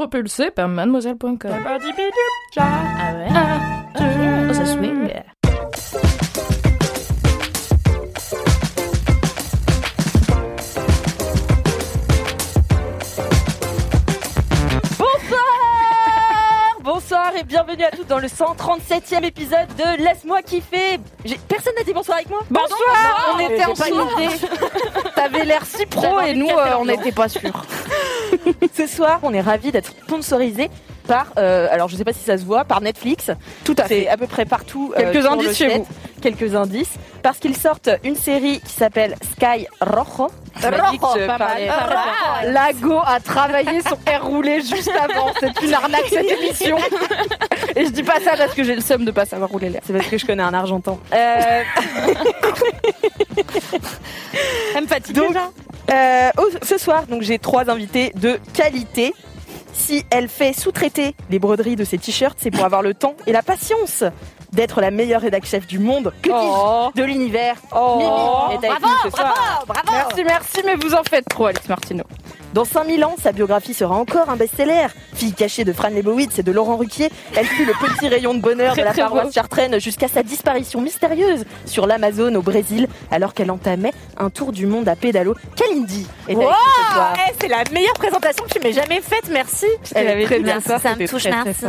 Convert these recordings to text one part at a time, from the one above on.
Propulsé par mademoiselle.com. Ah ouais? Et bienvenue à tous dans le 137e épisode de Laisse-moi kiffer. Personne n'a dit bonsoir avec moi. Bonsoir, on était en idée. T'avais l'air si pro et nous, euh, on n'était pas sûrs. Ce soir, on est ravis d'être sponsorisé par, euh, alors je sais pas si ça se voit, par Netflix. Tout à C'est fait. à peu près partout. euh, Quelques indices chez vous. Quelques indices. Parce qu'ils sortent une série qui s'appelle Sky Rojo. Je pas mal. Lago a travaillé son air roulé juste avant. C'est une arnaque cette émission. Et je dis pas ça parce que j'ai le seum de pas savoir rouler l'air. C'est parce que je connais un Argentin. Euh, Elle me fatigue Donc, euh, ce soir, donc j'ai trois invités de qualité. Si elle fait sous-traiter les broderies de ses t-shirts, c'est pour avoir le temps et la patience d'être la meilleure rédac chef du monde, que dis-je, de l'univers. Mimi est avec nous ce soir. Merci, merci, mais vous en faites trop, Alex Martino. Dans 5000 ans, sa biographie sera encore un best-seller. Fille cachée de Fran Lebowitz et de Laurent Ruquier, elle fut le petit rayon de bonheur de la paroisse chartraine jusqu'à sa disparition mystérieuse sur l'Amazone au Brésil, alors qu'elle entamait un tour du monde à pédalo. Kalindi est ce soir. Eh, c'est la meilleure présentation que tu m'aies jamais faite, merci. Elle avait très bien soir, ça me touche, très, merci.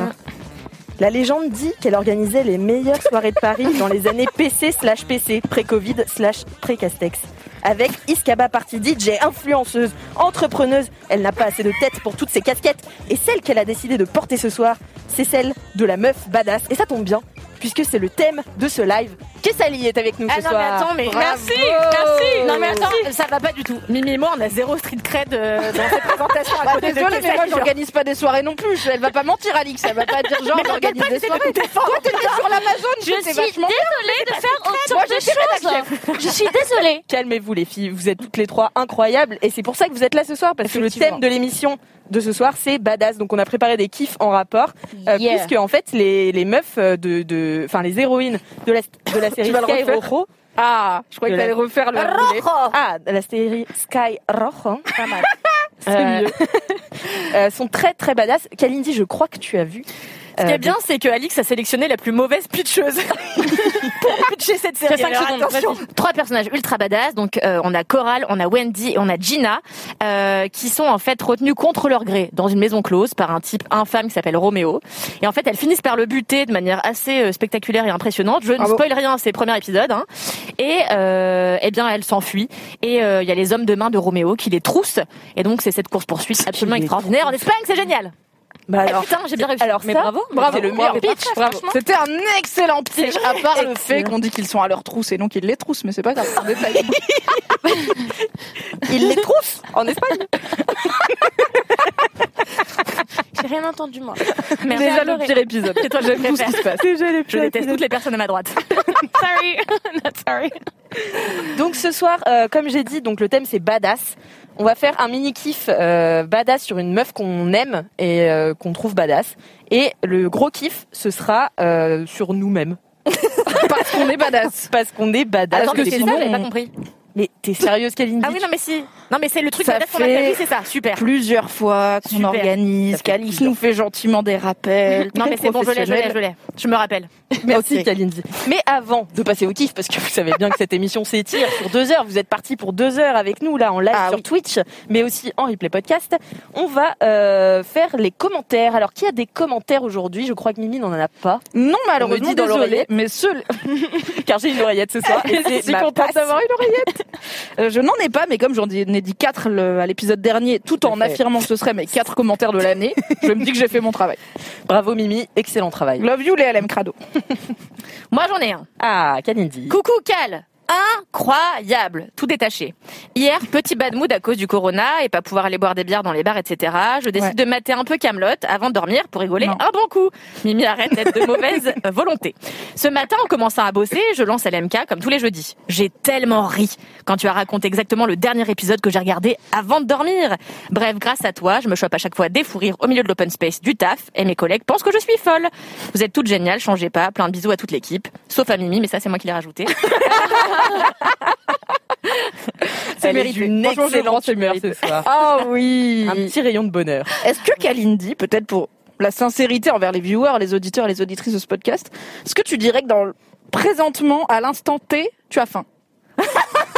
La légende dit qu'elle organisait les meilleures soirées de Paris dans les années PC slash PC, pré-Covid slash pré-Castex. Avec Iskaba Party DJ, influenceuse, entrepreneuse, elle n'a pas assez de tête pour toutes ses casquettes. Et celle qu'elle a décidé de porter ce soir, c'est celle de la meuf badass. Et ça tombe bien, puisque c'est le thème de ce live. Kessali est avec nous Ah ce non, soir. mais attends, mais Bravo. merci, merci. Non, mais attends, ça va pas du tout. Mimi et moi, on a zéro street cred euh, dans cette présentation à Bah, côté de mais moi genre. j'organise pas des soirées non plus. Elle va pas mentir, Alix. Elle va pas dire genre j'organise des soirées. Toi, t'étais sur l'Amazon, Je suis vachement désolée de faire autant Moi, de choses. Je suis désolée. Calmez-vous les filles, vous êtes toutes les trois incroyables et c'est pour ça que vous êtes là ce soir parce que le thème de l'émission de ce soir c'est badass. Donc on a préparé des kiffs en rapport euh, Yeah. puisque en fait les, les meufs euh, de de enfin les héroïnes de la de la série Sky Rojo. Ah, je croyais que t'allais la- refaire le ah la série Sky Rojo. Pas mal. euh, C'est mieux. euh, sont très très badass. Kalindi je crois que tu as vu Ce qui euh, est bien, c'est que Alix a sélectionné la plus mauvaise pitcheuse pour pitcher cette série. Fais cinq Alors, secondes, attention. Trois personnages ultra badass. Donc euh, on a Coral, on a Wendy et on a Gina, euh, qui sont en fait retenus contre leur gré dans une maison close par un type infâme qui s'appelle Roméo. Et en fait elles finissent par le buter de manière assez euh, spectaculaire et impressionnante. Je ne spoil rien, c'est le premier épisode. Hein. Et euh, eh bien elles s'enfuient. Et euh, il y a les hommes de main de Roméo qui les troussent. Et donc c'est cette course poursuite absolument extraordinaire en Espagne, c'est génial. Bah Eh, alors putain, j'ai bien réussi. alors mais ça, bravo, Bravo, le meilleur pitch. C'était un excellent pitch, à part le fait qu'on dit qu'ils sont à leur trousse et non qu'ils les troussent, mais c'est pas grave, ils les troussent en Espagne J'ai rien entendu moi. Déjà le pire épisode. C'est toi J'aime tout ce qui se passe. Je déteste toutes les personnes à ma droite. sorry, not sorry. Donc ce soir, euh, comme j'ai dit, donc le thème c'est badass. On va faire un mini kiff euh, badass sur une meuf qu'on aime et euh, qu'on trouve badass. Et le gros kiff, ce sera euh, sur nous-mêmes. Parce qu'on est badass. Parce qu'on est badass. Attends, mais que c'est sinon, ça, j'avais pas compris. Mais t'es sérieuse, Kalindi? Ah oui, non, mais si. Non, mais c'est le truc Ça badass qu'on a c'est ça. Super. Plusieurs fois qu'on organise, plusieurs nous fait gentiment des rappels. Non, mais c'est bon, je l'ai, je l'ai, je l'ai. Je me rappelle. Merci Ok. Kalindi. Mais avant de passer au kiff, parce que vous savez bien que cette émission s'étire sur deux heures, vous êtes partis pour deux heures avec nous là en live Ah sur oui. Twitch, mais aussi en replay podcast. On va euh, faire les commentaires. Alors qui a des commentaires aujourd'hui? Je crois que Mimi n'en en a pas, Non, On malheureusement, désolé, mais seul, car j'ai une oreillette ce soir. Et contente passe. d'avoir une oreillette. Euh, je n'en ai pas, mais comme j'en ai dit quatre le- à l'épisode dernier, tout en affirmant que ce serait mes quatre commentaires de l'année, je me dis que j'ai fait mon travail. Bravo Mimi, excellent travail. Love you les LM Crado. Moi, j'en ai un. Ah, Kalindi. Coucou, Cal. Incroyable, tout détaché. Hier, petit bad mood à cause du corona et pas pouvoir aller boire des bières dans les bars, etc. Je décide Ouais. de mater un peu Camelot avant de dormir pour rigoler Non. un bon coup. Mimi arrête d'être de mauvaise volonté. Ce matin, en commençant à bosser, je lance LMK comme tous les jeudis. J'ai tellement ri quand tu as raconté exactement le dernier épisode que j'ai regardé avant de dormir. Bref, grâce à toi, je me chope à chaque fois des fous rires au milieu de l'open space du taf et mes collègues pensent que je suis folle. Vous êtes toutes géniales, changez pas. Plein de bisous à toute l'équipe, sauf à Mimi, mais ça c'est moi qui l'ai rajouté. C'est mérité. je excellente humeur ce soir. Ah oui. Un petit rayon de bonheur. Est-ce que Kalindi, peut-être pour la sincérité envers les viewers, les auditeurs et les auditrices de ce podcast, est-ce que tu dirais que dans le présentement, à l'instant T, tu as faim?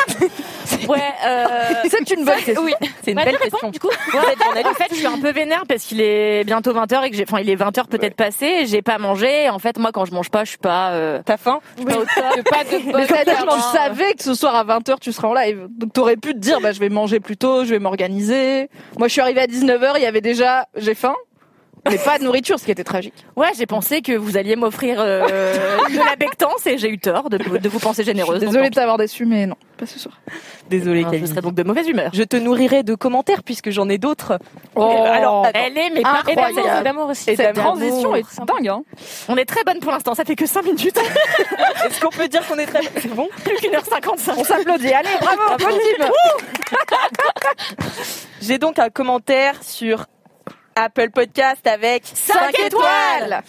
Ouais, euh... C'est une bonne question. Oui. C'est une Bah, belle tu question. du coup Ouais, en fait, je suis un peu vénère parce qu'il est bientôt 20h et que j'ai, enfin, il est 20h peut-être passé et j'ai pas mangé. En fait, moi, quand je mange pas, je suis pas, euh, T'as faim top. Pas de Mais c'est-à-dire je hein. savais que ce soir à 20h tu seras en live. Donc t'aurais pu te dire bah je vais manger plus tôt, je vais m'organiser. Moi je suis arrivée à 19h, il y avait déjà j'ai faim. Mais pas de nourriture, ce qui était tragique. Ouais, j'ai pensé que vous alliez m'offrir euh, de la bectance et j'ai eu tort de, de vous penser généreuse. Désolée de t'avoir déçu, mais non, pas ce soir. Désolée, pis. Je Kalindi. serais donc de mauvaise humeur. Je te nourrirai de commentaires puisque j'en ai d'autres. Oh, alors, attends. Elle est mais pas d'amour, aussi. Et cette transition est dingue. Hein. On est très bonne pour l'instant. Ça fait que 5 minutes, Est-ce qu'on peut dire qu'on est très... C'est bon plus qu'une heure 55. On s'applaudit. Allez, bravo, bonne team. J'ai donc un commentaire sur Apple Podcast avec 5 étoiles.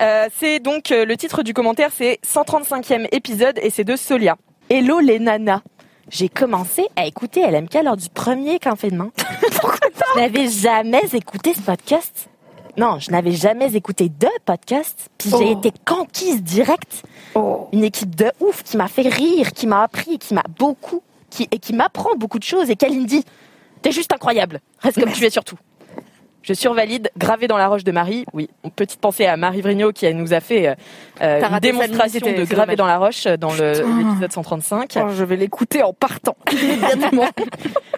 Euh, c'est donc euh, le titre du commentaire, c'est 135e épisode et c'est de Solia. Hello les nanas. J'ai commencé à écouter LMK lors du premier confinement. je n'avais jamais écouté ce podcast. Non, je n'avais jamais écouté de podcast. Puis j'ai Oh. été conquise direct. Oh. Une équipe de ouf qui m'a fait rire, qui m'a appris, qui m'a beaucoup, qui, et qui m'apprend beaucoup de choses. Et Kalindi, t'es juste incroyable. Reste comme tu es surtout. Je survalide, gravé dans la roche de Marie. Oui, une petite pensée à Marie Vrigno qui nous a fait euh, euh, une démonstration de gravé dans la roche euh, dans l'épisode 135. Oh, je vais l'écouter en partant. Immédiatement.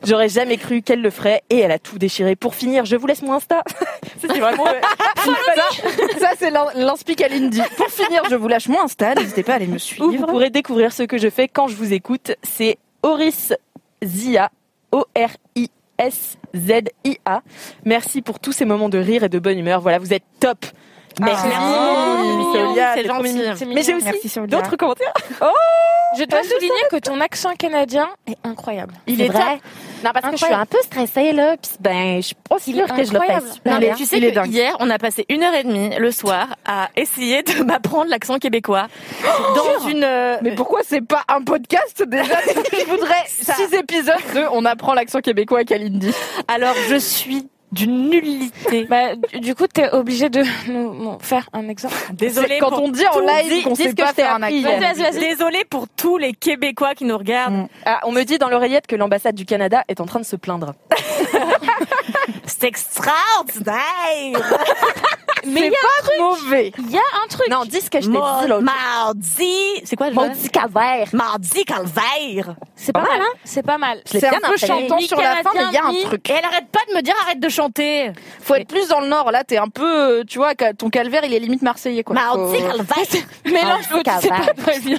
J'aurais jamais cru qu'elle le ferait et elle a tout déchiré. Pour finir, je vous laisse mon Insta. Ça, c'est vraiment ça, c'est. Pour finir, je vous lâche mon Insta. N'hésitez pas à aller me où vous suivre. pourrez découvrir ce que je fais quand je vous écoute. C'est Oris Zia, O-R-I-S-Z-I-A. Merci pour tous ces moments de rire et de bonne humeur. Voilà, vous êtes top. Merci. Oh, mignon, Solia, c'est gentil. Mais j'ai aussi Merci, d'autres commentaires. Je dois souligner que ton accent canadien est incroyable. Il est est vrai. Non, parce que je suis un peu stressée là, puis ben, je suis pas sûre que je le super Non, mais tu sais que hier, on a passé une heure et demie le soir à essayer de m'apprendre l'accent québécois. Dans une. euh, Mais pourquoi c'est pas un podcast déjà Je voudrais six épisodes de On apprend l'accent québécois à Kalindi. Alors, je suis d'une nullité. Bah, du- coup, t'es obligé de nous faire un exemple. Désolée Quand pour on dit en live qu'on sait pas faire un accent. Désolée pour tous les Québécois qui nous regardent. Mm. Ah, on me dit dans l'oreillette que l'ambassade du Canada est en train de se plaindre. C'est extraordinaire. Mais pas mauvais. Il y a un truc. Non, dis ce que je t'ai dit l'autre. Mardi. C'est quoi le Maudit calvaire. Mardi calvaire. C'est pas mal, hein? C'est pas mal. C'est un peu chantant sur la fin, mais il y a un truc. Et elle arrête pas de me dire arrête de chanter. Faut être plus dans le nord. Là, t'es un peu, tu vois, ton calvaire, il est limite marseillais, quoi. Mardi calvaire. Mélange Mardi l'autre, c'est pas très bien.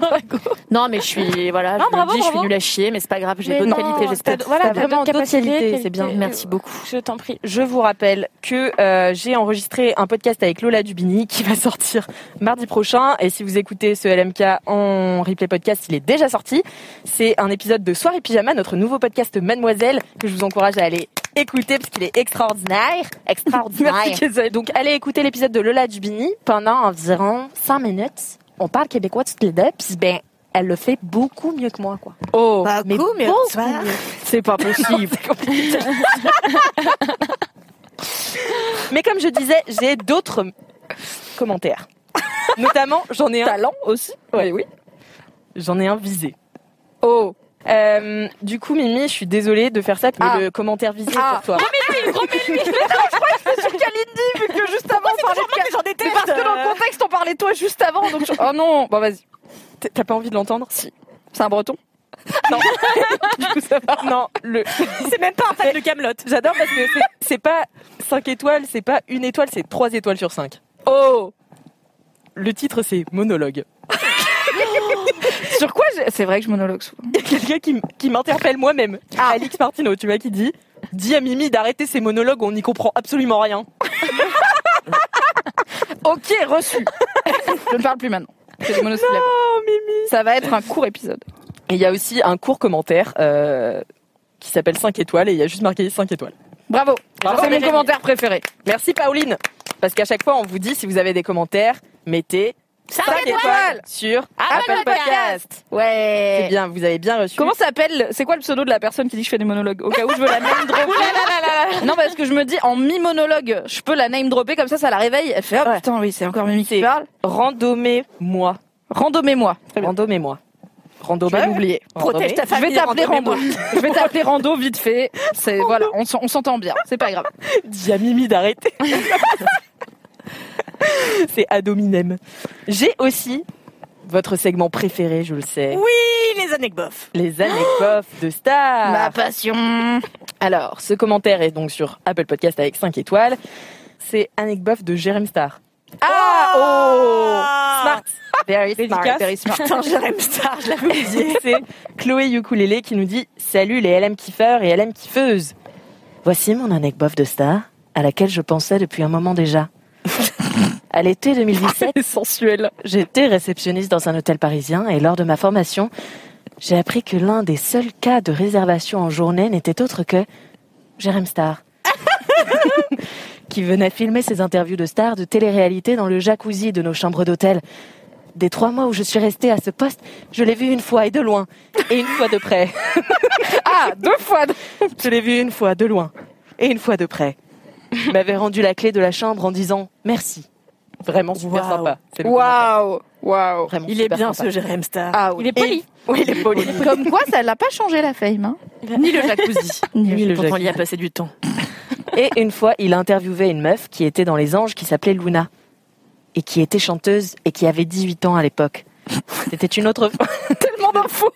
Non, mais je suis voilà, Non, je, suis nulle à chier, mais c'est pas grave, j'ai d'autres qualités, j'espère. Voilà, vraiment d'autres qualités, c'est bien. Merci beaucoup. Je t'en prie. Je vous rappelle que euh, j'ai enregistré un podcast avec Lola Dubini qui va sortir mardi prochain. Et si vous écoutez ce LMK en replay podcast, il est déjà sorti. C'est un épisode de Soirée Pyjama, notre nouveau podcast Mademoiselle, que je vous encourage à aller écouter parce qu'il est extraordinaire. Extraordinaire. Merci. Donc allez écouter l'épisode de Lola Dubini pendant environ 100 minutes. On parle québécois toutes les deux, puis ben elle le fait beaucoup mieux que moi, quoi. Oh, Mais Beaucoup, mais mieux. c'est pas possible. Mais comme je disais, j'ai d'autres commentaires. Notamment, j'en ai un. Talent aussi. Ouais. Oui, oui. J'en ai un visé. Oh. Euh, du coup, Mimi, je suis désolée de faire ça, mais Ah. le commentaire visé Ah. pour toi. sur Kalindi, vu que juste avant on parlait de J'en Mais déteste. parce que dans le contexte, on parlait de toi juste avant. Donc je- Oh non, bon vas-y. T- T'as pas envie de l'entendre? Si. C'est un breton. Non. du coup, ça va. Non, le. C'est même pas un fan de Camelot. J'adore parce que c'est- pas 5 étoiles, c'est pas une étoile, c'est 3 étoiles sur 5. Oh. Le titre, c'est Monologue. Sur quoi C'est vrai que je monologue souvent. Il y a quelqu'un qui, m- qui m'interpelle moi-même. Alix Martineau, tu vois, qui dit Dis à Mimi d'arrêter ses monologues, on n'y comprend absolument rien. Ok, reçu. je ne parle plus maintenant. C'est des monosyllabes. Oh, Mimi Ça va être un court épisode. Et il y a aussi un court commentaire euh, qui s'appelle 5 étoiles et il y a juste marqué 5 étoiles. Bravo. Bravo. C'est mon commentaire préféré. Merci Pauline Parce qu'à chaque fois, on vous dit si vous avez des commentaires, mettez 5 étoiles sur Apple Podcast. Ouais. C'est bien, vous avez bien reçu. Comment s'appelle C'est quoi le pseudo de la personne qui dit que je fais des monologues Au cas où je veux la name dropper. non, parce que je me dis en mi-monologue, je peux la name dropper comme ça, ça la réveille. Elle fait oh Ouais. putain, oui, c'est encore Mimi qui parle. Randomez-moi. Randomez-moi. Randomez-moi. Je Randomez. vais l'oublier. Protège ta Je vais famille. t'appeler Rando. Je vais t'appeler Rando vite fait. C'est voilà, on s'entend bien. C'est pas grave. Dis à Mimi d'arrêter. C'est Adominem. J'ai aussi votre segment préféré, je le sais. Oui, les anecdotes. Les anecdotes de stars. Ma passion. Alors, ce commentaire est donc sur Apple Podcast avec 5 étoiles. C'est anecdote de Jérém Star. Ah oh. Smart. Very smart. Dédicace. Very smart. Putain, Jérém Star, je l'avais oublié. C'est Chloé Ukulele qui nous dit Salut les LM kiffeurs et LM kiffeuses. Voici mon anecdote de star à laquelle je pensais depuis un moment déjà. À l'été 2017, C'est sensuel. j'étais réceptionniste dans un hôtel parisien et lors de ma formation, j'ai appris que l'un des seuls cas de réservation en journée n'était autre que Jérém Star. qui venait filmer ses interviews de stars de télé-réalité dans le jacuzzi de nos chambres d'hôtel. Des trois mois où je suis restée à ce poste, je l'ai vu une fois et de loin, et une fois de près. Ah, deux fois. Je l'ai vu une fois de loin, et une fois de près. Il m'avait rendu la clé de la chambre en disant merci. Vraiment super Waouh. sympa. Le. Waouh. Waouh. Il est bien sympa. ce Jérém Star. Ah oui. Il est poli. Oui, il est poli. Comme quoi, ça l'a pas changé la fame. Hein Ni le jacuzzi. Ni le Pourtant, jacuzzi. il y a passé du temps. Et une fois, il a interviewé une meuf qui était dans les anges qui s'appelait Luna. Et qui était chanteuse et qui avait 18 ans à l'époque. C'était une autre fois. Tellement d'infos.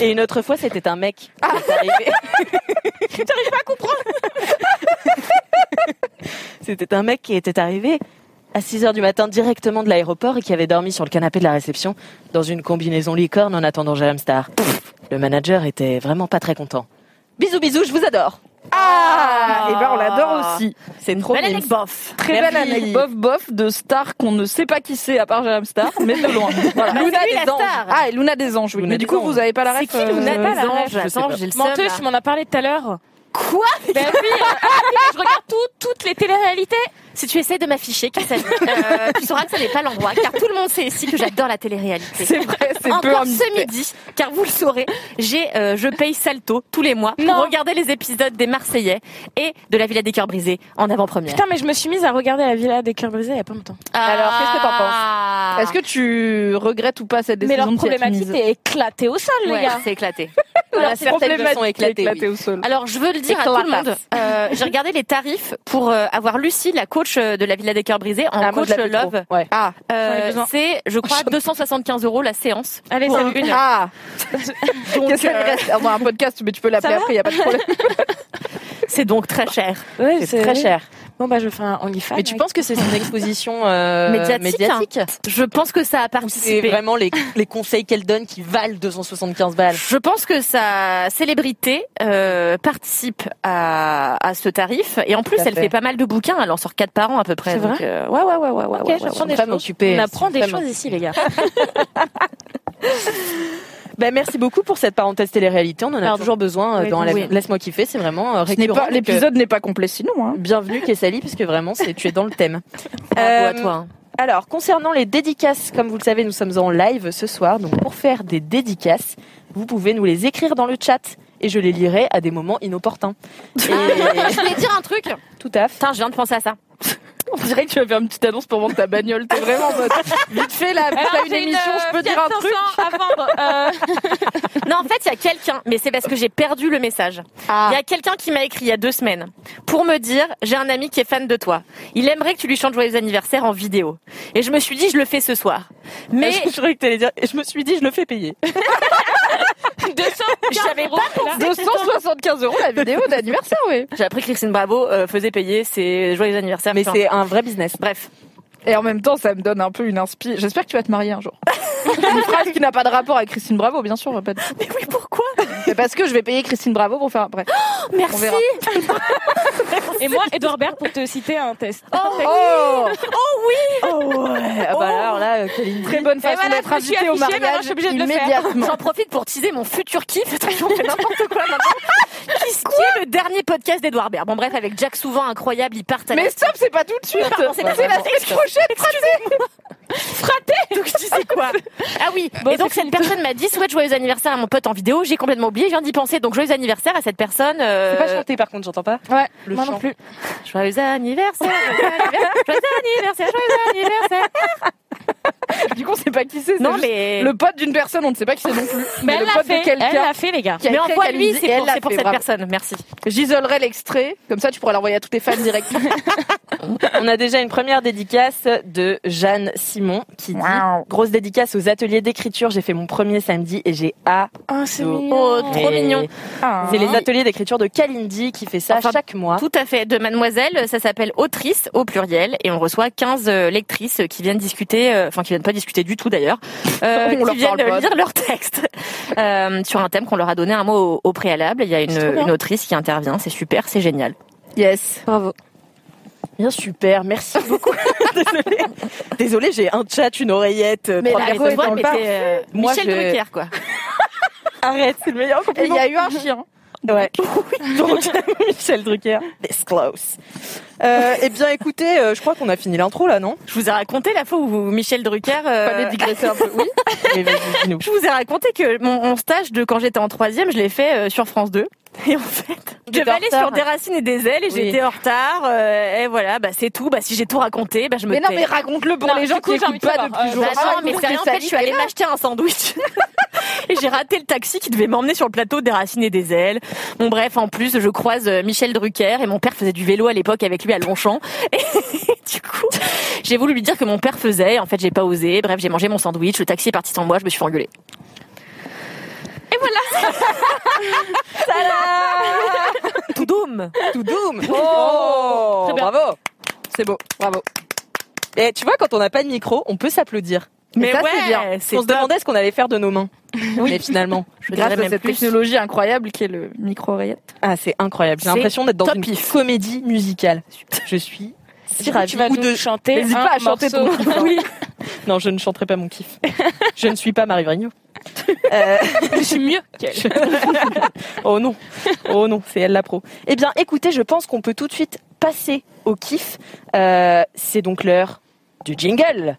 Et une autre fois, c'était un mec qui est arrivé. T'arrives pas à comprendre. C'était un mec qui était arrivé à 6 heures du matin directement de l'aéroport et qui avait dormi sur le canapé de la réception dans une combinaison licorne en attendant Jérém Star. Le manager était vraiment pas très content. Bisous bisous, je vous adore. Ah, et ben on l'adore aussi. C'est trop Belle mimes. anecdote. Très Merci. belle anecdote bof bof de star qu'on ne sait pas qui c'est à part Jérém Star, mais de loin. Voilà. Bah, Luna c'est lui, des la anges. star. Ah, et Luna des anges. Oui. Luna mais du des coup, anges. vous avez pas la C'est ref. qui Luna euh, des les anges, anges je sais Attends, pas. j'ai le seum, Menteuse, là. tu m'en as parlé tout à l'heure. Quoi? Ben oui, euh, ah, oui, je regarde tout, toutes les téléréalités. Si tu essaies de m'afficher, Cassandre, euh, tu sauras que ce n'est pas l'endroit, car tout le monde sait ici que j'adore la télé-réalité. C'est vrai, c'est peu Encore ce midi, car vous le saurez, j'ai, euh, je paye Salto tous les mois pour Non. regarder les épisodes des Marseillais et de la Villa des Cœurs Brisés en avant-première. Putain, mais je me suis mise à regarder la Villa des cœurs brisés il y a pas longtemps. Alors, qu'est-ce que t'en penses? Est-ce que tu regrettes ou pas cette Mais décision leur de problématique est éclatée au sol, les gars. c'est éclaté. Voilà, Leur certaines problématique sont éclatées, est éclatée oui. au sol. Alors, je veux le dire à tout le monde. Euh, j'ai regardé les tarifs pour euh, avoir Lucie, la coach euh, de la Villa des Cœurs Brisés, en Ah, coach love. Ouais. Ah, Euh, c'est, je crois, 275 euros la séance. Allez, salut. une- ah. Donc, euh, reste On a un podcast, mais tu peux l'appeler après, y a pas de problème. c'est donc très cher. Ouais, C'est très cher. Bon, bah, je fais un OnlyFans. Mais tu penses que c'est son exposition euh, Médiatique, médiatique Je pense que ça a Ou c'est participé. vraiment les, les conseils qu'elle donne qui valent 275 balles Je pense que sa célébrité euh, participe à, à ce tarif et en plus elle fait. fait pas mal de bouquins, elle en sort quatre par an à peu près. C'est vrai euh, ouais ouais ouais ouais ouais. Ok, ouais, ouais, ouais. des. On apprend des choses ici, les gars. Ben, merci beaucoup pour cette parenthèse télé-réalité. On en a Pardon. toujours besoin euh, Oui, dans la-. Laisse-moi kiffer. C'est vraiment euh, Ce n'est récurrent. L'épisode n'est pas complet sinon. Hein. euh, Bienvenue Kessali, puisque vraiment c'est tu es dans le thème. Bravo à Euh, toi. hein. Alors, concernant les dédicaces, comme vous le savez, nous sommes en live ce soir. Donc, pour faire des dédicaces, vous pouvez nous les écrire dans le chat et je les lirai à des moments inopportuns. Et Je voulais dire un truc. tout à fait. Putain, je viens de penser à ça. On dirait que tu vas faire une petite annonce pour vendre ta bagnole. T'es vraiment en mode, vite fait là, t'as une émission, je peux dire un truc. à vendre. euh, Non, en fait, il y a quelqu'un, mais c'est parce que j'ai perdu le message. Il Ah. y a quelqu'un qui m'a écrit il y a deux semaines pour me dire j'ai un ami qui est fan de toi. Il aimerait que tu lui chantes joyeux anniversaire en vidéo. Et je me suis dit je le fais ce soir. Mais je croyais que t'allais dire. Et je me suis dit, je le fais payer. 200 je savais pas pour 275 euros la vidéo d'anniversaire, oui. J'ai appris que Christine Bravo euh, faisait payer ses joyeux anniversaires. Mais c'est un vrai business. bref. Et en même temps, ça me donne un peu une inspi. J'espère que tu vas te marier un jour. une phrase qui n'a pas de rapport avec Christine Bravo, bien sûr. Pas de... Mais oui, pourquoi? Mais parce que je vais payer Christine Bravo pour faire un. Bref. On Merci. Et moi, Edouard Baird, pour te citer un test. Oh, Oh ouais. Ah bah Oh. alors là, euh, Kalindi. Très bonne façon voilà, d'être invitée au mariage je suis obligée de le faire. immédiatement. J'en profite pour teaser mon futur kiff. Attention, n'importe quoi maintenant. qui, qui est le dernier podcast d'Edouard Baird? Bon, bref, avec Jack Souvent incroyable, ils partent à la Mais stop, c'est pas tout de suite. C'est la semaine prochaine. Frappé. Donc je sais quoi? Ah oui. et donc cette personne m'a dit souhaite joyeux anniversaire à mon pote en vidéo. J'ai complètement oublié. Je viens d'y penser. Donc joyeux anniversaire à cette personne. euh, C'est pas chanté par contre, j'entends pas. Ouais, Le moi chant. non plus. Joyeux anniversaire. Joyeux anniversaire. Joyeux anniversaire. Joyeux anniversaire. Du coup, on sait pas qui c'est. Non mais. Le pote d'une personne, on ne sait pas qui c'est non plus. Mais le elle l'a pote fait. de quelqu'un. Elle l'a fait, les gars. Mais envoie-lui, Kalindi, c'est pour, pour fait, cette bravo. personne. Merci. J'isolerai l'extrait, comme ça tu pourras l'envoyer à tous tes fans directement. On a déjà une première dédicace de Jeanne Simon qui dit grosse dédicace aux ateliers d'écriture. J'ai fait mon premier samedi et j'ai A. Oh, c'est Oh, trop mignon. C'est les ateliers d'écriture de Kalindi qui fait ça Enfin, chaque mois. Tout à fait. De mademoiselle, ça s'appelle autrice au pluriel et on reçoit 15 euh, lectrices qui viennent discuter, enfin qui viennent pas discuter du tout d'ailleurs, euh, qui viennent parle pas. lire leur texte euh, sur un thème qu'on leur a donné un mot au, au préalable. Il y a une, une autrice qui intervient, c'est super, c'est génial. Yes. Bravo. Bien super, merci beaucoup. Désolée, Désolée, j'ai un chat, une oreillette, euh, Mais trois la est dans le euh, Moi, Michel je- Drucker quoi. Arrête, c'est le meilleur Et il y a eu un chien. Ouais. Donc, Michel Drucker, disclose. Euh, eh bien, écoutez, euh, je crois qu'on a fini l'intro là, non? Je vous ai raconté la fois où Michel Drucker. euh, Fallait digresser un peu. Oui. Mais vas-y, dis-nous. Je vous ai raconté que mon, mon stage de quand j'étais en troisième, je l'ai fait euh, sur France 2. Et en fait, je en aller sur des racines et des ailes et Oui. j'étais en retard. euh, et voilà, bah c'est tout. Bah si j'ai tout raconté, bah je me Mais non, mais raconte-le pour Non, les gens coup, qui n'écoutent pas depuis Euh, jours. Bah non, mais c'est rien. En fait, je suis allée m'acheter un sandwich. et j'ai raté le taxi qui devait m'emmener sur le plateau des racines et des ailes. Bon bref, en plus, je croise Michel Drucker et mon père faisait du vélo à l'époque avec à Longchamp. Et du coup, j'ai voulu lui dire que mon père faisait. En fait, j'ai pas osé. Bref, j'ai mangé mon sandwich. Le taxi est parti sans moi. Je me suis fait engueuler. Tout doom. Tout doom. Oh, Très bien. bravo. C'est beau, bravo. Et tu vois, quand on n'a pas de micro, on peut s'applaudir. Mais ça, ouais, c'est bien. On se top. demandait ce qu'on allait faire de nos mains. Mais finalement, Je Grâce à cette plus. technologie incroyable qui est le micro-oreillette. ah, c'est incroyable. J'ai l'impression d'être dans une if. comédie musicale. Je suis si ravie. tu vas nous de- chanter N'hésite un pas à chanter ton. Oui. Non, je ne chanterai pas mon kiff. Je ne suis pas Marie Vrigno. Euh, Je suis mieux qu'elle. oh non, oh non, c'est elle la pro. Eh bien, écoutez, je pense qu'on peut tout de suite passer au kiff. Euh, c'est donc l'heure du jingle.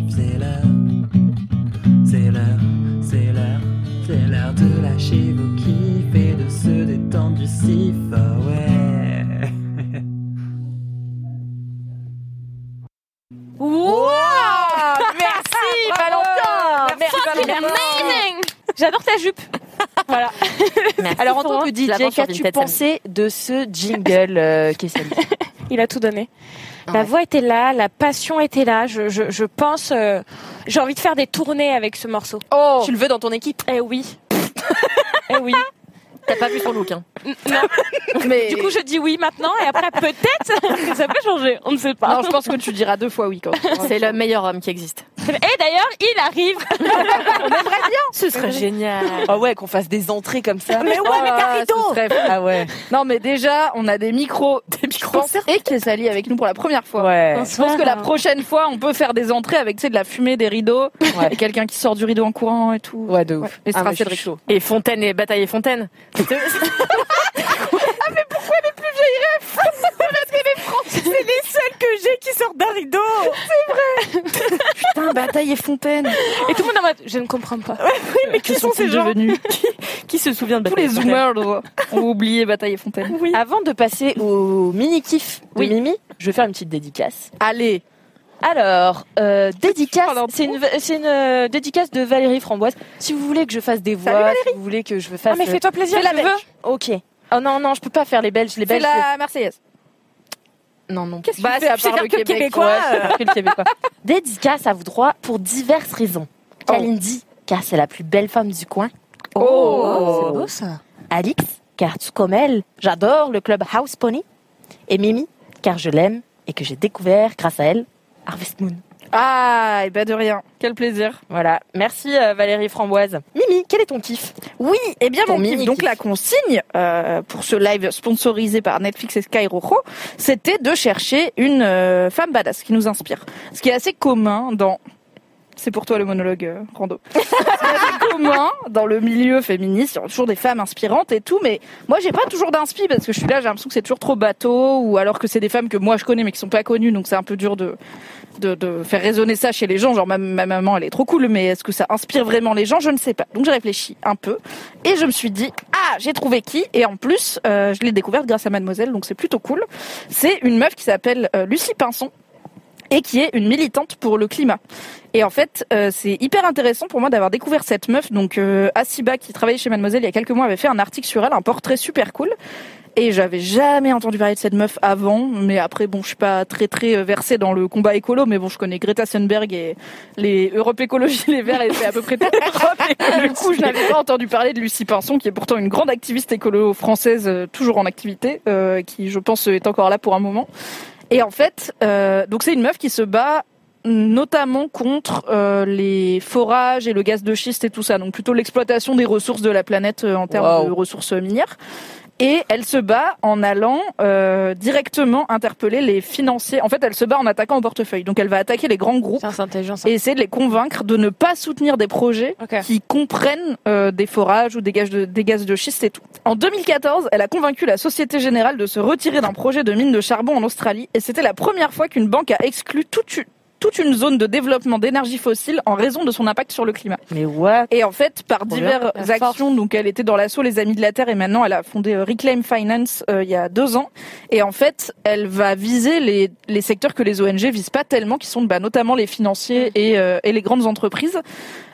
de lâcher vos kiffs et de se détendre du sif. Ah ouais. Merci Valentin Merci Valentin Amazing J'adore ta jupe. Voilà. Alors, en tant que la DJ, qu'as-tu pensé de ce jingle, euh, Kessel Il a tout donné. La ouais. voix était là, la passion était là. Je, je, je pense, euh, j'ai envie de faire des tournées avec ce morceau. Oh Tu le veux dans ton équipe? Eh oui. Eh oui. T'as pas vu son look, hein. Mais Du coup, je dis oui maintenant et après peut-être que ça peut changer. On ne sait pas. non, je pense que tu diras deux fois oui quand C'est le meilleur homme qui existe. Et d'ailleurs, il arrive. Ce serait génial. Ah ouais, qu'on fasse des entrées comme ça. Mais ouais, mais Carito Ah ouais. Non, mais déjà, on a des micros, des micros et Kessali avec nous pour la première fois. Ouais. Je pense que la prochaine fois, on peut faire des entrées avec tu sais, de la fumée, des rideaux, Ouais. et quelqu'un qui sort du rideau en courant et tout. Ouais, de ouf. Et ce Ah, sera Cédric. chaud. Et Fontaine et Bataille et Fontaine. C'est les seuls que j'ai qui sortent d'un rideau. Putain, Bataille et Fontaine. Et tout le monde en mode, je ne comprends pas. Mais qui sont ces devenus Qui se souvient de Tous Bataille les et Fontaine zoomers ont oublié Bataille et Fontaine. Avant de passer au mini kiff de Oui. Mimi, je vais faire une petite dédicace. Allez. Alors, euh, dédicace, c'est une, c'est une euh, dédicace de Valérie Framboise. Si vous voulez que je fasse des voix, si vous voulez que je fasse... Ah, mais euh, fais-toi plaisir, fais la je veux. belge. Ok. Oh non, non, je peux pas faire les Belges. Les C'est Belges, la Marseillaise. non, non. Qu'est-ce que Bah, tu fais à c'est part faire le que le Québec Québécois, Ouais, euh, que le Québécois. Dédicace à vous droit pour diverses raisons. Kalindi, car c'est la plus belle femme du coin. Oh, c'est beau ça. Alix, car tout comme elle, j'adore le club House Pony. Et Mimi, car je l'aime et que j'ai découvert grâce à elle Harvest Moon. Ah, et ben de rien. Quel plaisir. Voilà. Merci euh, Valérie Framboise. Mimi, quel est ton kiff? Oui, et bien Ton mon kiff. Donc la consigne euh, pour ce live sponsorisé par Netflix et Sky Rojo, c'était de chercher une euh, femme badass qui nous inspire. Ce qui est assez commun dans c'est pour toi le monologue euh, rando. Ce qui est assez commun dans le milieu féministe, il y a toujours des femmes inspirantes et tout, mais moi j'ai pas toujours d'inspi parce que je suis là, j'ai l'impression que c'est toujours trop bateau ou alors que c'est des femmes que moi je connais mais qui sont pas connues, donc c'est un peu dur de de, de faire résonner ça chez les gens. Genre ma, ma maman, elle est trop cool, mais est-ce que ça inspire vraiment les gens? Je ne sais pas. Donc j'ai réfléchi un peu et je me suis dit ah j'ai trouvé qui? Et en plus euh, je l'ai découverte grâce à Mademoiselle, donc c'est plutôt cool. C'est une meuf qui s'appelle euh, Lucie Pinson et qui est une militante pour le climat. Et en fait, euh, c'est hyper intéressant pour moi d'avoir découvert cette meuf. Donc, euh, Asiba, qui travaillait chez Mademoiselle il y a quelques mois, avait fait un article sur elle, un portrait super cool. Et j'avais jamais entendu parler de cette meuf avant, mais après bon, je suis pas très très euh, versée dans le combat écolo, mais bon, je connais Greta Thunberg et les Europe Écologie Les Verts et c'est à peu près. Et Du coup, je n'avais pas entendu parler de Lucie Pinson, qui est pourtant une grande activiste écolo française, euh, toujours en activité, euh, qui je pense est encore là pour un moment. Et en fait, euh, donc c'est une meuf qui se bat notamment contre euh, les forages et le gaz de schiste et tout ça, donc plutôt l'exploitation des ressources de la planète euh, en termes Wow. de ressources minières. Et elle se bat en allant euh, directement interpeller les financiers. En fait, elle se bat en attaquant au portefeuille. Donc, elle va attaquer les grands groupes ça. et essayer de les convaincre de ne pas soutenir des projets qui comprennent euh, des forages ou des gaz, de, des gaz de schiste et tout. En 2014, elle a convaincu la Société Générale de se retirer d'un projet de mine de charbon en Australie et c'était la première fois qu'une banque a exclu toute toute une zone de développement d'énergie fossile en raison de son impact sur le climat. Mais what? Et en fait, par diverses actions, donc elle était dans l'assaut Les Amis de la Terre et maintenant elle a fondé euh, Reclaim Finance euh, il y a deux ans. Et en fait, elle va viser les, les secteurs que les ONG visent pas tellement, qui sont bah, notamment les financiers et, euh, et les grandes entreprises,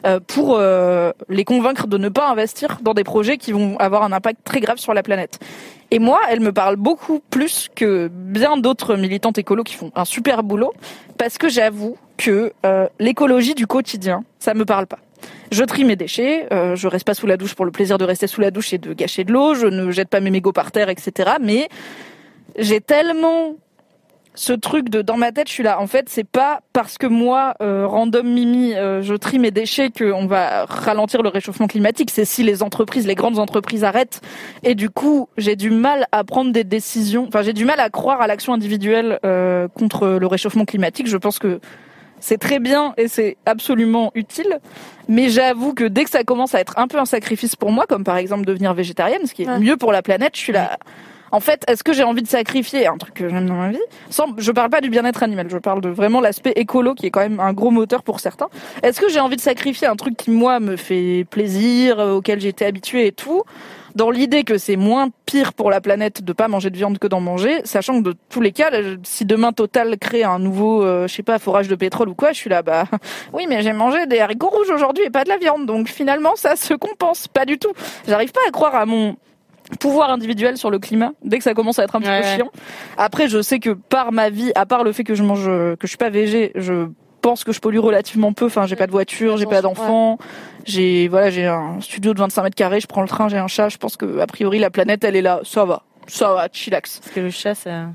euh, pour euh, les convaincre de ne pas investir dans des projets qui vont avoir un impact très grave sur la planète. Et moi, elle me parle beaucoup plus que bien d'autres militantes écolos qui font un super boulot, parce que j'avoue que euh, l'écologie du quotidien, ça me parle pas. Je trie mes déchets, euh, je reste pas sous la douche pour le plaisir de rester sous la douche et de gâcher de l'eau, je ne jette pas mes mégots par terre, etc. Mais j'ai tellement ce truc de dans ma tête, je suis là. En fait, c'est pas parce que moi, euh, random Mimi, euh, je trie mes déchets qu'on va ralentir le réchauffement climatique. C'est si les entreprises, les grandes entreprises arrêtent. Et du coup, j'ai du mal à prendre des décisions. Enfin, j'ai du mal à croire à l'action individuelle euh, contre le réchauffement climatique. Je pense que c'est très bien et c'est absolument utile. Mais j'avoue que dès que ça commence à être un peu un sacrifice pour moi, comme par exemple devenir végétarienne, ce qui est Ouais. mieux pour la planète, je suis là. En fait, est-ce que j'ai envie de sacrifier un truc que j'aime dans ma vie Sans, je parle pas du bien-être animal, je parle de vraiment l'aspect écolo qui est quand même un gros moteur pour certains. Est-ce que j'ai envie de sacrifier un truc qui moi me fait plaisir, euh, auquel j'ai été habituée et tout, dans l'idée que c'est moins pire pour la planète de pas manger de viande que d'en manger, sachant que de tous les cas, si demain Total crée un nouveau, euh, je sais pas, forage de pétrole ou quoi, je suis là, bah oui, mais j'ai mangé des haricots rouges aujourd'hui et pas de la viande, donc finalement ça se compense pas du tout. J'arrive pas à croire à mon pouvoir individuel sur le climat dès que ça commence à être un petit Ouais, peu chiant. Après, je sais que par ma vie, à part le fait que je mange, euh, que je suis pas végé, je pense que je pollue relativement peu. Enfin, j'ai pas de voiture, j'ai pas d'enfant, j'ai voilà, j'ai un studio de 25 mètres carrés, je prends le train, j'ai un chat. Je pense que a priori la planète, elle est là, ça va, ça va, chillax. Parce que le chat, ça...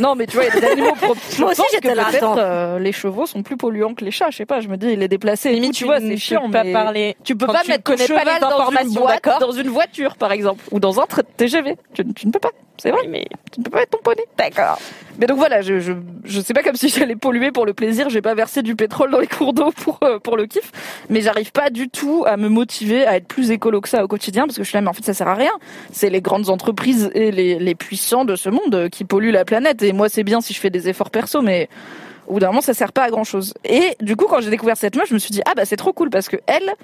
Non, mais tu vois, il y a des animaux. Moi aussi, j'étais que là, attends. euh, les chevaux sont plus polluants que les chats. Je sais pas. Je me dis, il est déplacé. Limite, tu vois, c'est chiant. pas mais parler. Tu peux quand pas tu mettre ton pas cheval les dans une boîte, dans une voiture, par exemple, ou dans un TGV. Tu, tu ne peux pas. C'est vrai. mais Tu ne peux pas mettre ton poney. d'accord. Mais donc voilà, je, je, je sais pas comme si j'allais polluer pour le plaisir. J'ai pas versé du pétrole dans les cours d'eau pour, euh, pour le kiff. Mais j'arrive pas du tout à me motiver à être plus écolo que ça au quotidien parce que je suis là, mais en fait, ça sert à rien. C'est les grandes entreprises et les, les puissants de ce monde qui polluent la planète. Et moi, c'est bien si je fais des efforts perso, mais au bout d'un moment, ça sert pas à grand chose. Et du coup, quand j'ai découvert cette meuf, je me suis dit, ah bah, c'est trop cool parce que elle,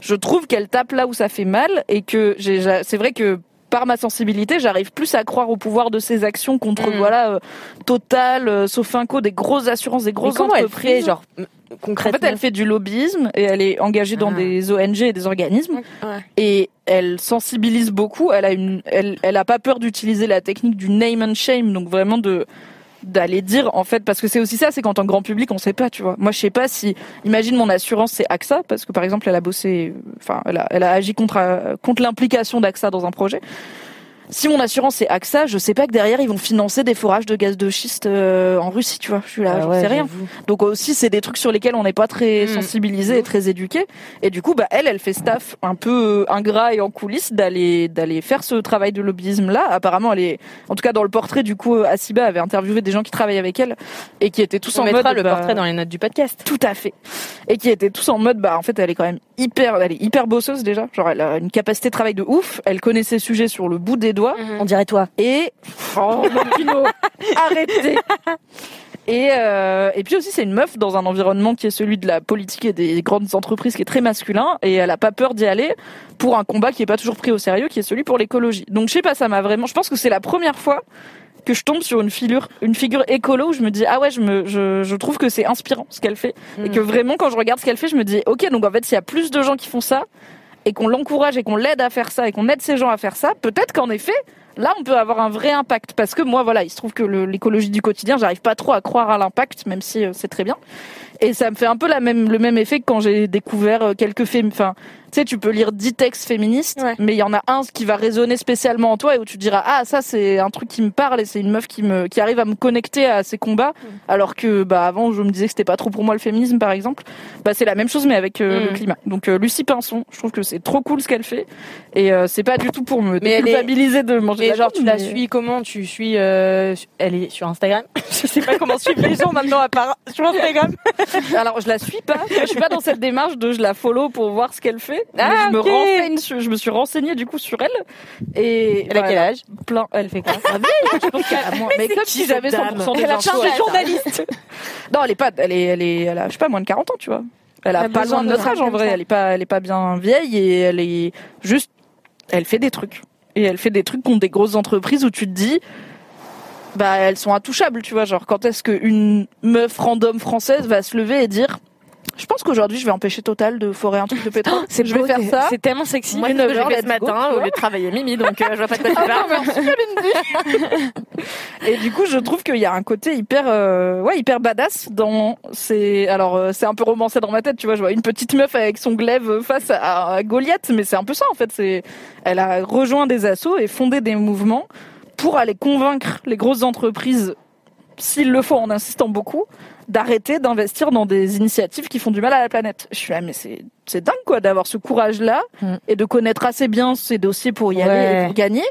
je trouve qu'elle tape là où ça fait mal et que c'est vrai que par ma sensibilité, j'arrive plus à croire au pouvoir de ces actions contre Mm. voilà euh, Total, euh, Sofinco, des grosses assurances, des Mais grosses comment elle entreprises. fait, genre, m- en concrètement fait, elle fait du lobbyisme et elle est engagée dans Ah. des ONG et des organismes Ouais. et elle sensibilise beaucoup. Elle a une, elle, elle a pas peur d'utiliser la technique du name and shame, donc vraiment de d'aller dire en fait parce que c'est aussi ça c'est qu'en tant grand public on sait pas tu vois. Moi je sais pas si imagine mon assurance c'est AXA parce que par exemple elle a bossé enfin elle a, elle a agi contre euh, contre l'implication d'AXA dans un projet si mon assurance c'est AXA je sais pas que derrière ils vont financer des forages de gaz de schiste euh, en Russie tu vois je suis là Ah ouais, sais rien donc aussi c'est des trucs sur lesquels on n'est pas très Mm. sensibilisé et très éduqué. Et du coup, bah elle, elle fait staff un peu euh, ingrat et en coulisses d'aller d'aller faire ce travail de lobbyisme là. Apparemment, elle est, en tout cas dans le portrait du coup, Asiba avait interviewé des gens qui travaillent avec elle et qui étaient tous On en mettra mode le bah, portrait dans les notes du podcast. tout à fait. Et qui étaient tous en mode, bah, en fait, elle est quand même hyper, elle est hyper bosseuse déjà. Genre, elle a une capacité de travail de ouf. Elle connaît ses sujets sur le bout des doigts. On dirait toi. Et, oh, mon arrêtez. Et, euh, et puis aussi, c'est une meuf dans un environnement qui est celui de la politique et des grandes entreprises qui est très masculin. Et elle a pas peur d'y aller pour un combat qui est pas toujours pris au sérieux, qui est celui pour l'écologie. Donc, je sais pas, ça m'a vraiment, je pense que c'est la première fois que je tombe sur une figure, une figure écolo où je me dis ah ouais je me je, je trouve que c'est inspirant ce qu'elle fait. Et que vraiment quand je regarde ce qu'elle fait je me dis ok donc en fait s'il y a plus de gens qui font ça et qu'on l'encourage et qu'on l'aide à faire ça et qu'on aide ces gens à faire ça peut-être qu'en effet là on peut avoir un vrai impact. Parce que moi voilà il se trouve que l'écologie du quotidien j'arrive pas trop à croire à l'impact même si euh, c'est très bien. Et ça me fait un peu la même le même effet que quand j'ai découvert euh, quelques fém enfin tu sais tu peux lire 10 textes féministes Ouais. mais il y en a un qui va résonner spécialement en toi et où tu diras ah ça c'est un truc qui me parle et c'est une meuf qui me qui arrive à me connecter à ces combats alors que bah avant je me disais que c'était pas trop pour moi le féminisme par exemple bah c'est la même chose mais avec euh, Mm. le climat donc euh, Lucie Pinson je trouve que c'est trop cool ce qu'elle fait et euh, c'est pas du tout pour me Mais elle est- de manger Mais la genre, tu la suis comment? Tu suis. euh, elle est sur Instagram? Je sais pas comment suivre les gens maintenant à part sur Instagram. Alors je la suis pas, je suis pas dans cette démarche de je la follow pour voir ce qu'elle fait. Ah, Mais je me ok. renseigne, sur- je me suis renseignée du coup sur elle et Elle a quel âge? Plein, elle fait quoi? Je pense qu'elle a moins. Mais, comme si j'avais 100% des Elle a changé de journaliste. Non, elle est pas, elle est, elle est, elle a, je sais pas, moins de 40 ans, tu vois. Elle a Elle pas besoin loin de notre âge en vrai. ça. Elle est pas, elle est pas bien vieille et elle est juste, elle fait des trucs. Et elle fait des trucs contre des grosses entreprises où tu te dis, bah elles sont intouchables, tu vois. Genre quand est-ce qu'une meuf random française va se lever et dire, je pense qu'aujourd'hui je vais empêcher Total de forer un truc de pétrole. C'est je vais beau, faire c'est- ça. C'est tellement sexy. Moi, Une c'est ce que j'ai heure, fait ce go, matin au lieu de travailler mimi, donc euh, je vois pas de quoi tu parles. Et du coup, je trouve qu'il y a un côté hyper, euh, ouais, hyper badass dans ces. Alors, euh, c'est un peu romancé dans ma tête, tu vois. Je vois une petite meuf avec son glaive face à, à Goliath, mais c'est un peu ça en fait. C'est, elle a rejoint des assos et fondé des mouvements pour aller convaincre les grosses entreprises, s'il le faut, en insistant beaucoup, d'arrêter d'investir dans des initiatives qui font du mal à la planète. Je suis là, mais c'est c'est dingue quoi d'avoir ce courage-là Mm. et de connaître assez bien ces dossiers pour y aller et pour gagner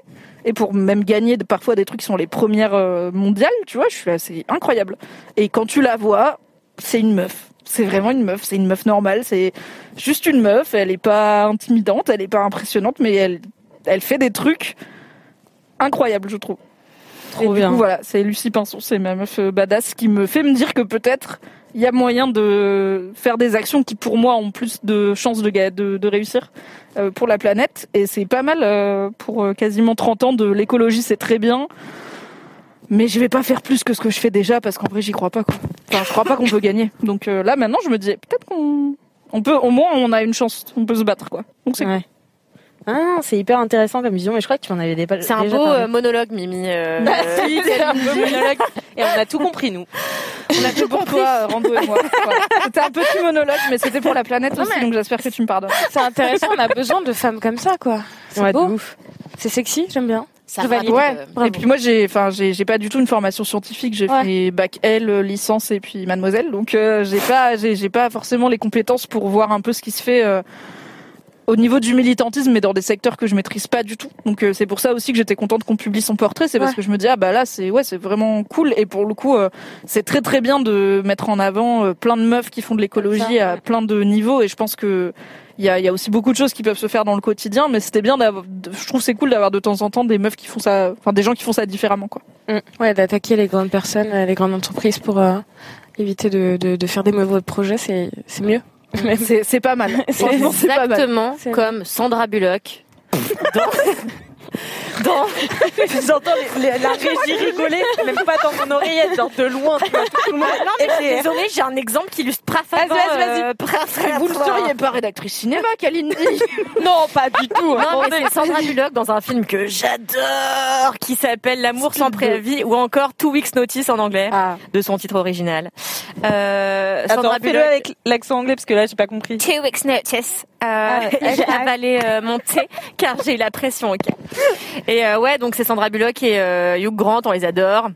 et pour même gagner parfois des trucs qui sont les premières euh, mondiales, tu vois. Je suis là, c'est incroyable. Et quand tu la vois, c'est une meuf. C'est vraiment une meuf. C'est une meuf normale. C'est juste une meuf. Elle est pas intimidante, elle est pas impressionnante, mais elle elle fait des trucs incroyables, je trouve. Trop Et du bien. coup, voilà, c'est Lucie Pinson, c'est ma meuf euh, badass qui me fait me dire que peut-être il y a moyen de faire des actions qui, pour moi, ont plus de chances de, ga- de, de réussir euh, pour la planète. Et c'est pas mal euh, pour quasiment 30 ans de l'écologie, c'est très bien. Mais je vais pas faire plus que ce que je fais déjà parce qu'en vrai, j'y crois pas. Quoi. Enfin, je crois pas qu'on peut gagner. Donc là, maintenant, je me dis peut-être qu'on on peut, au moins, on a une chance, on peut se battre, quoi. Donc c'est Ouais. Ah, c'est hyper intéressant comme vision, mais je crois que tu en avais déjà C'est un beau parlé. euh, monologue, Mimi. euh, Merci, c'est un beau monologue. Et on a tout compris, nous. On a tout pour toi, Rando et moi. C'était un petit monologue, mais c'était pour la planète aussi, donc j'espère que tu me pardonnes. C'est intéressant, on a besoin de femmes comme ça, quoi. C'est Ouais, de beau. ouf. C'est sexy, j'aime bien. ça valide. Ouais. euh. Et puis moi, j'ai, enfin, j'ai, j'ai pas du tout une formation scientifique. J'ai Ouais. fait bac L, licence et puis mademoiselle. Donc euh, j'ai pas, j'ai, j'ai pas forcément les compétences pour voir un peu ce qui se fait. euh, au niveau du militantisme, mais dans des secteurs que je maîtrise pas du tout. Donc euh, c'est pour ça aussi que j'étais contente qu'on publie son portrait, c'est parce Ouais. que je me dis ah bah là c'est ouais c'est vraiment cool et pour le coup euh, c'est très très bien de mettre en avant euh, plein de meufs qui font de l'écologie à plein de niveaux et je pense que il y a, y a aussi beaucoup de choses qui peuvent se faire dans le quotidien, mais c'était bien d'avoir, je trouve c'est cool d'avoir de temps en temps des meufs qui font ça, enfin des gens qui font ça différemment quoi. Ouais, d'attaquer les grandes personnes, euh, les grandes entreprises pour euh, éviter de, de, de faire des mauvais projets, c'est c'est mieux. C'est pas mal. Franchement, c'est pas mal. Exactement comme Sandra Bullock dans, dans J'entends les- les- la régie rigoler, même pas dans mon oreillette, genre de loin. tu vois, tout le monde non mais est- désolé, j'ai un exemple qui illustre parfaitement. Vas-y, vas-y, vas-y. euh, Vous ne seriez pas rédactrice cinéma, Kalindi Non, pas du tout. Non, mais c'est Sandra Bullock dans un film que j'adore, qui s'appelle L'amour sans préavis, ou encore Two Weeks Notice en anglais, Ah. de son titre original. Euh, Sandra fais-le Bullock. avec l'accent anglais parce que là, j'ai pas compris. Two Weeks Notice. Euh, j'ai avalé euh, mon thé car j'ai eu la pression. ok. Et euh, ouais, donc c'est Sandra Bullock et euh, Hugh Grant, on les adore.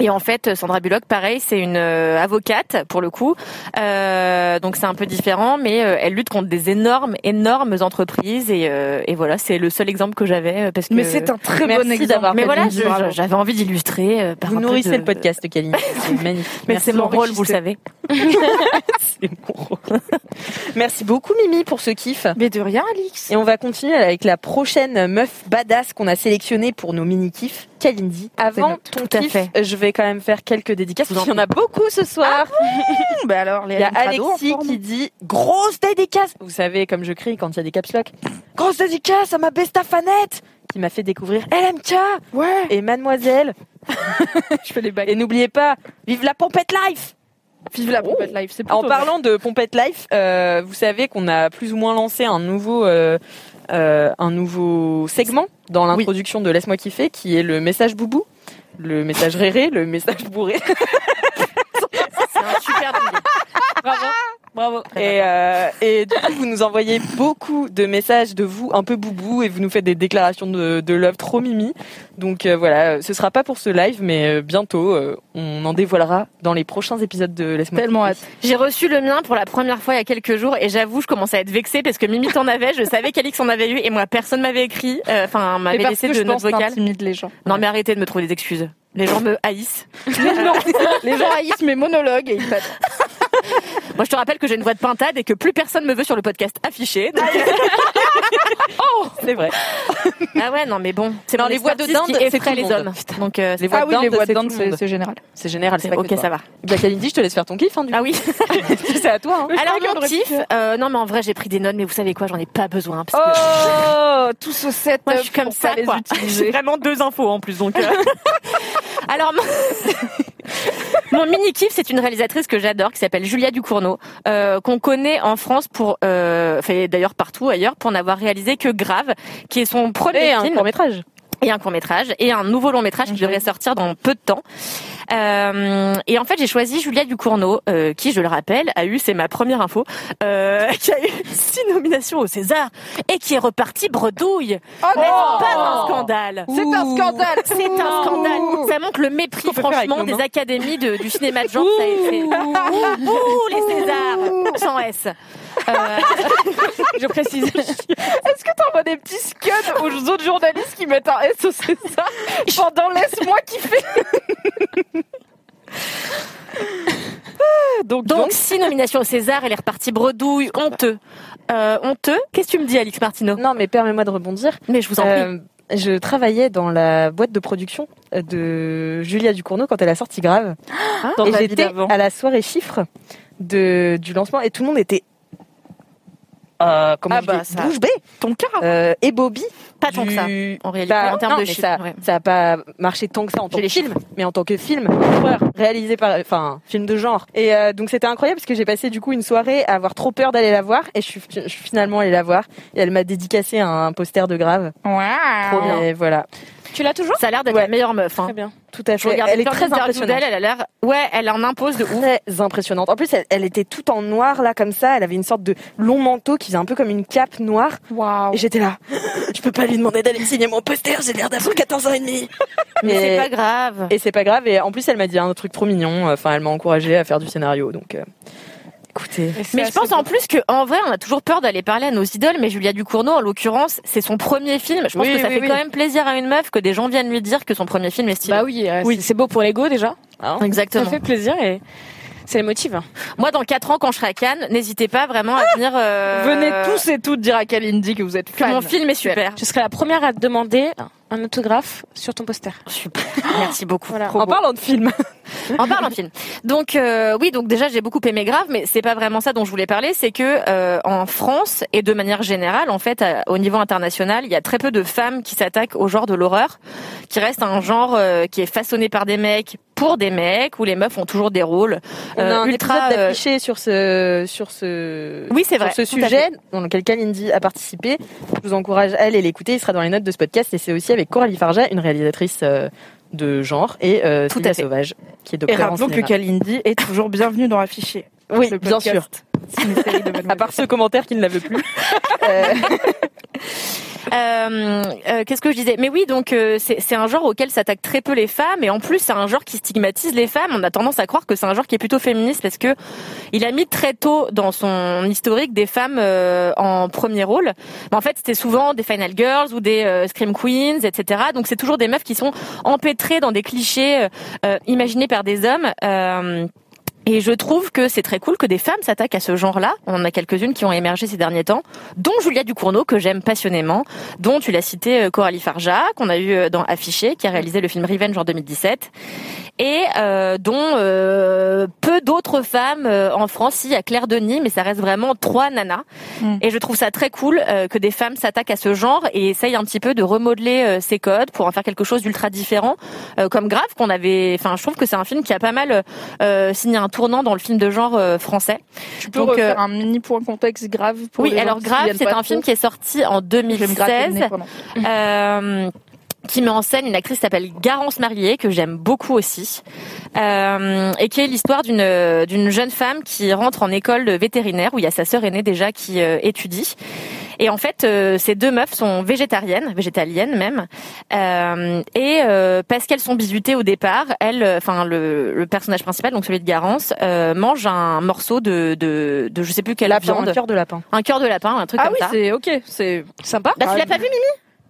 Et en fait, Sandra Bullock, pareil, c'est une euh, avocate pour le coup. Euh, donc c'est un peu différent, mais euh, elle lutte contre des énormes, énormes entreprises. Et, euh, et voilà, c'est le seul exemple que j'avais euh, parce que. Mais c'est un très Merci bon exemple. d'avoir Mais voilà, j'avais envie d'illustrer euh, par Vous un peu nourrissez de- le podcast, Kaline. C'est magnifique. Mais Merci c'est mon rôle, vous le savez. C'est mon rôle. Merci beaucoup, Mimi, pour ce kiff. Mais de rien, Alix. Et on va continuer avec la prochaine meuf badass qu'on a sélectionnée pour nos mini-kiffs, Kalindi. Avant ton Tout à kiff, fait. je vais quand même faire quelques dédicaces. Il y en a beaucoup ce soir. Bah alors, les Il y a Alexis qui dit grosse dédicace. Vous savez, comme je crie quand il y a des caps lock. Grosse dédicace à ma besta fanette qui m'a fait découvrir LMK Ouais. et Mademoiselle. Je fais les bagues. Et n'oubliez pas, vive la pompette life Vive la pompette live. C'est En parlant de Pompette Life, euh, vous savez qu'on a plus ou moins lancé un nouveau, euh, euh, un nouveau segment dans l'introduction de Laisse-moi kiffer, qui est le message boubou, le message réré, le message bourré. C'est un super idée. Bravo. Bravo. Et, euh, et du coup, vous nous envoyez beaucoup de messages de vous un peu boubou et vous nous faites des déclarations de, de love trop mimi. Donc euh, voilà, ce sera pas pour ce live, mais euh, bientôt, euh, on en dévoilera dans les prochains épisodes de Laisse-moi Tellement hâte. J'ai reçu le mien pour la première fois il y a quelques jours et j'avoue, je commençais à être vexée parce que Mimi t'en avait, je savais qu'Alix en avait eu et moi personne m'avait écrit, euh, enfin m'avait laissé que de je note pense vocale. t'intimides les gens. Non mais arrêtez de me trouver des excuses. Les gens me haïssent. les gens haïssent mes monologues et ils. Moi je te rappelle que j'ai une voix de pintade et que plus personne me veut sur le podcast affiché. Donc- C'est vrai. ah ouais non mais bon, c'est mon les voix de dinde, qui c'est le les hommes. Donc euh, Les voix Ah de oui, les dinde, voix de c'est dinde, général. C'est général, c'est ok ça va. Bah, Kalindi, je te laisse faire ton kiff. Hein, du Ah oui. c'est à toi. Hein. Alors mon kiff, euh, non mais en vrai j'ai pris des notes mais vous savez quoi, j'en ai pas besoin parce que Oh, tout ce setup Moi, je suis comme ça, quoi. J'ai vraiment deux infos en plus, donc. euh. Alors, mon, mini kiff, c'est une réalisatrice que j'adore, qui s'appelle Julia Ducournau, euh, qu'on connaît en France pour, euh, enfin d'ailleurs partout ailleurs, pour n'avoir réalisé que Grave, qui est son premier Et un film court métrage. Et un court métrage et un nouveau long métrage qui devrait sortir dans peu de temps. Euh, et en fait, j'ai choisi Julia Ducournau, euh, qui, je le rappelle, a eu, c'est ma première info, euh, qui a eu six nominations au César et qui est reparti bredouille. Oh N'est-ce non pas un scandale C'est un scandale c'est un scandale. Ça montre le mépris, franchement, des mains. académies de- du cinéma de genre. Ça a été... Ouh, les Césars, sans S. Euh, Je précise. Est-ce que t'envoies des petits scuds aux autres journalistes qui mettent un S au César pendant laisse-moi kiffer donc, donc, six nominations au César, elle est repartie bredouille, honteux. Euh, honteux Qu'est-ce que tu me dis, Alix Martineau? Non, mais permets-moi de rebondir. Mais je vous en prie. Euh, je travaillais dans la boîte de production de Julia Ducournau quand elle a sorti Grave. Dans et j'étais à la soirée chiffre de, du lancement et tout le monde était. Euh, comment Ah bah, ça- bouche bée Ton cas euh, et Bobby. Pas tant que ça, en réalité, Bah, en termes non, de chiffres. ça, ouais. ça a pas marché tant que ça en tant que film, mais en tant que film d'horreur réalisé par, enfin, film de genre. Et euh, donc c'était incroyable parce que j'ai passé du coup une soirée à avoir trop peur d'aller la voir et je suis, je suis finalement allée la voir et elle m'a dédicacé un poster de Grave. Trop bien. Et voilà, Tu l'as toujours Ça a l'air d'être Ouais. la meilleure meuf. Hein. Très bien. tout à fait. Elle est très impressionnante. Elle a l'air, ouais, elle en impose de ouf. Très impressionnante. En plus, elle, elle était toute en noir là comme ça. Elle avait une sorte de long manteau qui faisait un peu comme une cape noire. Waouh Et j'étais là. Je peux pas lui demander d'aller me signer mon poster. J'ai l'air d'avoir 14 ans et demi. Mais c'est pas grave. Et c'est pas grave. Et en plus, elle m'a dit un truc trop mignon. Enfin, elle m'a encouragé à faire du scénario. Donc, euh, écoutez. Mais je pense en plus que en vrai, on a toujours peur d'aller parler à nos idoles, mais Julia Ducournau, en l'occurrence, c'est son premier film. Je pense Oui, que ça oui, fait oui. quand même plaisir à une meuf que des gens viennent lui dire que son premier film est stylé. Bah oui, euh, c'est- c'est beau pour l'ego déjà. Ça Exactement. fait plaisir et c'est le motif. hein. Moi, dans 4 ans, quand je serai à Cannes, n'hésitez pas vraiment à venir. euh, Venez tous et toutes dire à Kalindi que vous êtes que fan. mon film est super. Je serai la première à te demander un autographe sur ton poster. Super. Merci beaucoup. Voilà. En parlant de film, En parlant de film. Donc euh, oui, donc déjà j'ai beaucoup aimé Grave, mais c'est pas vraiment ça dont je voulais parler. C'est que euh, en France et de manière générale, en fait, à- au niveau international, il y a très peu de femmes qui s'attaquent au genre de l'horreur, qui reste un genre euh, qui est façonné par des mecs pour des mecs où les meufs ont toujours des rôles on a euh, un ultra. euh, d'affiché sur ce sur ce Oui, c'est sur vrai. ce sujet dans lequel Kalindi a participé. Je vous encourage à aller l'écouter. Il sera dans les notes de ce podcast et c'est aussi avec Coralie Farja, une réalisatrice euh, de genre et euh, Tout à. Sauvage, qui est Et docteur en rappelons que. Kalindi est toujours bienvenue dans Affiché. Oui, le bien sûr. De. À part ce commentaire qui ne la veut plus. Euh, Qu'est-ce que je disais? Mais oui, donc euh, c'est un genre auquel s'attaquent très peu les femmes, et en plus c'est un genre qui stigmatise les femmes. On a tendance à croire que c'est un genre qui est plutôt féministe parce que il a mis très tôt dans son historique des femmes euh, en premier rôle. Mais en fait, c'était souvent des final girls ou des euh, scream queens, etc. Donc c'est toujours des meufs qui sont empêtrées dans des clichés euh, euh, imaginés par des hommes. euh, et je trouve que c'est très cool que des femmes s'attaquent à ce genre-là. On en a quelques-unes qui ont émergé ces derniers temps, dont Julia Ducournau, que j'aime passionnément, dont tu l'as cité euh, Coralie Farja, qu'on a eu euh, dans Affiché, qui a réalisé le film Revenge en 2017, et euh, dont euh, peu d'autres femmes euh, en France. Si, il y a Claire Denis, mais ça reste vraiment trois nanas. Mm. Et je trouve ça très cool que des femmes s'attaquent à ce genre et essayent un petit peu de remodeler ces codes pour en faire quelque chose d'ultra différent, comme Grave qu'on avait. Enfin, je trouve que c'est un film qui a pas mal signé un tournant dans le film de genre euh, français. Tu peux Donc, refaire euh, un mini point contexte grave pour Oui, alors Grave, c'est un film qui est sorti en Je vais me gratter le 2016. nez pendant. euh, qui met en scène une actrice qui s'appelle Garance Marié que j'aime beaucoup aussi euh, et qui est l'histoire d'une d'une jeune femme qui rentre en école vétérinaire où il y a sa sœur aînée déjà qui euh, étudie et en fait euh, ces deux meufs sont végétariennes végétaliennes même euh, et euh, parce qu'elles sont bisutées au départ elle euh, enfin le, le personnage principal donc celui de Garance euh, mange un morceau de de, de je sais plus quelle lapin, viande un cœur de lapin. un cœur de lapin un truc Ah comme oui, ça c'est ok, c'est Sympa. bah tu l'as pas vu Mimi?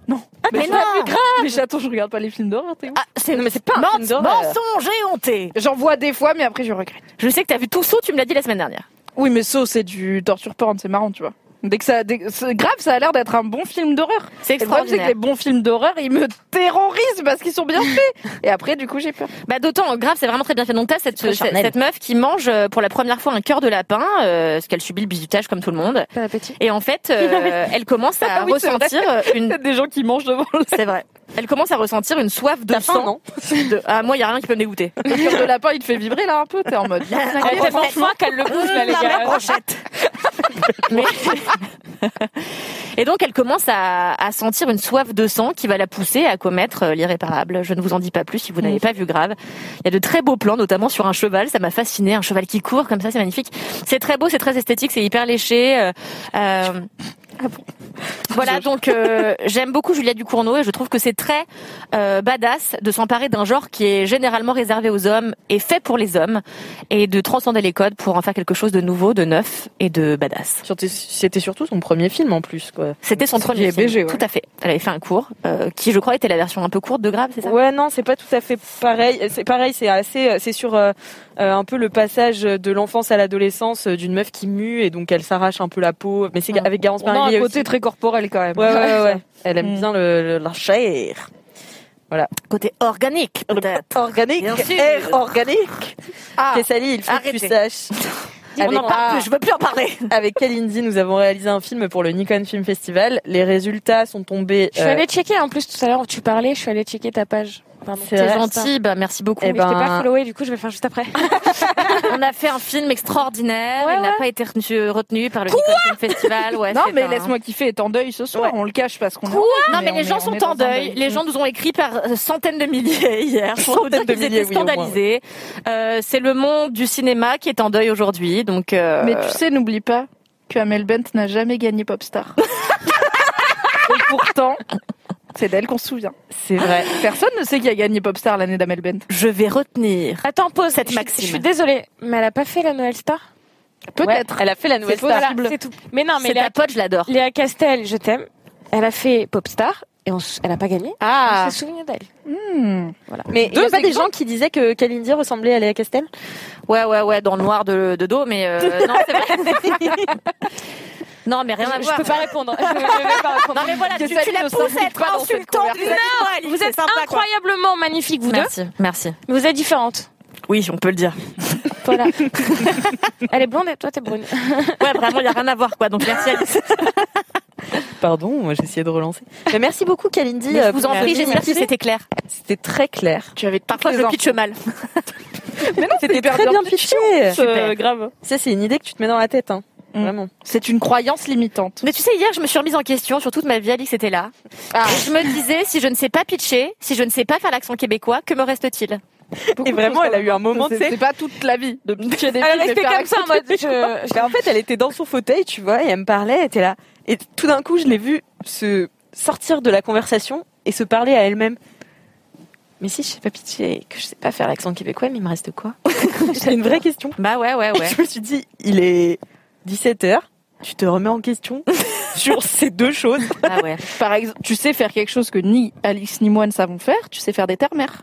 non. mais je non. vu grave. Mais attends, je regarde pas les films d'horreur. Ah, c'est Non, mais c'est pas un film d'horreur. mensonge et honté. J'en vois des fois, mais après je regrette. Je sais que t'as vu tout saut, tu me l'as dit la semaine dernière. Oui, mais ça, c'est du torture porn, c'est marrant, tu vois. Dès que ça, dès- grave, ça a l'air d'être un bon film d'horreur. C'est Et Le problème, c'est que extraordinaire. les bons films d'horreur, ils me terrorisent parce qu'ils sont bien faits. Et après, du coup, j'ai peur. Bah d'autant grave, c'est vraiment très bien fait. Donc t'as cette, cette, meuf qui mange euh, pour la première fois un cœur de lapin, euh, parce qu'elle subit le bisutage comme tout le monde. Pas d'appétit. Et en fait, euh, elle commence à Ah oui, vrai. ressentir une. des gens qui mangent devant le C'est vrai. Elle commence à ressentir une soif de T'as faim, sang. non de... Ah moi, y a rien qui peut me dégoûter. Le cœur de lapin, il te fait vibrer là un peu. T'es en mode. Elle franchement qu'elle le bouge là, les gars. Mais- Et donc elle commence à, à sentir une soif de sang qui va la pousser à commettre euh, l'irréparable. Je ne vous en dis pas plus si vous n'avez pas vu grave. Il y a de très beaux plans, notamment sur un cheval. Ça m'a fasciné, un cheval qui court comme ça, c'est magnifique. C'est très beau, c'est très esthétique, c'est hyper léché. euh, euh, voilà, donc euh, j'aime beaucoup Juliette Ducournau et je trouve que c'est très euh, badass de s'emparer d'un genre qui est généralement réservé aux hommes et fait pour les hommes et de transcender les codes pour en faire quelque chose de nouveau, de neuf et de badass. C'était surtout son premier film en plus, quoi. C'était son premier film, BG, ouais. tout à fait. Elle avait fait un cours euh, qui, je crois, était la version un peu courte de Grave, c'est ça? Ouais, non, c'est pas tout à fait pareil. C'est pareil, c'est assez, c'est sur un peu le passage de l'enfance à l'adolescence d'une meuf qui mue et donc elle s'arrache un peu la peau. Mais c'est avec Garance A côté aussi. très corporel quand même. Ouais, ouais, ouais, ouais. Elle aime Mm. bien le, le- la chair. Côté organique, peut-être. Organique, Bien sûr. air organique. Ah, Kessali, il faut que tu arrêtez. saches. on Avec, en parle plus, je veux plus en parler. avec Kalindi, nous avons réalisé un film pour le Nikon Film Festival. Les résultats sont tombés. Je suis euh, allée checker en plus tout à l'heure où tu parlais, je suis allée checker ta page. C'est gentil, bah merci beaucoup. Eh Mais je t'ai ben- pas followé, du coup je vais le faire juste après. On a fait un film extraordinaire, Ouais, il n'a pas été retenu, retenu par le Film Festival. Ouais, Non, mais un- laisse-moi kiffer est en deuil ce soir. Ouais. On le cache parce qu'on. est- Non, mais les gens on sont en deuil. Les gens nous ont écrit par euh, centaines de milliers hier pour nous dire Centaines de qu'ils étaient oui, scandalisés. Euh, c'est le monde du cinéma qui est en deuil aujourd'hui, donc. euh, Mais tu sais, n'oublie pas que Amel Bent n'a jamais gagné Popstar. Et pourtant, c'est d'elle qu'on se souvient. C'est vrai. Personne ne sait qui a gagné Popstar l'année d'Amel Bent. je vais retenir. Attends, pause. Cette maxime. Je suis désolée, mais elle a pas fait la Noël Star? Peut-être. Elle a fait la C'est star. Voilà, c'est tout. Mais non, mais C'est Léa, ta pote, je l'adore. Léa Castel, je t'aime. Elle a fait Popstar et on elle a pas gagné. Ah. On s'est souvenu d'elle. Hmm. Mais il y a pas des gens qui disaient que Kalindi ressemblait à Léa Castel? Ouais, ouais, ouais, dans le noir de, de dos, mais euh, non, c'est vrai. Non, mais rien à Je voir. peux pas répondre. Je vais pas répondre. Non, mais voilà, tu, tu la pousses à être insultante. Non, Vous êtes incroyablement magnifiques, vous deux. Merci, merci. Mais vous êtes différentes. Oui, on peut le dire. Voilà. Elle est blonde et toi, t'es brune. Ouais, vraiment, il y a rien à voir, quoi. Donc merci Alice. Pardon, moi j'ai essayé de relancer. Mais merci beaucoup Kalindi. Mais euh, je vous en prie, j'espère que c'était clair. C'était très clair. Tu avais Parfois, je le pitch mal. Mais non, C'était très bien pitché. pitché. Euh, grave. Ça c'est une idée que tu te mets dans la tête, hein. Mm. Vraiment. C'est une croyance limitante. Mais tu sais, hier, je me suis remise en question sur toute ma vie. Alix était là. Ah. Et je me disais, si je ne sais pas pitcher, si je ne sais pas faire l'accent québécois, que me reste-t-il? Et vraiment, elle a eu un moment, tu C'est sais. c'est pas toute la vie de pitcher des Elle restait comme ça en mode. Je... En fait, elle était dans son fauteuil, tu vois, et elle me parlait, elle était là. Et tout d'un coup, je l'ai vue se sortir de la conversation et se parler à elle-même. Mais si je sais pas pitcher et que je sais pas faire l'accent québécois, mais il me reste quoi? C'est une vraie question. Bah ouais, ouais, ouais. Je me suis dit, il est 17h, tu te remets en question sur ces deux choses. Ah ouais. Par exemple, tu sais faire quelque chose que ni Alice ni moi ne savons faire, tu sais faire des terres-mères.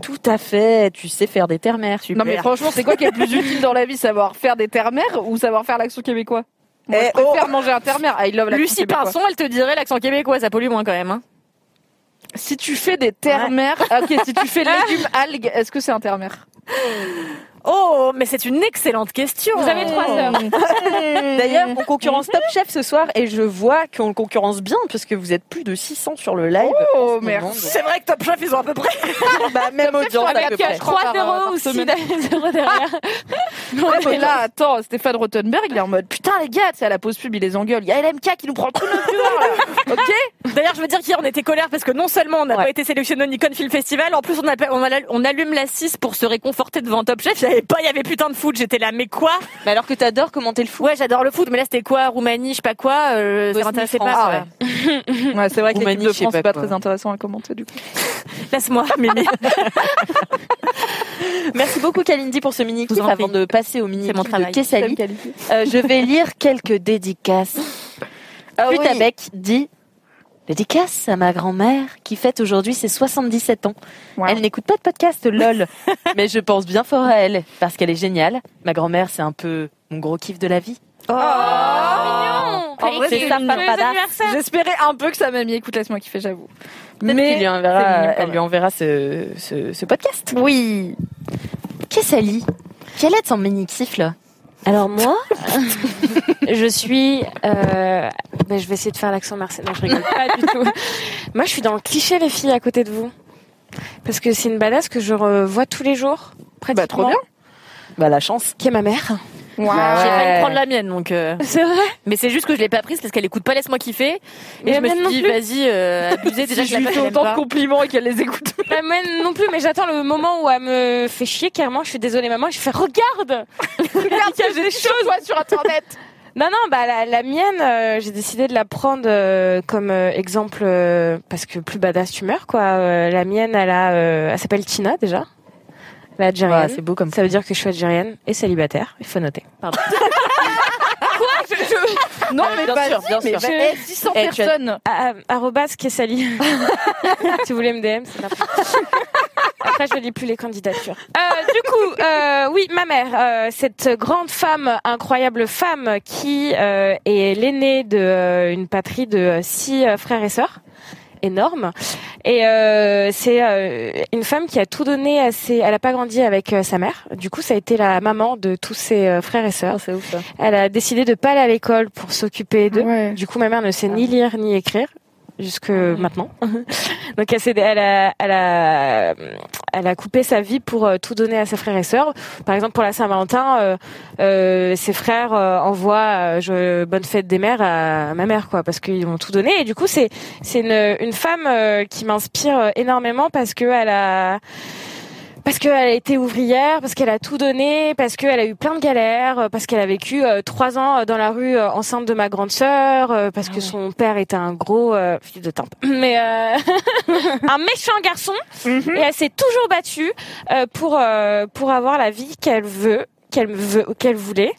Tout à fait, tu sais faire des terres-mères. Non mais franchement, c'est quoi qui est le plus utile dans la vie, savoir faire des terres-mères ou savoir faire l'accent québécois? Moi, Eh, je préfère manger un terre-mère. I love l'accent Lucie québécois. Pinson, elle te dirait l'accent québécois, ça pollue moins quand même. Hein. Si tu fais des terres-mères, ah, ok, si tu fais légumes algues, est-ce que c'est un terre-mère? Oh, mais c'est une excellente question. Vous avez trois heures. D'ailleurs, on concurrence Top Chef ce soir et je vois qu'on le concurrence bien parce que vous êtes plus de 600 sur le live. Oh ce merde. C'est vrai que Top Chef, ils ont à peu près. bah, même audience à peu près. 3-0 aussi, 0 derrière. Ouais, mais là, attends, Stéphane Rottenberg, il est en mode putain les gars, c'est à la pause pub, il les engueule. Il y a LMK qui nous prend tout notre là. Ok D'ailleurs, je veux dire qu'hier, on était colère parce que non seulement on n'a Ouais. pas été sélectionné au Nikon Film Festival, en plus on, a- on allume la 6 pour se réconforter devant Top Chef. Il y avait pas, il y avait putain de foot. J'étais là, mais quoi? Mais alors que t'adores commenter le foot? Ouais, j'adore le foot, mais là c'était quoi? Roumanie, je sais pas quoi. Euh, ça Bosnie, m'intéressait France, pas. ouais. ouais. Ouais, c'est vrai que l'équipe de France, c'est pas très intéressant à commenter du coup. Laisse-moi, Mimi. Merci beaucoup Kalindi pour ce mini en avant de passer au mini kiff de. Kessali. Euh, je vais lire quelques dédicaces. Ah oui. Dit Dédicace à ma grand-mère qui fête aujourd'hui ses 77 ans. Wow. Elle n'écoute pas de podcast, lol. mais je pense bien fort à elle parce qu'elle est géniale. Ma grand-mère, c'est un peu mon gros kiff de la vie. Oh, En vrai, c'est sa. J'espérais un peu que sa mamie écoute Laisse-moi kiffer, j'avoue. Mais lui enverra, mignon elle lui enverra ce, ce, ce podcast. Oui. Kessali, quel est ton mini kiff là? Alors moi, je suis. Euh... ben, je vais essayer de faire l'accent marseillais. Non, je rigole pas du tout. Moi, je suis dans le cliché les filles à côté de vous, parce que c'est une badass que je revois tous les jours. Pratiquement, Bah trop bien. Bah la chance. Qui est ma mère. Wow. Bah J'ai failli prendre la mienne, donc. euh, C'est vrai. Mais c'est juste que je l'ai pas prise parce qu'elle écoute pas Laisse-moi kiffer. Et Mais je me la suis mienne dit, vas-y, euh, abusez déjà Si que je lui fais autant de compliments et qu'elle les écoute. La mienne non plus, mais j'attends le moment où elle me fait chier carrément. Je suis désolée maman. Je fais regarde. Regarde, il y a des choses sur internet. Non, non, bah la, la mienne, euh, j'ai décidé de la prendre euh, comme euh, exemple euh, parce que plus badass tu meurs, quoi. Euh, la mienne, elle a, euh, elle s'appelle Tina déjà. Elle est algérienne. Ouais, c'est beau comme ça veut dire que je suis algérienne et célibataire. Il faut noter. Pardon. Non, mais bien vas-y, sûr, bien mais sûr. bah, eh, 600 Eh, tu as- personnes. Ah, Arrobas Kessali. si vous voulez me DM, c'est Après, je lis plus les candidatures. Euh, du coup, euh, oui, ma mère, euh, cette grande femme, incroyable femme, qui euh, est l'aînée de euh, une patrie de euh, six euh, frères et sœurs énorme et euh, c'est euh, une femme qui a tout donné à ses elle a pas grandi avec euh, sa mère du coup ça a été la maman de tous ses euh, frères et sœurs c'est ouf ça. elle a décidé de pas aller à l'école pour s'occuper d'eux Ouais. du coup, ma mère ne sait ni lire ni écrire jusque maintenant. Donc, elle, a, elle, a, elle a coupé sa vie pour euh, tout donner à ses frères et sœurs. Par exemple, pour la Saint-Valentin, euh, euh, ses frères euh, envoient je- bonne fête des mères à, ma mère, quoi, parce qu'ils ont tout donné. Et du coup, c'est une, une femme qui m'inspire énormément parce que elle a parce qu'elle a été ouvrière, parce qu'elle a tout donné, parce qu'elle a eu plein de galères, euh, parce qu'elle a vécu euh, trois ans euh, dans la rue euh, enceinte de ma grande sœur, euh, parce que son père était un gros euh, fils de timpe, mais euh, un méchant garçon. Et elle s'est toujours battue euh, pour euh, pour avoir la vie qu'elle veut qu'elle veut qu'elle voulait.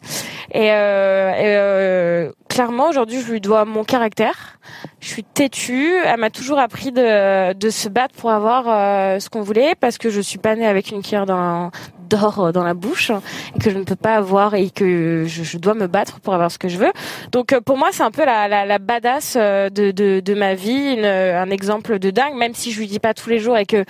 Et, euh, et, euh, clairement, aujourd'hui, je lui dois mon caractère. Je suis têtue. Elle m'a toujours appris de, de se battre pour avoir euh, ce qu'on voulait parce que je suis pas née avec une cuillère dans d'or dans la bouche et que je ne peux pas avoir et que je, dois me battre pour avoir ce que je veux. Donc euh, pour moi, c'est un peu la, la, badass euh, de, de, de ma vie, un exemple de dingue, même si je lui dis pas tous les jours et que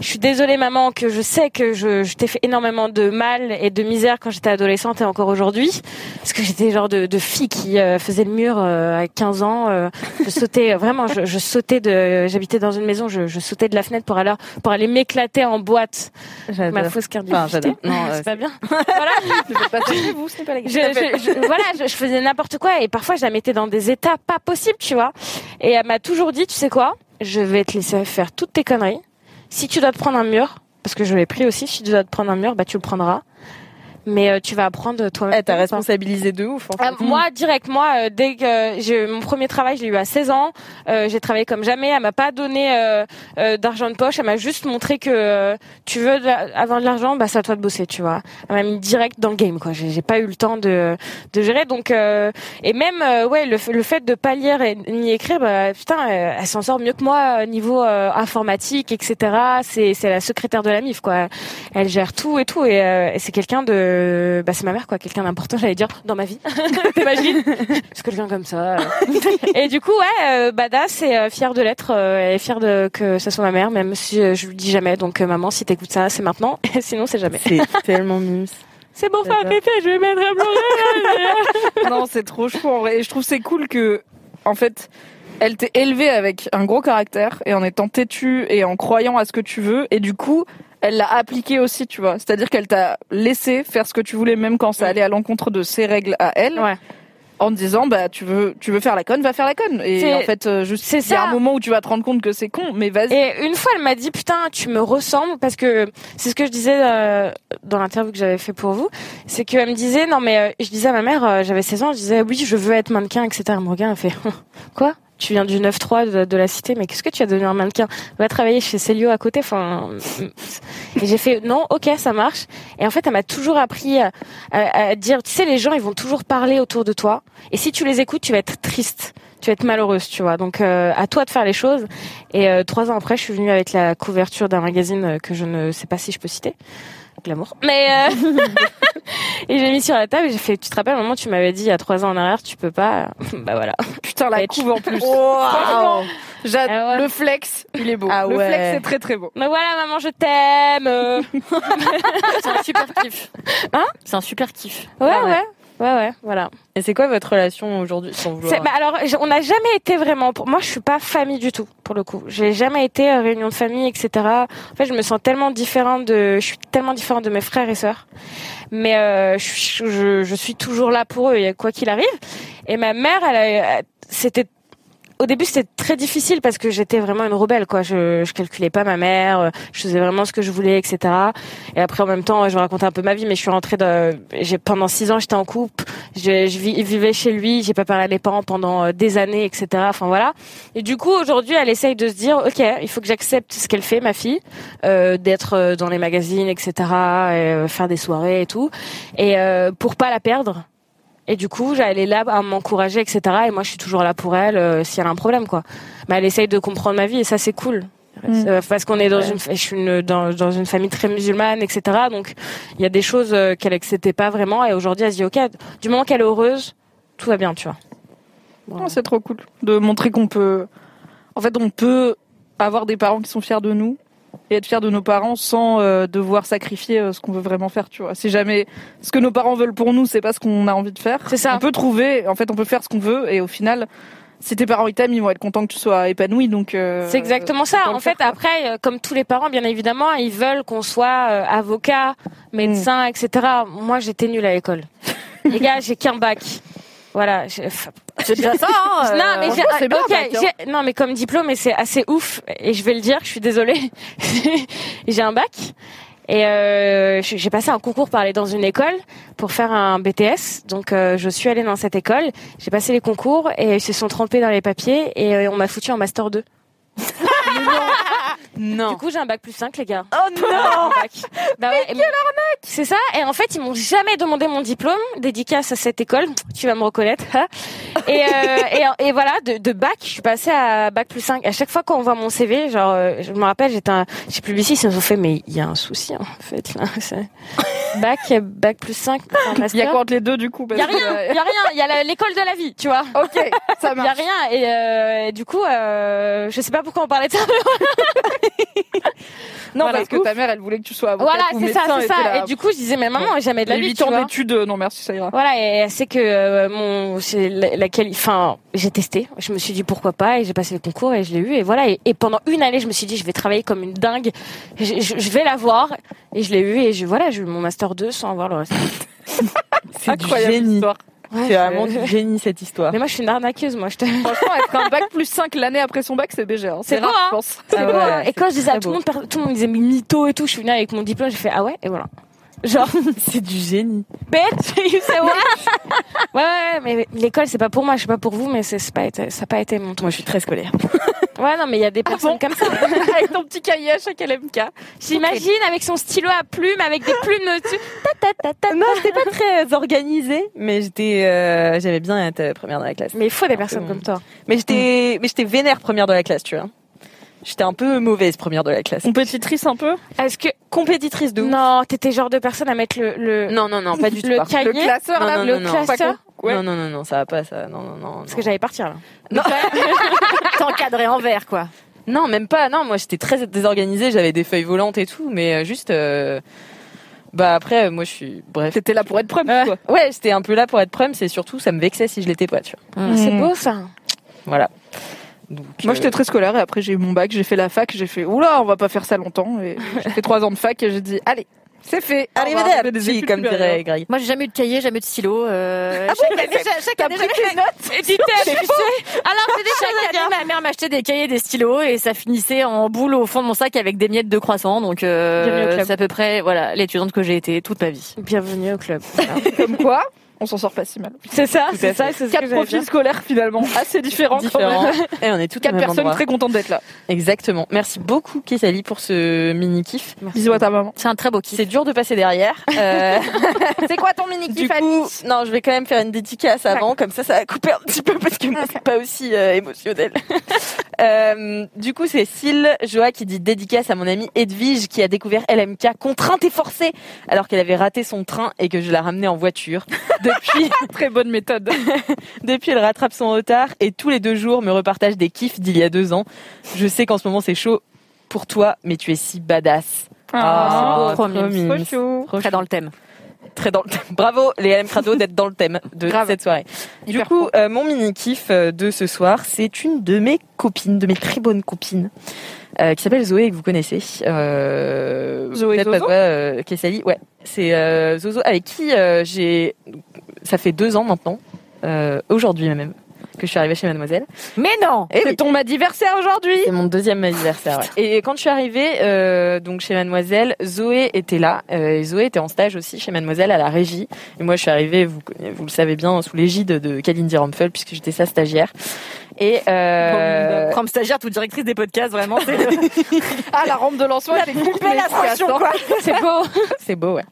je suis désolée maman que je sais que je, t'ai fait énormément de mal et de misère quand j'étais adolescente et encore aujourd'hui parce que j'étais genre de, de fille qui euh, faisait le mur euh, à 15 ans euh, je sautais euh, vraiment je, je sautais de j'habitais dans une maison je, je sautais de la fenêtre pour aller pour aller m'éclater en boîte. Ma fausse carte Enfin, Non, c'est pas bien. Voilà. Pas vous, ce pas je, voilà, je faisais n'importe quoi et parfois je la mettais dans des états pas possibles, tu vois. Et elle m'a toujours dit, tu sais quoi, je vais te laisser faire toutes tes conneries. Si tu dois te prendre un mur, parce que je l'ai pris aussi, si tu dois te prendre un mur, bah tu le prendras. Mais euh, tu vas apprendre toi-même. Eh, t'as responsabilisé de ouf. En fait. Euh, moi, direct, moi, euh, dès que j'ai mon premier travail, je l'ai eu à 16 ans. Euh, j'ai travaillé comme jamais. Elle m'a pas donné euh, euh, d'argent de poche. Elle m'a juste montré que euh, tu veux de la- avoir de l'argent, bah c'est à toi de bosser, tu vois. Elle m'a mis direct dans le game, quoi. J'ai j'ai pas eu le temps de de gérer. Donc euh, et même euh, ouais, le, le fait de pas lire et ni écrire, bah putain, euh, elle s'en sort mieux que moi euh, niveau euh, informatique, etc. C'est c'est la secrétaire de la MIF, quoi. Elle gère tout et tout et, euh, et c'est quelqu'un de bah c'est ma mère quoi quelqu'un d'important j'allais dire dans ma vie t'imagines c'est quelqu'un comme ça et du coup ouais euh, badass et euh, fière de l'être euh, et fière de que ça soit ma mère même si euh, je lui dis jamais donc euh, maman si t'écoutes ça c'est maintenant sinon c'est jamais C'est tellement mimes. c'est bon J'adore. arrêtez je vais mettre à pleurer non, c'est trop chou en vrai. Et je trouve c'est cool que, en fait, elle t'ait élevée avec un gros caractère et en étant têtue et en croyant à ce que tu veux. Et du coup, elle l'a appliqué aussi, tu vois. C'est-à-dire qu'elle t'a laissé faire ce que tu voulais, même quand ça allait à l'encontre de ses règles à elle. Ouais. En te disant, bah, tu veux, tu veux faire la conne, va faire la conne. Et en fait, euh, juste, c'est il y a un moment où tu vas te rendre compte que c'est con, mais vas-y. Et une fois, elle m'a dit putain, tu me ressembles parce que c'est ce que je disais euh, dans l'interview que j'avais fait pour vous, c'est qu'elle me disait non mais euh, je disais à ma mère, euh, j'avais 16 ans, je disais oui je veux être mannequin, etc. Elle me regarde, elle fait quoi? Tu viens du 9-3 de, la cité, mais qu'est-ce que tu vas devenir mannequin? Va travailler chez Célio à côté. Enfin, et j'ai fait non, ok, ça marche. Et en fait, elle m'a toujours appris à, à- à dire, tu sais, les gens, ils vont toujours parler autour de toi. Et si tu les écoutes, tu vas être triste, tu vas être malheureuse, tu vois. Donc, euh, à toi de faire les choses. Et euh, trois ans après, je suis venue avec la couverture d'un magazine euh, que je ne sais pas si je peux citer. Glamour. Mais euh, et j'ai mis sur la table et j'ai fait. Tu te rappelles, maman, tu m'avais dit il y a trois ans en arrière, tu peux pas. bah voilà. Putain, la couve en plus. Wow. Franchement, j'a- Ah ouais. le flex, il est beau. Ah le ouais. flex, c'est très très beau. Mais voilà, maman, je t'aime. C'est un super kiff. Hein? C'est un super kiff. Ouais, Ah ouais. ouais. Ouais, ouais, voilà. Et c'est quoi votre relation aujourd'hui sans vouloir bah alors, on n'a jamais été vraiment. Pour moi, je suis pas famille du tout, pour le coup. J'ai jamais été à réunion de famille, etc. En fait, je me sens tellement différente de. Je suis tellement différente de mes frères et sœurs. Mais euh, je, suis- je, je suis toujours là pour eux, quoi qu'il arrive. Et ma mère, elle, a- c'était au début, c'était très difficile parce que j'étais vraiment une rebelle, quoi. Je, je calculais pas ma mère, euh, je faisais vraiment ce que je voulais, etc. Et après, en même temps, je racontais un peu ma vie, mais je suis rentrée de, j'ai, pendant six ans, j'étais en couple, je, je vivais chez lui, j'ai pas parlé à mes parents pendant euh, des années, etc. Enfin, voilà. Et du coup, aujourd'hui, elle essaye de se dire, OK, il faut que j'accepte ce qu'elle fait, ma fille, euh, d'être euh, dans les magazines, etc., et, faire des soirées et tout. Et, euh, pour pas la perdre. Et du coup, elle est là à m'encourager, etc. Et moi, je suis toujours là pour elle euh, si elle a un problème, quoi. Mais elle essaye de comprendre ma vie et ça, c'est cool. Mm. Euh, Parce qu'on est dans une, je suis une- dans, dans une famille très musulmane, etc. Donc, il y a des choses euh, qu'elle acceptait pas vraiment. Et aujourd'hui, elle se dit, ok, du moment qu'elle est heureuse, tout va bien, tu vois. Non, c'est trop cool de montrer qu'on peut. En fait, on peut avoir des parents qui sont fiers de nous et être fiers de nos parents sans euh, devoir sacrifier euh, ce qu'on veut vraiment faire, tu vois. Si jamais ce que nos parents veulent pour nous, c'est pas ce qu'on a envie de faire, C'est ça. on peut trouver. En fait, on peut faire ce qu'on veut et au final, si tes parents ils t'aiment, ils vont être contents que tu sois épanoui. Donc euh, C'est exactement ça. En fait, faire, après, euh, comme tous les parents, bien évidemment, ils veulent qu'on soit euh, avocat, médecin, etc. Moi, j'étais nulle à l'école. les gars, j'ai qu'un bac. Voilà. J'ai- c'est déjà ça. Hein, non, euh, mais j'ai, bien, bac, hein. j'ai- non, mais comme diplôme, et c'est assez ouf, et je vais le dire, je suis désolée. j'ai un bac. Et euh, j'ai passé un concours pour aller dans une école pour faire un BTS. Donc euh, je suis allée dans cette école, j'ai passé les concours et ils se sont trompés dans les papiers et euh, on m'a foutu en master 2. Non. Du coup, j'ai un bac plus 5 les gars. Oh non Bah ouais, et- C'est ça. Et en fait, ils m'ont jamais demandé mon diplôme. Dédicace à cette école. Tu vas me reconnaître. hein. Et, euh, et, et voilà, de, de bac, je suis passée à bac plus 5. À chaque fois qu'on voit mon CV, genre, euh, je me rappelle, j'étais un, chez Publicis, ils ont fait, mais il y a un souci, en fait, là. Bac, bac plus 5, un Il y a quoi entre les deux du coup Il y a rien, il y a rien, il y a l'école de la vie, tu vois. Ok, ça Il y a marche. rien et, euh, et du coup, euh, je sais pas pourquoi on parlait de ça. Non, Voilà. parce que ta mère, elle voulait que tu sois avocat Voilà, c'est ça, c'est ça. là, Et du coup, je disais, mais maman, jamais de la vie, 8 tu ans d'études, euh, non merci, ça ira. Voilà, et elle sait que euh, mon, c'est la- laquelle, enfin, j'ai testé. Je me suis dit pourquoi pas, et j'ai passé le concours et je l'ai eu. Et voilà, et, et pendant une année, je me suis dit, je vais travailler comme une dingue. Je, je- je vais l'avoir, et je l'ai eu. Et je, voilà, j'ai eu mon master 2 sans avoir le reste. C'est du Incroyable génie. histoire. Ouais, C'est je- vraiment du génie cette histoire. Mais moi, je suis une arnaqueuse, moi. Je te... Franchement, être un bac plus 5 l'année après son bac, c'est BG. Hein. C'est rare, beau, hein. je pense. C'est Ah ouais. Et quand je disais à tout le monde, tout le monde disait mais mytho et tout, je suis venue avec mon diplôme, j'ai fait ah ouais, et voilà. Genre, C'est du génie. bitch, you say what? ouais, ouais, mais l'école, c'est pas pour moi, je sais pas pour vous, mais c'est c'est pas été, ça a pas été mon truc. Moi, je suis très scolaire. Ouais, non, mais il y a des personnes bon? comme ça. avec ton petit cahier à chaque LMK. J'imagine avec son stylo à plumes, avec des plumes dessus. Ta, ta, ta, ta. Non, j'étais pas très organisée, mais j'étais, euh, j'aimais bien être euh, première dans la classe. Mais il faut des personnes comme toi. Mais j'étais, mais j'étais vénère première de la classe, tu vois. J'étais un peu mauvaise première de la classe. Compétitrice un peu. Est-ce que Compétitrice de ouf. non, t'étais genre de personne à mettre le le, non, non, non, pas du tout. le cahier classeur, Non, là, non, le non, non. classeur. Ouais. Non, non, non, non, ça va pas, ça. Non, non, non. Parce non. que j'allais partir là. T'es encadré en vert, quoi. Non, même pas. Non, moi, j'étais très désorganisée. J'avais des feuilles volantes et tout, mais euh, juste. euh, Bah après, euh, moi, je suis. Bref. T'étais là pour être preuve, Ouais, quoi. ouais, j'étais un peu là pour être prême. C'est surtout, ça me vexait si je l'étais pas, tu vois. C'est Mm. beau ça. Voilà. Donc, Moi, euh, j'étais très scolaire et après j'ai eu mon bac, j'ai fait la fac, j'ai fait oula, on va pas faire ça longtemps. Et j'ai fait trois ans de fac et j'ai dit allez, c'est fait. Des Arrivederci, comme supérieures. dirait Greg. Moi, j'ai jamais eu de cahier, jamais eu de stylo. Euh, Ah chaque bon, année, mais chaque- chaque T'as année, pris j'avais- tes notes Et tu. Alors des Chaque année, ma mère m'achetait des cahiers, des stylos, et ça finissait en boule au fond de mon sac avec des miettes de croissant. Donc, euh, Bienvenue au club. c'est à peu près, voilà, l'étudiante que j'ai été toute ma vie. Bienvenue au club. Comme quoi, on s'en sort pas si mal. C'est ça, c'est ça, c'est ce Quatre j'allais profils dire. scolaires finalement assez différents. quand Différent. même. Et on est toutes Quatre même personnes endroit. très contentes d'être là. Exactement. Merci beaucoup, Kessali, pour ce mini kiff. Bisous à ta maman. C'est un très beau kiff. C'est dur de passer derrière. Euh, C'est quoi ton mini du coup, non, je vais quand même faire une dédicace avant, comme ça, ça va couper un petit peu parce que moi, c'est pas aussi euh, émotionnel. Euh, du coup, c'est Syl Joa qui dit dédicace à mon amie Edwige qui a découvert LMK contrainte et forcée alors qu'elle avait raté son train et que je la ramenais en voiture. Depuis, Très bonne méthode. depuis, elle rattrape son retard et tous les deux jours me repartage des kiffs d'il y a deux ans. Je sais qu'en ce moment c'est chaud pour toi, mais tu es si badass. Ah, c'est trop trop mignon. mignon. trop. Trop Très dans le thème. très dans le thème. Bravo les LM Crado d'être dans le thème de Grave. cette soirée. Du Hyper coup, euh, mon mini kiff euh, de ce soir, c'est une de mes copines, de mes très bonnes copines, qui s'appelle Zoé et que vous connaissez. Euh, Zoé peut-être pas Zozo toi, euh, Kessali. Ouais, c'est euh, Zozo avec qui euh, j'ai. Ça fait deux ans maintenant, euh, aujourd'hui même, que je suis arrivée chez Mademoiselle. Mais non! Et C'est ton anniversaire aujourd'hui. c'est mon deuxième anniversaire. ouais. Et quand je suis arrivée euh, donc chez Mademoiselle, Zoé était là. Euh, et Zoé était en stage aussi chez Mademoiselle à la régie. Et moi, je suis arrivée, vous, vous le savez bien, sous l'égide de Kalindi Rumpel puisque j'étais sa stagiaire. Et euh, Comme stagiaire, toute directrice des podcasts, vraiment, c'est Ah, la rampe de lancement, attention, ça quoi. C'est beau. c'est beau, ouais.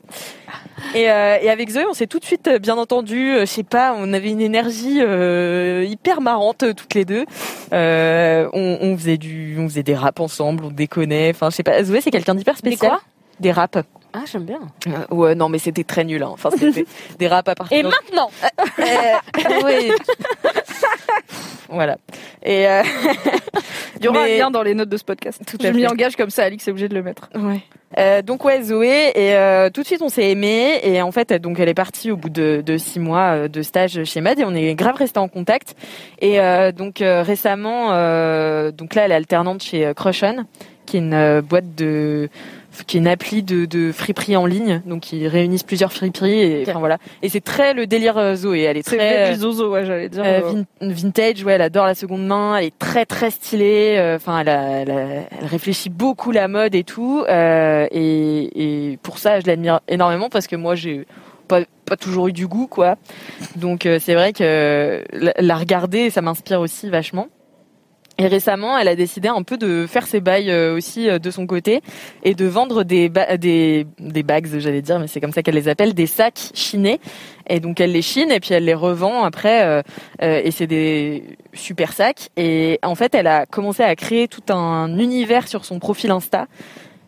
Et, euh, et avec Zoé, on s'est tout de suite euh, bien entendu. euh, Je sais pas, on avait une énergie euh, hyper marrante euh, toutes les deux. Euh, on, on faisait du, on faisait des raps ensemble, on déconnait. Enfin, je sais pas. Zoé, c'est quelqu'un d'hyper Des spécial. quoi? Des raps. Ah, j'aime bien. Euh, ouais, non, mais c'était très nul. Hein. Enfin, c'était des raps à partir. Et maintenant Euh, oui. voilà. Et euh, Il y aura Mais- un lien dans les notes de ce podcast. Tout Je m'y engage comme ça, Alix est obligé de le mettre. Ouais. Euh, donc ouais Zoé et euh, tout de suite on s'est aimé et en fait donc elle est partie au bout de, de six mois de stage chez Mad et on est grave resté en contact et euh, donc récemment euh, donc là elle est alternante chez euh, Crush On qui est une boîte de qui est une appli de, de friperie en ligne donc ils réunissent plusieurs friperies et enfin voilà et c'est très le délire euh, Zoé elle est très vrai, Zozo, ouais, j'allais dire. euh, euh, vin- vintage, ouais, elle adore la seconde main, elle est très très stylée. euh, Enfin, elle, elle, elle réfléchit beaucoup la mode et tout. euh, et, et pour ça, je l'admire énormément parce que moi, j'ai pas, pas toujours eu du goût, quoi. Donc, euh, c'est vrai que la, la regarder, ça m'inspire aussi vachement. Et récemment, elle a décidé un peu de faire ses bails euh, aussi euh, de son côté et de vendre des ba- des des bags, j'allais dire, mais c'est comme ça qu'elle les appelle, des sacs chinés. Et donc elle les chine et puis elle les revend après euh, et c'est des super sacs. Et en fait, elle a commencé à créer tout un univers sur son profil Insta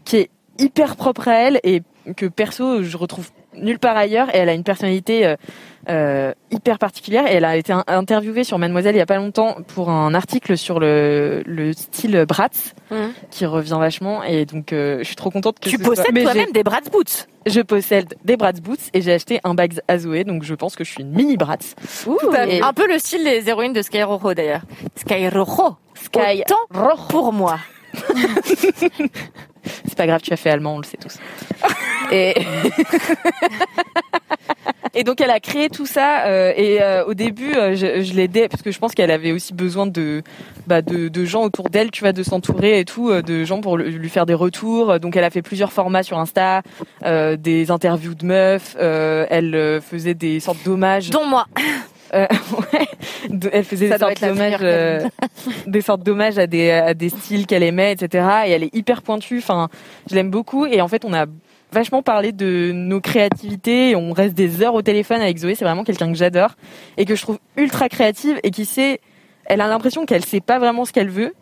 qui est hyper propre à elle et que perso je retrouve nulle part ailleurs. Et elle a une personnalité euh, euh, hyper particulière. Et elle a été in- interviewée sur Mademoiselle il y a pas longtemps pour un article sur le, le style Bratz Mhm. qui revient vachement. Et donc euh, je suis trop contente que Tu possèdes toi-même des Bratz Boots. Je possède des Bratz Boots et j'ai acheté un bag à Zoé. Donc je pense que je suis une mini Bratz. Et- Un peu le style des héroïnes de Sky Rojo d'ailleurs. Sky Rojo. Sky Autant pour moi. C'est pas grave, tu as fait allemand, on le sait tous. et... et donc elle a créé tout ça euh, et euh, au début euh, je, je l'aidais parce que je pense qu'elle avait aussi besoin de bah, de, de gens autour d'elle, tu vois, de s'entourer et tout, de gens pour lui faire des retours. Donc elle a fait plusieurs formats sur Insta, des interviews de meufs, elle faisait des sortes d'hommages. Dont moi. Euh, ouais. Elle faisait des sortes d'hommages, euh, des sortes d'hommages à des, à des styles qu'elle aimait, etc. Et elle est hyper pointue. Enfin, je l'aime beaucoup. Et en fait, on a vachement parlé de nos créativités. On reste des heures au téléphone avec Zoé. C'est vraiment quelqu'un que j'adore et que je trouve ultra créative et qui sait. Elle a l'impression qu'elle sait pas vraiment ce qu'elle veut,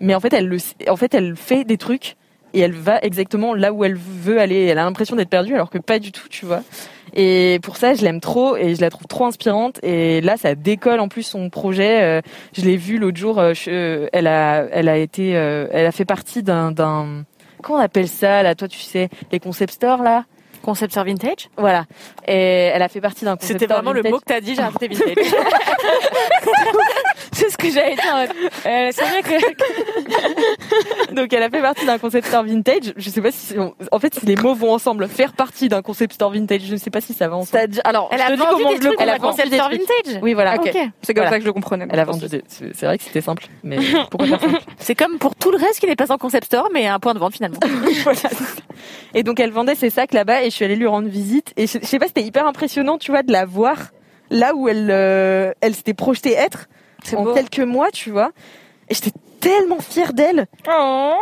mais en fait, elle le, en fait, elle fait des trucs et elle va exactement là où elle veut aller. Elle a l'impression d'être perdue alors que pas du tout, tu vois. Et pour ça, je l'aime trop et je la trouve trop inspirante. Et là, ça décolle en plus son projet. Euh, je l'ai vu l'autre jour. euh, euh, elle a, elle a été, elle a fait partie d'un, d'un, comment on appelle ça là Toi, tu sais, les concept stores là? Concept store vintage. Voilà. Et elle a fait partie d'un concept C'était vraiment le vintage. mot que t'as dit, j'ai rajouté vintage. C'est ce que j'allais dire. Euh, c'est vrai que Donc elle a fait partie d'un concept store vintage. Je sais pas si on- en fait si les mots vont ensemble. Faire partie d'un concept store vintage, je ne sais pas si ça va ensemble. Alors, Elle je a te dis vendu comment des je le trucs elle a concept des store vintage. Oui voilà. C'est comme Voilà. ça que je le comprenais. Elle a vendu. des- C'est c'est vrai que c'était simple, mais pourquoi faire simple C'est comme pour tout le reste qui n'est pas en concept store, mais un point de vente finalement. Voilà. Et donc elle vendait ses sacs là-bas et je suis allée lui rendre visite et je, je sais pas c'était hyper impressionnant tu vois de la voir là où elle euh, elle s'était projetée être en beau. quelques mois tu vois. Et j'étais tellement fière d'elle.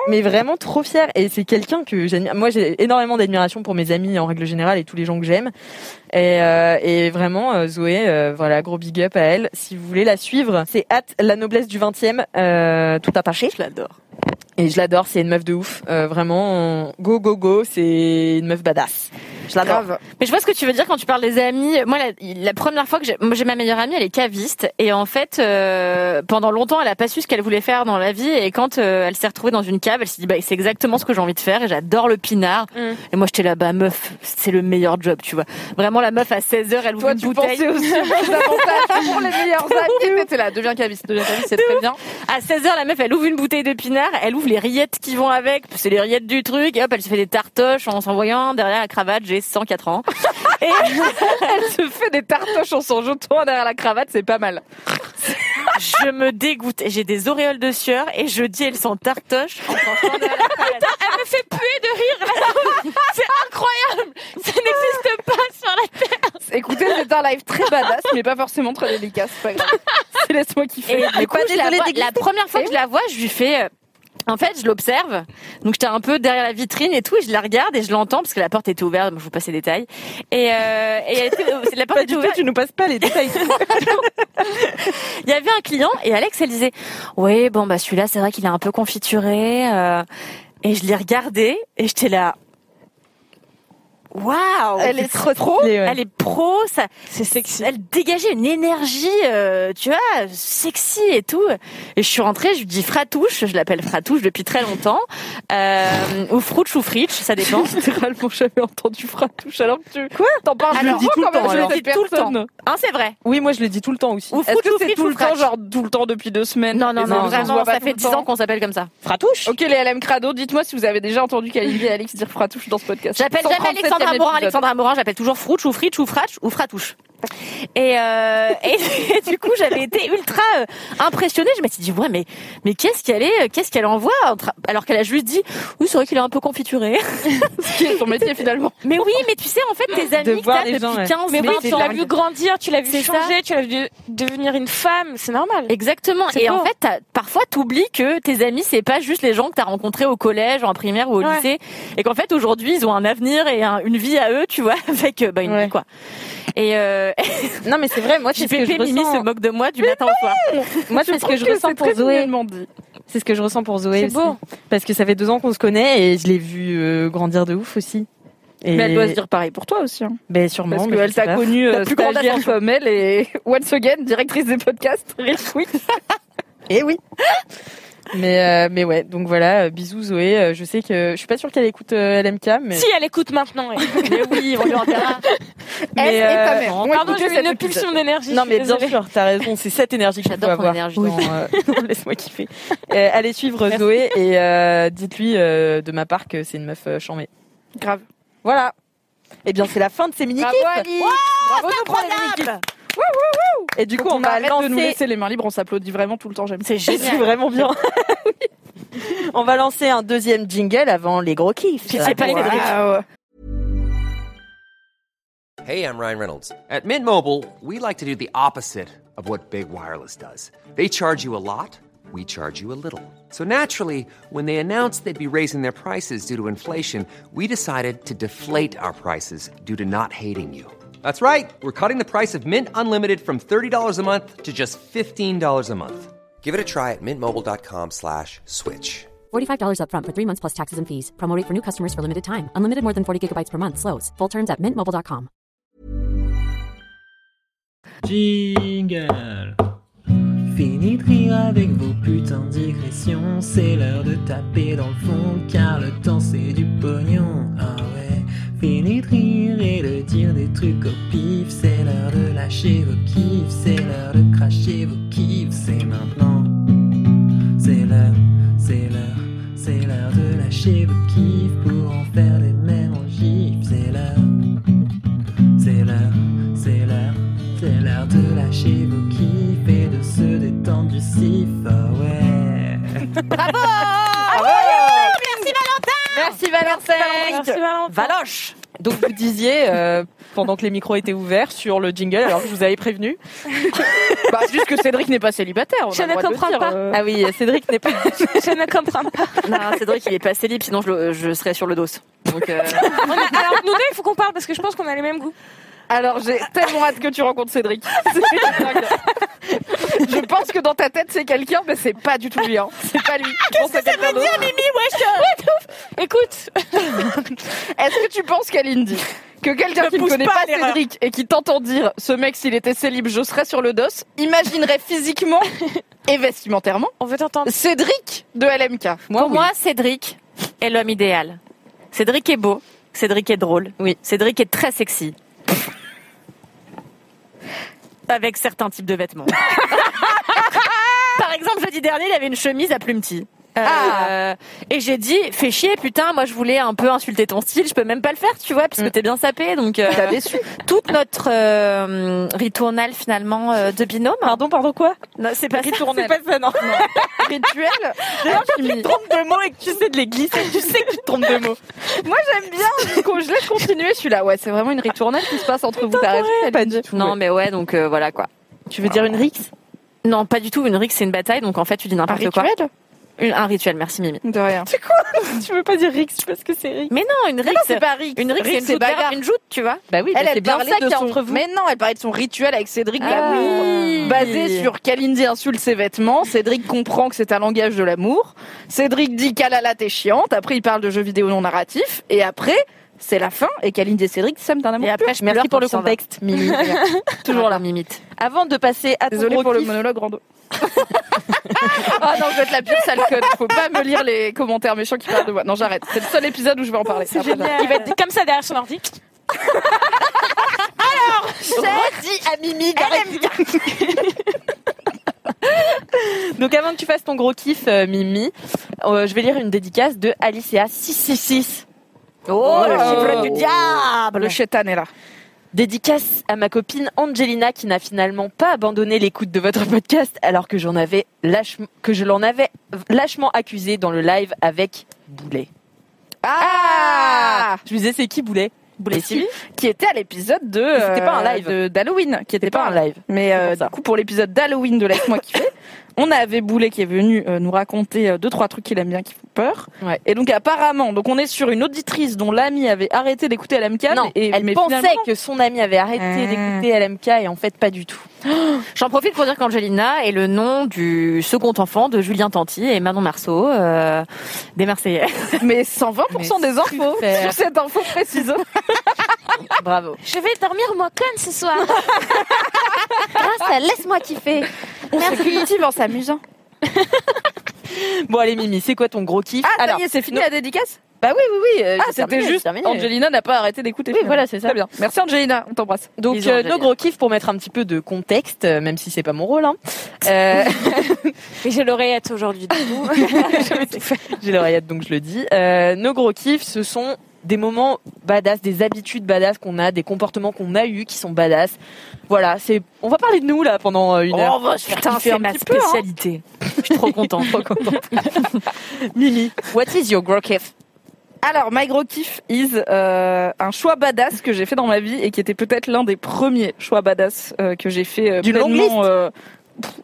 Mais vraiment trop fière. Et c'est quelqu'un que j'admire moi j'ai énormément d'admiration pour mes amis en règle générale et tous les gens que j'aime et, euh, et vraiment euh, Zoé euh, voilà gros big up à elle si vous voulez la suivre c'est at la noblesse du 20e euh, tout attaché Je l'adore. et je l'adore, c'est une meuf de ouf. Euh, vraiment, go go go, c'est une meuf badass. Je l'adore. Mais je vois ce que tu veux dire quand tu parles des amis. Moi, la, la première fois que j'ai, ma meilleure amie, elle est caviste et en fait, euh, pendant longtemps, elle a pas su ce qu'elle voulait faire dans la vie et quand euh, elle s'est retrouvée dans une cave, elle s'est dit bah c'est exactement ce que j'ai envie de faire et j'adore le pinard. Mm. Et moi j'étais là bah meuf, c'est le meilleur job, tu vois. Vraiment la meuf à 16 heures, elle ouvre Toi, une tu bouteille. pensais aussi aux avantages pour les meilleurs amis. T'étais là, deviens caviste, deviens caviste, c'est très bien. À 16 heures, la meuf, elle ouvre une bouteille de pinard, elle ouvre les rillettes qui vont avec, c'est les rillettes du truc, et hop, elle se fait des tartoches en s'envoyant derrière la cravate, j'ai 104 ans. Et Elle se fait des tartoches en s'en jetant derrière la cravate, c'est pas mal. je me dégoûte, et j'ai des auréoles de sueur, et je dis, elles sont tartoches. Elle me fait puer de rire. C'est incroyable. Ça n'existe pas sur la terre. Écoutez, c'est un live très badass, mais pas forcément très délicat, c'est pas grave. Laisse-moi kiffer. Et du coup, je la, vois- la première fois que je la vois, je lui fais. En fait, je l'observe. Donc, j'étais un peu derrière la vitrine et tout, et je la regarde et je l'entends parce que la porte était ouverte. Moi, je vous passe les détails. Et, euh, et elle était, euh, la porte était ouverte. tu nous passes pas les détails. Il y avait un client et Alex, elle disait, oui, bon, bah, celui-là, c'est vrai qu'il est un peu confituré. euh, et je l'ai regardé et j'étais là. Waouh! Elle est trop ouais. Elle est pro, ça, c'est sexy. elle dégageait une énergie, euh, tu vois, sexy et tout. Et je suis rentrée, je lui dis Fratouche, je l'appelle Fratouche depuis très longtemps, euh, ou Frouch ou Fritch, ça dépend. Littéralement jamais entendu fratouche alors que tu. Quoi T'en parles Je le dis tout le temps, je le dis tout le temps. Hein, c'est vrai. Oui, moi je le dis tout le temps aussi. Ou Frouch ou Fritch tout ou le temps, genre tout le temps depuis deux semaines Non, non, non, vraiment, ça fait le 10 temps. ans qu'on s'appelle comme ça. Fratouche Ok les LM Crado, dites-moi si vous avez déjà entendu Kalindi et Alex dire fratouche dans ce podcast. J'appelle jamais 137e Alexandra Morin. Alexandra Morin, j'appelle toujours Frouch ou Fritch ou Fratch ou Fratouche. Et, euh, et, du coup, j'avais été ultra euh, impressionnée. Je m'étais dit, ouais, mais, mais qu'est-ce qu'elle est, qu'est-ce qu'elle envoie entre- Alors qu'elle a juste dit, oui, c'est vrai qu'il est un peu confituré. Ce qui est son métier finalement. mais oui, mais tu sais, en fait, tes amis De que les depuis gens, ouais. 15, Mais oui, 20 tu ans. l'as vu grandir, tu l'as vu ça. changer, tu l'as vu devenir une femme, c'est normal. Exactement. Et beau. en fait, parfois, t'oublies que tes amis, c'est pas juste les gens que t'as rencontrés au collège, en primaire ou au Ouais. lycée, et qu'en fait, aujourd'hui, ils ont un avenir et un- une vie à eux, tu vois, avec euh, bah, une Ouais. vie quoi. Et euh, Non, mais c'est vrai, moi, c'est ce que je Mimi ressens. se moque de moi du matin au soir. Moi, c'est ce que je ressens pour Zoé. C'est ce que je ressens pour Zoé C'est beau. Parce que ça fait deux ans qu'on se connaît et je l'ai vu euh, grandir de ouf aussi. Et Mais elle doit se dire pareil pour toi aussi. Hein. Ben, sûrement. Parce qu'elle t'a connue La euh, plus grande stagiaire comme elle et once again directrice des podcasts. Real quick. Eh oui. Mais euh, mais ouais, donc voilà, euh, bisous Zoé. Euh, je sais que je suis pas sûre qu'elle écoute euh, LMK, mais Si elle écoute maintenant, elle. mais oui, on lui enverra. Mais, Elle et ta mère. ont Pardon, j'ai une épisode. pulsion d'énergie. Non, mais bien désolée. sûr, t'as raison. C'est cette énergie faut J'adore ton avoir. énergie. dans, euh, non, Laisse-moi kiffer. Euh, allez suivre Zoé et euh, dites-lui euh, de ma part que c'est une meuf euh, chambée. Grave. Voilà. Eh bien, c'est la fin de ces mini Bravo Ali. Bravo Et du coup, on, on va arrête de nous lancer. laisser les mains libres, on s'applaudit vraiment tout le temps. J'aime. C'est C'est génial. vraiment bien. Oui. On va lancer un deuxième jingle avant les gros kiffs. Sais pas. Waouh. Hey, I'm Ryan Reynolds. At Mint Mobile, we like to do the opposite of what Big Wireless does. They charge you a lot, we charge you a little. So naturally, when they announced they'd be raising their prices due to inflation, we decided to deflate our prices due to not hating you. That's right. We're cutting the price of Mint Unlimited from $30 a month to just $15 a month. Give it a try at mintmobile.com slash switch. $45 upfront for three months plus taxes and fees. Promo rate for new customers for limited time. Unlimited more than 40 gigabytes per month. Slows. Full terms at mintmobile.com. Jingle. Fini de rire avec vos putains de digressions. C'est l'heure de taper dans le fond, car le temps c'est du pognon. Ah ouais. Fini de rire et de dire des trucs au pif. C'est l'heure de lâcher vos kiffs. C'est l'heure de cracher vos kiffs. C'est maintenant. C'est l'heure, c'est l'heure, c'est l'heure de lâcher vos kiffs pour en faire des mêmes en gif. C'est l'heure. C'est l'heure, c'est l'heure, c'est l'heure de lâcher vos kiffs et de se détendre du sif. Ah ouais. Merci Valentin. Merci Valentin. Valoche. Donc vous disiez euh, pendant que les micros étaient ouverts sur le jingle, alors que je vous avais prévenu. Bah juste que Cédric n'est pas célibataire. on a Je le ne comprends dire, pas. euh. Ah oui, Cédric n'est pas. Je ne comprends pas. Non, Cédric, il est pas célib, sinon je, serais sur le dos. Donc, euh, Alors nous deux, il faut qu'on parle parce que je pense qu'on a les mêmes goûts. Alors j'ai tellement hâte que tu rencontres Cédric. Je pense que dans ta tête c'est quelqu'un, mais c'est pas du tout lui. Hein. C'est pas lui. Je pense à quelqu'un d'autre. Écoute, Est-ce que tu penses qu'Aline dit que quelqu'un qui ne connaît pas. Cédric et qui t'entend dire ce mec s'il était célib je serais sur le dos, imaginerait physiquement et vestimentairement on veut t'entendre. Cédric de LMK. pour moi, Cédric est l'homme idéal. Cédric est beau. Cédric est drôle. Oui. Cédric est très sexy. Avec certains types de vêtements. Par exemple, jeudi dernier, il avait une chemise à plumetis. Euh, et j'ai dit, fais chier, putain, moi je voulais un peu insulter ton style, je peux même pas le faire, tu vois, parce que t'es bien sapé, donc euh, T'as déçu. toute notre euh, ritournelle finalement euh, de binôme. Pardon, pardon quoi? Non, c'est pas C'est pas ça, non. Rituel. Tu te trompes de mots et que tu sais de les glisser. Tu sais que tu te trompes de mots. Moi j'aime bien. Quand je laisse continuer, je suis là. Ouais, c'est vraiment une ritournelle qui se passe entre vous. T'as raison. Pas du tout. Non, mais ouais, donc euh, voilà quoi. Tu veux dire une rix Non, pas du tout. Une rixe, c'est une bataille, donc en fait, tu dis n'importe quoi. Une- un rituel, merci Mimi. De rien. Tu veux pas dire rix parce que c'est rix. Mais non, une rixe, c'est pas Rix. une c'est Rix, une, c'est bagarre. une joute, tu vois. Bah oui, Elle, elle c'est bien ça a son... entre vous. Mais non, elle parlait de son rituel avec Cédric Ah l'amour. oui. Basé sur Kalindi insulte ses vêtements, Cédric comprend que c'est un langage de l'amour. Cédric dit qu'Alala t'es chiante. Après, il parle de jeux vidéo non narratifs. Et après, c'est la fin. Et Kalindi et Cédric s'aiment d'un amour. Et après, je Merci pour le contexte, Mimi. toujours là. mimite. Avant de passer à ton Désolée pour le monologue rando. ah non, je vais être la pure sale conne. Faut pas me lire les commentaires méchants qui parlent de moi. Non, j'arrête. C'est le seul épisode où je vais en parler. Après, j'arrête. Il va être comme ça derrière son ordi. redis à Mimi Donc avant que tu fasses ton gros kiff, euh, Mimi, euh, je vais lire une dédicace de Alicia 666. Oh, le Oh. chiffre du diable Le chétan est là. Dédicace à ma copine Angelina qui n'a finalement pas abandonné l'écoute de votre podcast alors que j'en avais lâchement, que je l'en avais lâchement accusé dans le live avec Boulet. Ah Je me disais c'est qui Boulet? Boulet qui? Était à l'épisode de c'était pas un euh, live. d'Halloween, qui était C'était pas un live. Mais euh, du coup, pour l'épisode d'Halloween de Laisse-moi kiffer, on avait Boulet qui est venu euh, nous raconter euh, deux trois trucs qu'il aime bien qui font peur. Ouais. Et donc apparemment, donc on est sur une auditrice dont l'ami avait arrêté d'écouter LMK. Non, et, elle mais pensait finalement- que son ami avait arrêté Ah. d'écouter LMK et en fait pas du tout. J'en profite pour dire qu'Angelina est le nom du second enfant de Julien Tanti et Manon Marceau, euh, des Marseillais. mais 120% Mais des infos sur cette info précise. Bravo. Je vais dormir moi conne ce soir. Grâce à laisse-moi kiffer. On se cultive en s'amusant. Bon allez Mimi, c'est quoi ton gros kiff Ah, Alors, c'est fini non. la dédicace bah oui oui oui, euh, Ah, c'était juste terminé. Angelina n'a pas arrêté d'écouter. Oui, voilà, c'est ça. Très bien. Merci Angelina, on t'embrasse. Donc Bisous, euh, nos gros kiffs pour mettre un petit peu de contexte, euh, même si c'est pas mon rôle. Hein. Euh, Mais j'ai l'oreillette aujourd'hui. J'ai l'oreillette donc je le dis. Euh, nos gros kiffs, ce sont des moments badass, des habitudes badass qu'on a, des comportements qu'on a eu qui sont badass. Voilà, c'est. On va parler de nous là pendant euh, une heure. va se faire Putain, kiffer c'est ma peu, hein. spécialité. Je suis trop contente. Trop contente. Mimi, what is your gros kiff? Alors, my gros kiff is euh, un choix badass que j'ai fait dans ma vie et qui était peut-être l'un des premiers choix badass euh, que j'ai fait euh, longue pleinement, euh,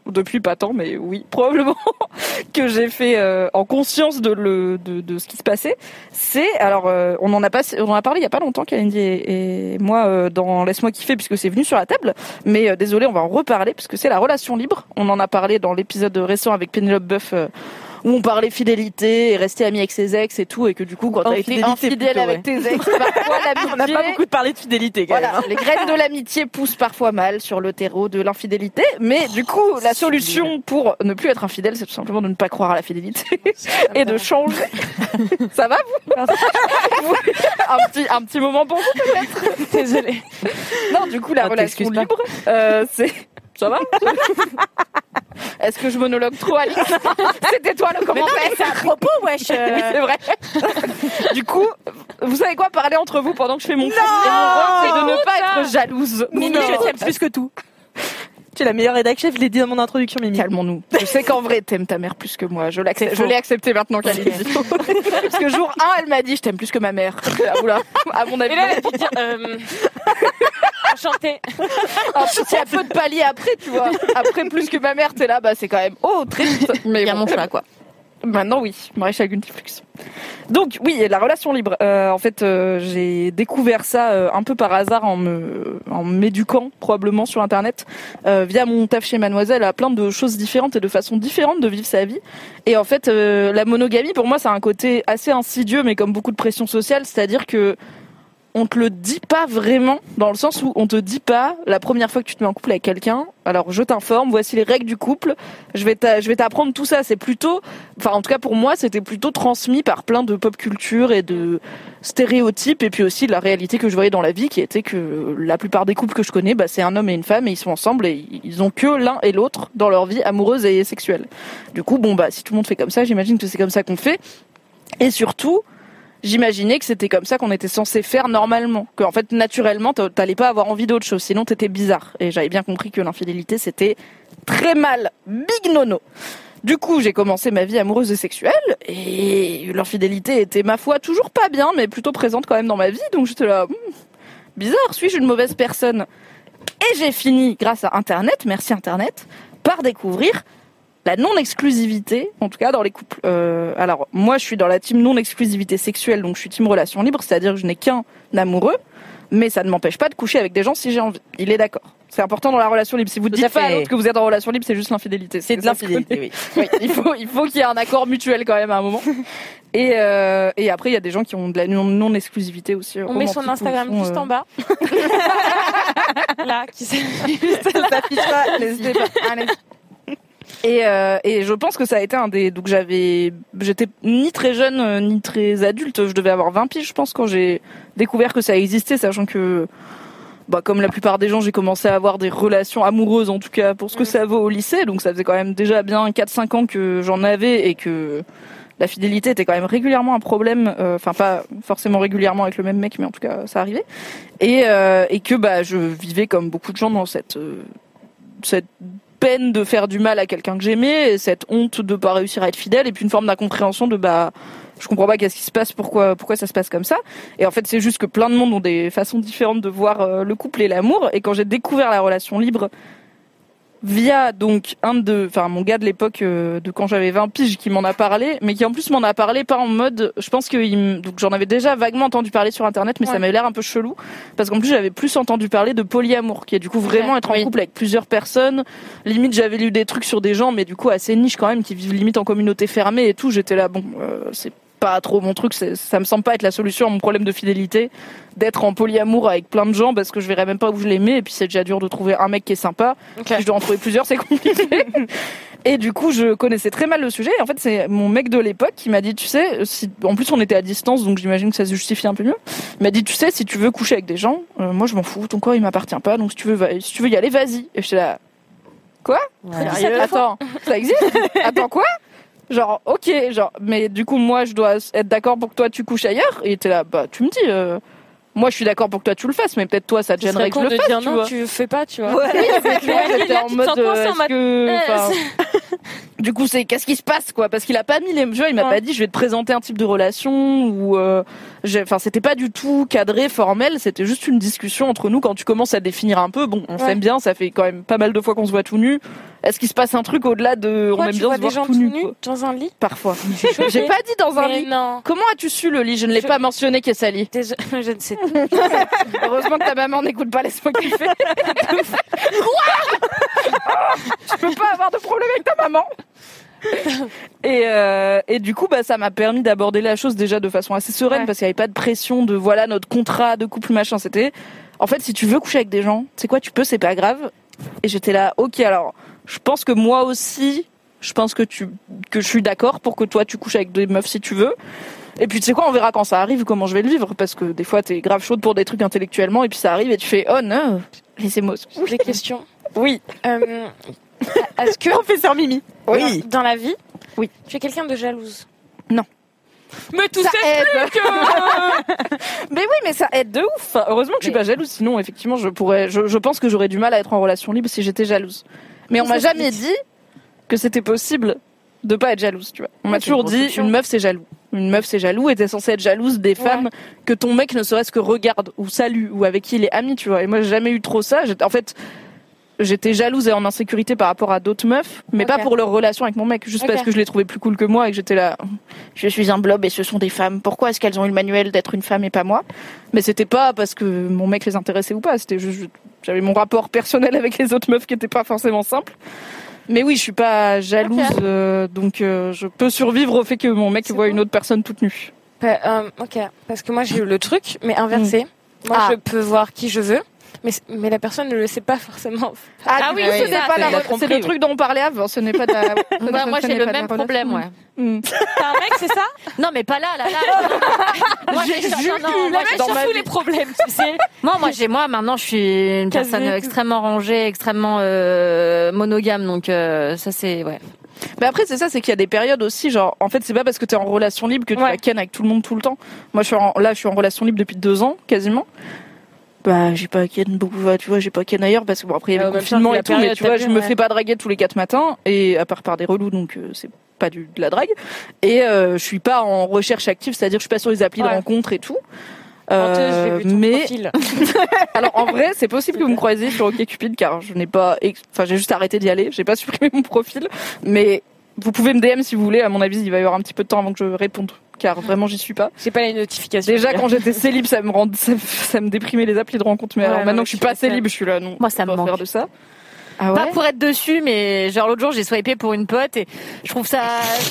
depuis pas tant, mais oui, probablement que j'ai fait euh, en conscience de, le, de, de ce qui se passait. C'est alors euh, on en a pas, on en a parlé il y a pas longtemps, Kalindi et, et moi euh, dans laisse-moi kiffer puisque c'est venu sur la table. Mais euh, désolé, on va en reparler puisque c'est la relation libre. On en a parlé dans l'épisode récent avec Penelope Buff. Où on parlait fidélité et rester ami avec ses ex et tout et que du coup quand t'as été infidèle plutôt, avec tes ex parfois On n'a l'amitié pas beaucoup parlé de fidélité quand voilà, même. hein. les graines de l'amitié poussent parfois mal sur le terreau de l'infidélité, mais du coup, la solution pour ne plus être infidèle, c'est tout simplement de ne pas croire à la fidélité et de changer. Ça va vous un petit un petit moment pour vous peut-être Désolée. Non, du coup, la Ah, relation libre, euh, c'est ça va Est-ce que je monologue trop, Alice C'était toi le commentaire. c'est à propos, wesh. euh. C'est vrai. du coup, vous savez quoi Parler entre vous pendant que je fais mon rôle, c'est de ne pas être jalouse. Non. je t'aime plus que tout. Tu es la meilleure rédac chef, je l'ai dit dans mon introduction, Mimi. Calmons-nous. Je sais qu'en vrai, t'aimes ta mère plus que moi. Je l'accepte. Je l'ai accepté maintenant qu'elle dit. Parce que jour 1, elle m'a dit, je t'aime plus que ma mère. Ah, Oula, à mon avis. Et là, elle a dire, euh, enchantée. un petit un peu de palier après, tu vois. Après, plus que ma mère, t'es là, bah, c'est quand même, oh, triste. Mais Il y a bon. mon chat, quoi. Maintenant, oui, Maréchal Guntiflux. Donc, oui, la relation libre. Euh, en fait, euh, j'ai découvert ça euh, un peu par hasard en me, en m'éduquant probablement sur Internet euh, via mon taf chez Mademoiselle à plein de choses différentes et de façons différentes de vivre sa vie. Et en fait, euh, la monogamie, pour moi, c'est un côté assez insidieux, mais comme beaucoup de pression sociale, c'est-à-dire que on te le dit pas vraiment, dans le sens où on te dit pas la première fois que tu te mets en couple avec quelqu'un. Alors je t'informe, voici les règles du couple. Je vais je vais t'apprendre tout ça. C'est plutôt, enfin en tout cas pour moi, c'était plutôt transmis par plein de pop culture et de stéréotypes et puis aussi de la réalité que je voyais dans la vie, qui était que la plupart des couples que je connais, bah, c'est un homme et une femme et ils sont ensemble et ils ont que l'un et l'autre dans leur vie amoureuse et sexuelle. Du coup, bon bah si tout le monde fait comme ça, j'imagine que c'est comme ça qu'on fait. Et surtout, j'imaginais que c'était comme ça qu'on était censé faire normalement. Que en fait, naturellement, t'a- t'allais pas avoir envie d'autre chose, sinon t'étais bizarre. Et j'avais bien compris que l'infidélité, c'était très mal. Big nono. Du coup, j'ai commencé ma vie amoureuse et sexuelle, et l'infidélité était, ma foi, toujours pas bien, mais plutôt présente quand même dans ma vie, donc j'étais là, Hmm, bizarre, suis-je une mauvaise personne? Et j'ai fini, grâce à Internet, merci Internet, par découvrir la non-exclusivité, en tout cas dans les couples. Euh, alors, moi, je suis dans la team non-exclusivité sexuelle, donc je suis team relation libre, c'est-à-dire que je n'ai qu'un amoureux, mais ça ne m'empêche pas de coucher avec des gens si j'ai envie. Il est d'accord. C'est important dans la relation libre. Si vous dites pas à fait. l'autre que vous êtes en relation libre, c'est juste l'infidélité. C'est de l'infidélité, oui. Oui, il faut, il faut qu'il y ait un accord mutuel quand même à un moment. Et, euh, et après, il y a des gens qui ont de la non- non-exclusivité aussi. On met son Instagram juste euh, en bas. Là, qui s'affiche pas, n'hésitez pas. Allez. Et, euh, et je pense que ça a été un des. Donc j'avais. J'étais ni très jeune, euh, ni très adulte. Je devais avoir 20 piges, je pense, quand j'ai découvert que ça existait, sachant que. Bah, comme la plupart des gens, j'ai commencé à avoir des relations amoureuses, en tout cas, pour ce que ça vaut au lycée. Donc ça faisait quand même déjà bien 4-5 ans que j'en avais et que la fidélité était quand même régulièrement un problème. euh, Enfin, pas forcément régulièrement avec le même mec, mais en tout cas, ça arrivait. Et, euh, et que bah, je vivais comme beaucoup de gens dans cette euh, cette peine de faire du mal à quelqu'un que j'aimais, et cette honte de pas réussir à être fidèle, et puis une forme d'incompréhension de bah je comprends pas qu'est-ce qui se passe, pourquoi pourquoi ça se passe comme ça. Et en fait, c'est juste que plein de monde ont des façons différentes de voir euh, le couple et l'amour. Et quand j'ai découvert la relation libre via donc un de, enfin mon gars de l'époque euh, de quand j'avais 20 piges qui m'en a parlé, mais qui en plus m'en a parlé pas en mode, je pense que il donc j'en avais déjà vaguement entendu parler sur internet, mais ça m'avait l'air un peu chelou parce qu'en plus j'avais plus entendu parler de polyamour, qui est du coup vraiment être en couple avec plusieurs personnes. Limite j'avais lu des trucs sur des gens, mais du coup assez niche quand même, qui vivent limite en communauté fermée et tout. J'étais là, bon, euh, c'est pas trop mon truc, ça me semble pas être la solution à mon problème de fidélité, d'être en polyamour avec plein de gens parce que je verrais même pas où je les mets et puis c'est déjà dur de trouver un mec qui est sympa. Si je dois en trouver plusieurs, c'est compliqué. Et du coup, je connaissais très mal le sujet. Et en fait, c'est mon mec de l'époque qui m'a dit, tu sais, si... en plus on était à distance, donc j'imagine que ça se justifie un peu mieux. Il m'a dit, tu sais, si tu veux coucher avec des gens, euh, moi je m'en fous, ton corps il m'appartient pas, donc si tu veux, va- si tu veux y aller, vas-y. Et j'étais là, quoi? Attends, ça existe? Attends quoi? Genre, ok, genre, mais du coup, moi, je dois être d'accord pour que toi, tu couches ailleurs. Et t'es là, bah, tu me dis, euh, moi, je suis d'accord pour que toi, tu le fasses, mais peut-être toi, ça te gênerait que je le fasse, dire tu non, vois. tu fais pas, tu vois. Ouais, c'est clair, Là, j'étais en mode, euh, est-ce que, du coup, c'est qu'est-ce qui se passe, quoi? Parce qu'il a pas mis les jeux, il m'a pas dit, je vais te présenter un type de relation ou, euh, enfin, c'était pas du tout cadré, formel. C'était juste une discussion entre nous. Quand tu commences à définir un peu, bon, on Ouais. s'aime bien, ça fait quand même pas mal de fois qu'on se voit tout nu. Est-ce qu'il se passe un truc au-delà de, on Quoi, aime tu bien vois se des voir gens tout tout nu, quoi? dans un lit? Parfois. J'ai pas dit dans un Mais lit. non. Comment as-tu su le lit? Je ne l'ai pas mentionné qu'est sali. Déjà, je ne sais pas. Heureusement que ta maman n'écoute pas, laisse-moi kiffer. Je peux pas avoir de problème avec ta maman. Et, euh, et du coup, bah, ça m'a permis d'aborder la chose déjà de façon assez sereine Ouais. parce qu'il n'y avait pas de pression de voilà notre contrat de couple machin. C'était en fait si tu veux coucher avec des gens, c'est quoi tu peux, c'est pas grave. Et j'étais là, ok alors je pense que moi aussi, je pense que tu que je suis d'accord pour que toi tu couches avec des meufs si tu veux. Et puis tu sais quoi, on verra quand ça arrive comment je vais le vivre parce que des fois t'es grave chaude pour des trucs intellectuellement et puis ça arrive et tu fais oh non, laissez-moi. Des questions? Oui. Euh, Est-ce que Professeur Mimi. Oui. dans la vie, Oui. tu es quelqu'un de jalouse Non. Mais tout ça aide. mais oui, mais ça aide de ouf. Heureusement que je suis pas jalouse, sinon effectivement je pourrais. Je, je pense que j'aurais du mal à être en relation libre si j'étais jalouse. Mais on m'a jamais dit que c'était possible de pas être jalouse. Tu vois. On m'a Ouais, toujours une dit une meuf c'est jaloux. Une meuf c'est jaloux et t'es censée être jalouse des femmes que ton mec ne serait-ce que regarde ou salue ou avec qui il est ami. Tu vois. Et moi j'ai jamais eu trop ça. En fait. J'étais jalouse et en insécurité par rapport à d'autres meufs, mais pas pour leur relation avec mon mec, juste parce que je les trouvais plus cool que moi et que j'étais là. Je suis un blob et ce sont des femmes. Pourquoi est-ce qu'elles ont eu le manuel d'être une femme et pas moi? Mais c'était pas parce que mon mec les intéressait ou pas. C'était juste j'avais mon rapport personnel avec les autres meufs qui était pas forcément simple. Mais oui, je suis pas jalouse, euh, donc euh, je peux survivre au fait que mon mec voit bon. une autre personne toute nue. Bah, euh, ok, parce que moi j'ai eu le truc, mais inversé. Moi Ah. je peux voir qui je veux, mais, mais la personne ne le sait pas forcément. Ah, oui, ce c'est n'est pas la- c'est le truc dont on parlait avant. Ce n'est pas de la. Bah, moi, j'ai le la même relation. problème, ouais. Mm. T'as un mec, c'est ça? Non, mais pas là, là, là. moi, j'ai vie. les problèmes, tu sais. moi, moi, j'ai, moi, maintenant, je suis une personne extrêmement rangée, extrêmement euh, monogame, donc euh, ça, c'est ouais. Mais après, c'est ça, c'est qu'il y a des périodes aussi, genre, en fait, c'est pas parce que t'es en relation libre que tu Ouais. vas ken avec tout le monde tout le temps. Moi, je suis en, là, je suis en relation libre depuis deux ans, quasiment. Bah, j'ai pas ken beaucoup, tu vois, j'ai pas ken ailleurs parce que bon, après, il y avait le confinement et tout, mais tu vois, je me fais pas draguer tous les quatre matins, et à part par des relous, donc euh, c'est pas du, de la drague. Et euh, je suis pas en recherche active, c'est-à-dire je suis pas sur les applis de rencontre et tout. Euh, mais alors en vrai, c'est possible que vous me croisiez sur OkCupid car je n'ai pas, enfin j'ai juste arrêté d'y aller, j'ai pas supprimé mon profil, mais vous pouvez me DM si vous voulez. À mon avis, il va y avoir un petit peu de temps avant que je réponde, car vraiment j'y suis pas. J'ai pas les notifications. Déjà quand j'étais célib, ça me rend, ça, ça me déprimait les applis de rencontre, mais Ouais, alors maintenant que je suis pas célib, je suis là non. Moi, ça me faire manque. de ça. Ah Pas pour être dessus, mais genre l'autre jour, j'ai swipé pour une pote et je trouve ça.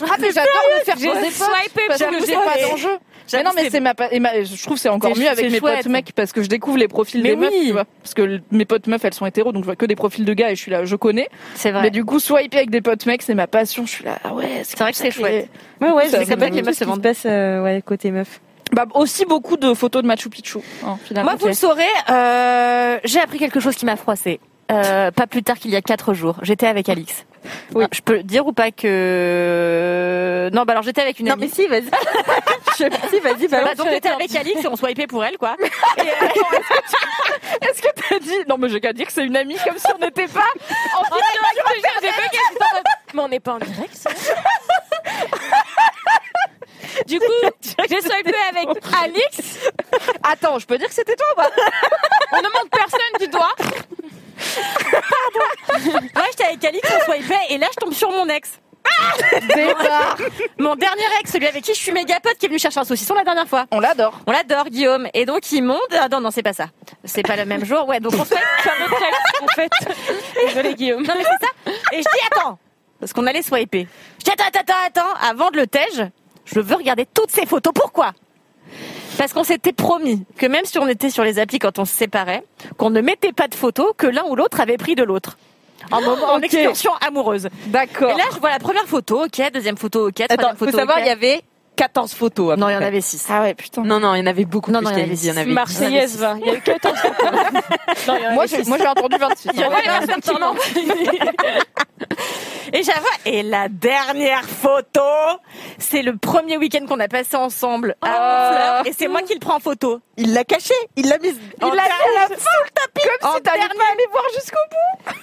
Ah mais j'adore me faire J'ai poser swipé parce que j'ai pas d'enjeu. Mais non, mais c'est ma, ma- je trouve c'est encore mieux avec mes chouette. potes mecs parce que je découvre les profils Mais des meufs, tu vois. Parce que mes potes meufs, elles sont hétéros, donc je vois que des profils de gars et je suis là, je connais. C'est vrai. Mais du coup, swiper avec des potes mecs, c'est ma passion. Je suis là, ah ouais, C'est vrai que c'est chouette. Ouais, ouais, Ça, c'est comme ça que les meufs se vendent. passe, euh, ouais, côté meuf. Bah, aussi beaucoup de photos de Machu Picchu, hein. Moi, vous le saurez, euh, j'ai appris quelque chose qui m'a froissé. Euh, pas plus tard qu'il y a quatre jours. J'étais avec Alix. Oui. Je peux dire ou pas que non bah alors j'étais avec une Non, amie. mais si, vas-y. Si, vas-y, Bah, donc j'étais avec Alix et on swipait pour elle quoi. Euh, Est-ce que t'as dit Non, mais j'ai qu'à dire que c'est une amie comme si on n'était pas. en Mais on n'est pas en direct. ça Du coup, j'ai swipé avec Alix. Attends, je peux dire que c'était toi ou pas? On ne manque personne du doigt. Pardon. Ouais, j'étais avec Alix, on swipait et là je tombe sur mon ex. Mon dernier ex, celui avec qui je suis méga pote, qui est venu chercher un saucisson la dernière fois. On l'adore. On l'adore, Guillaume. Et donc, il monte. Ah non, non, c'est pas ça. C'est pas le même jour. Ouais, donc on se fait un autre ex, en fait. Désolé, Guillaume. Non, mais c'est ça. Et je dis, attends. Parce qu'on allait swiper. Je dis, attends, attends, attends, attends. Avant de le tège, je veux regarder toutes ces photos. Pourquoi? Parce qu'on s'était promis que même si on était sur les applis quand on se séparait, qu'on ne mettait pas de photos que l'un ou l'autre avait pris de l'autre. En, moment, en excursion amoureuse. D'accord. Et là, je vois la première photo, ok, deuxième photo, ok, Attends, troisième faut photo, savoir, ok. il y avait 14 photos. à Non, il y en avait six. Ah ouais, putain. Non, non, il y en avait beaucoup Non, plus non, il y en qu'Alice, il y en avait avait. Marseillaise, va. Il y a eu 14 Moi, j'ai, moi, j'ai entendu 26. Il y en avait personne qui ment. Et j'avoue, et la dernière photo, c'est le premier week-end qu'on a passé ensemble à Honfleur, et c'est moi qui le prends en photo. Il l'a caché, il l'a mise. Il l'a mis à la fin le tapis. Comme si t'allais pas aller voir jusqu'au bout.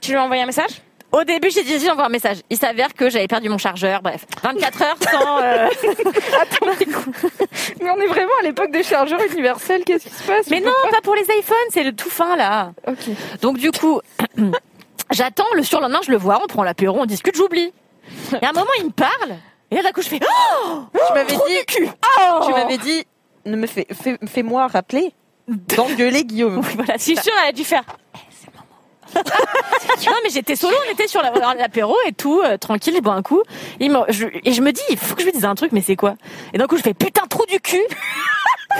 Tu lui as envoyé un message? Au début, j'ai dit, j'envoie un message. Il s'avère que j'avais perdu mon chargeur. Bref, 24 heures sans. euh, Mais on est vraiment à l'époque des chargeurs universels. Qu'est-ce qui se passe? Mais non, pas pour les iPhones, c'est le tout fin là. Donc du coup, j'attends le surlendemain, je le vois, on prend l'apéro, on discute, j'oublie. Et à un moment, il me parle. Et là, d'un coup, je fais Oh Tu m'avais dit, cul. tu m'avais dit, ne me fais, fais, fais-moi rappeler d'engueuler Guillaume. Oui, voilà, C'est sûr, elle a dû faire. Non, mais j'étais solo, on était sur la- l'apéro et tout, euh, tranquille, je bois un coup. Il me- je- et je me dis, il faut que je lui dise un truc, mais c'est quoi? Et d'un coup, je fais putain, trou du cul!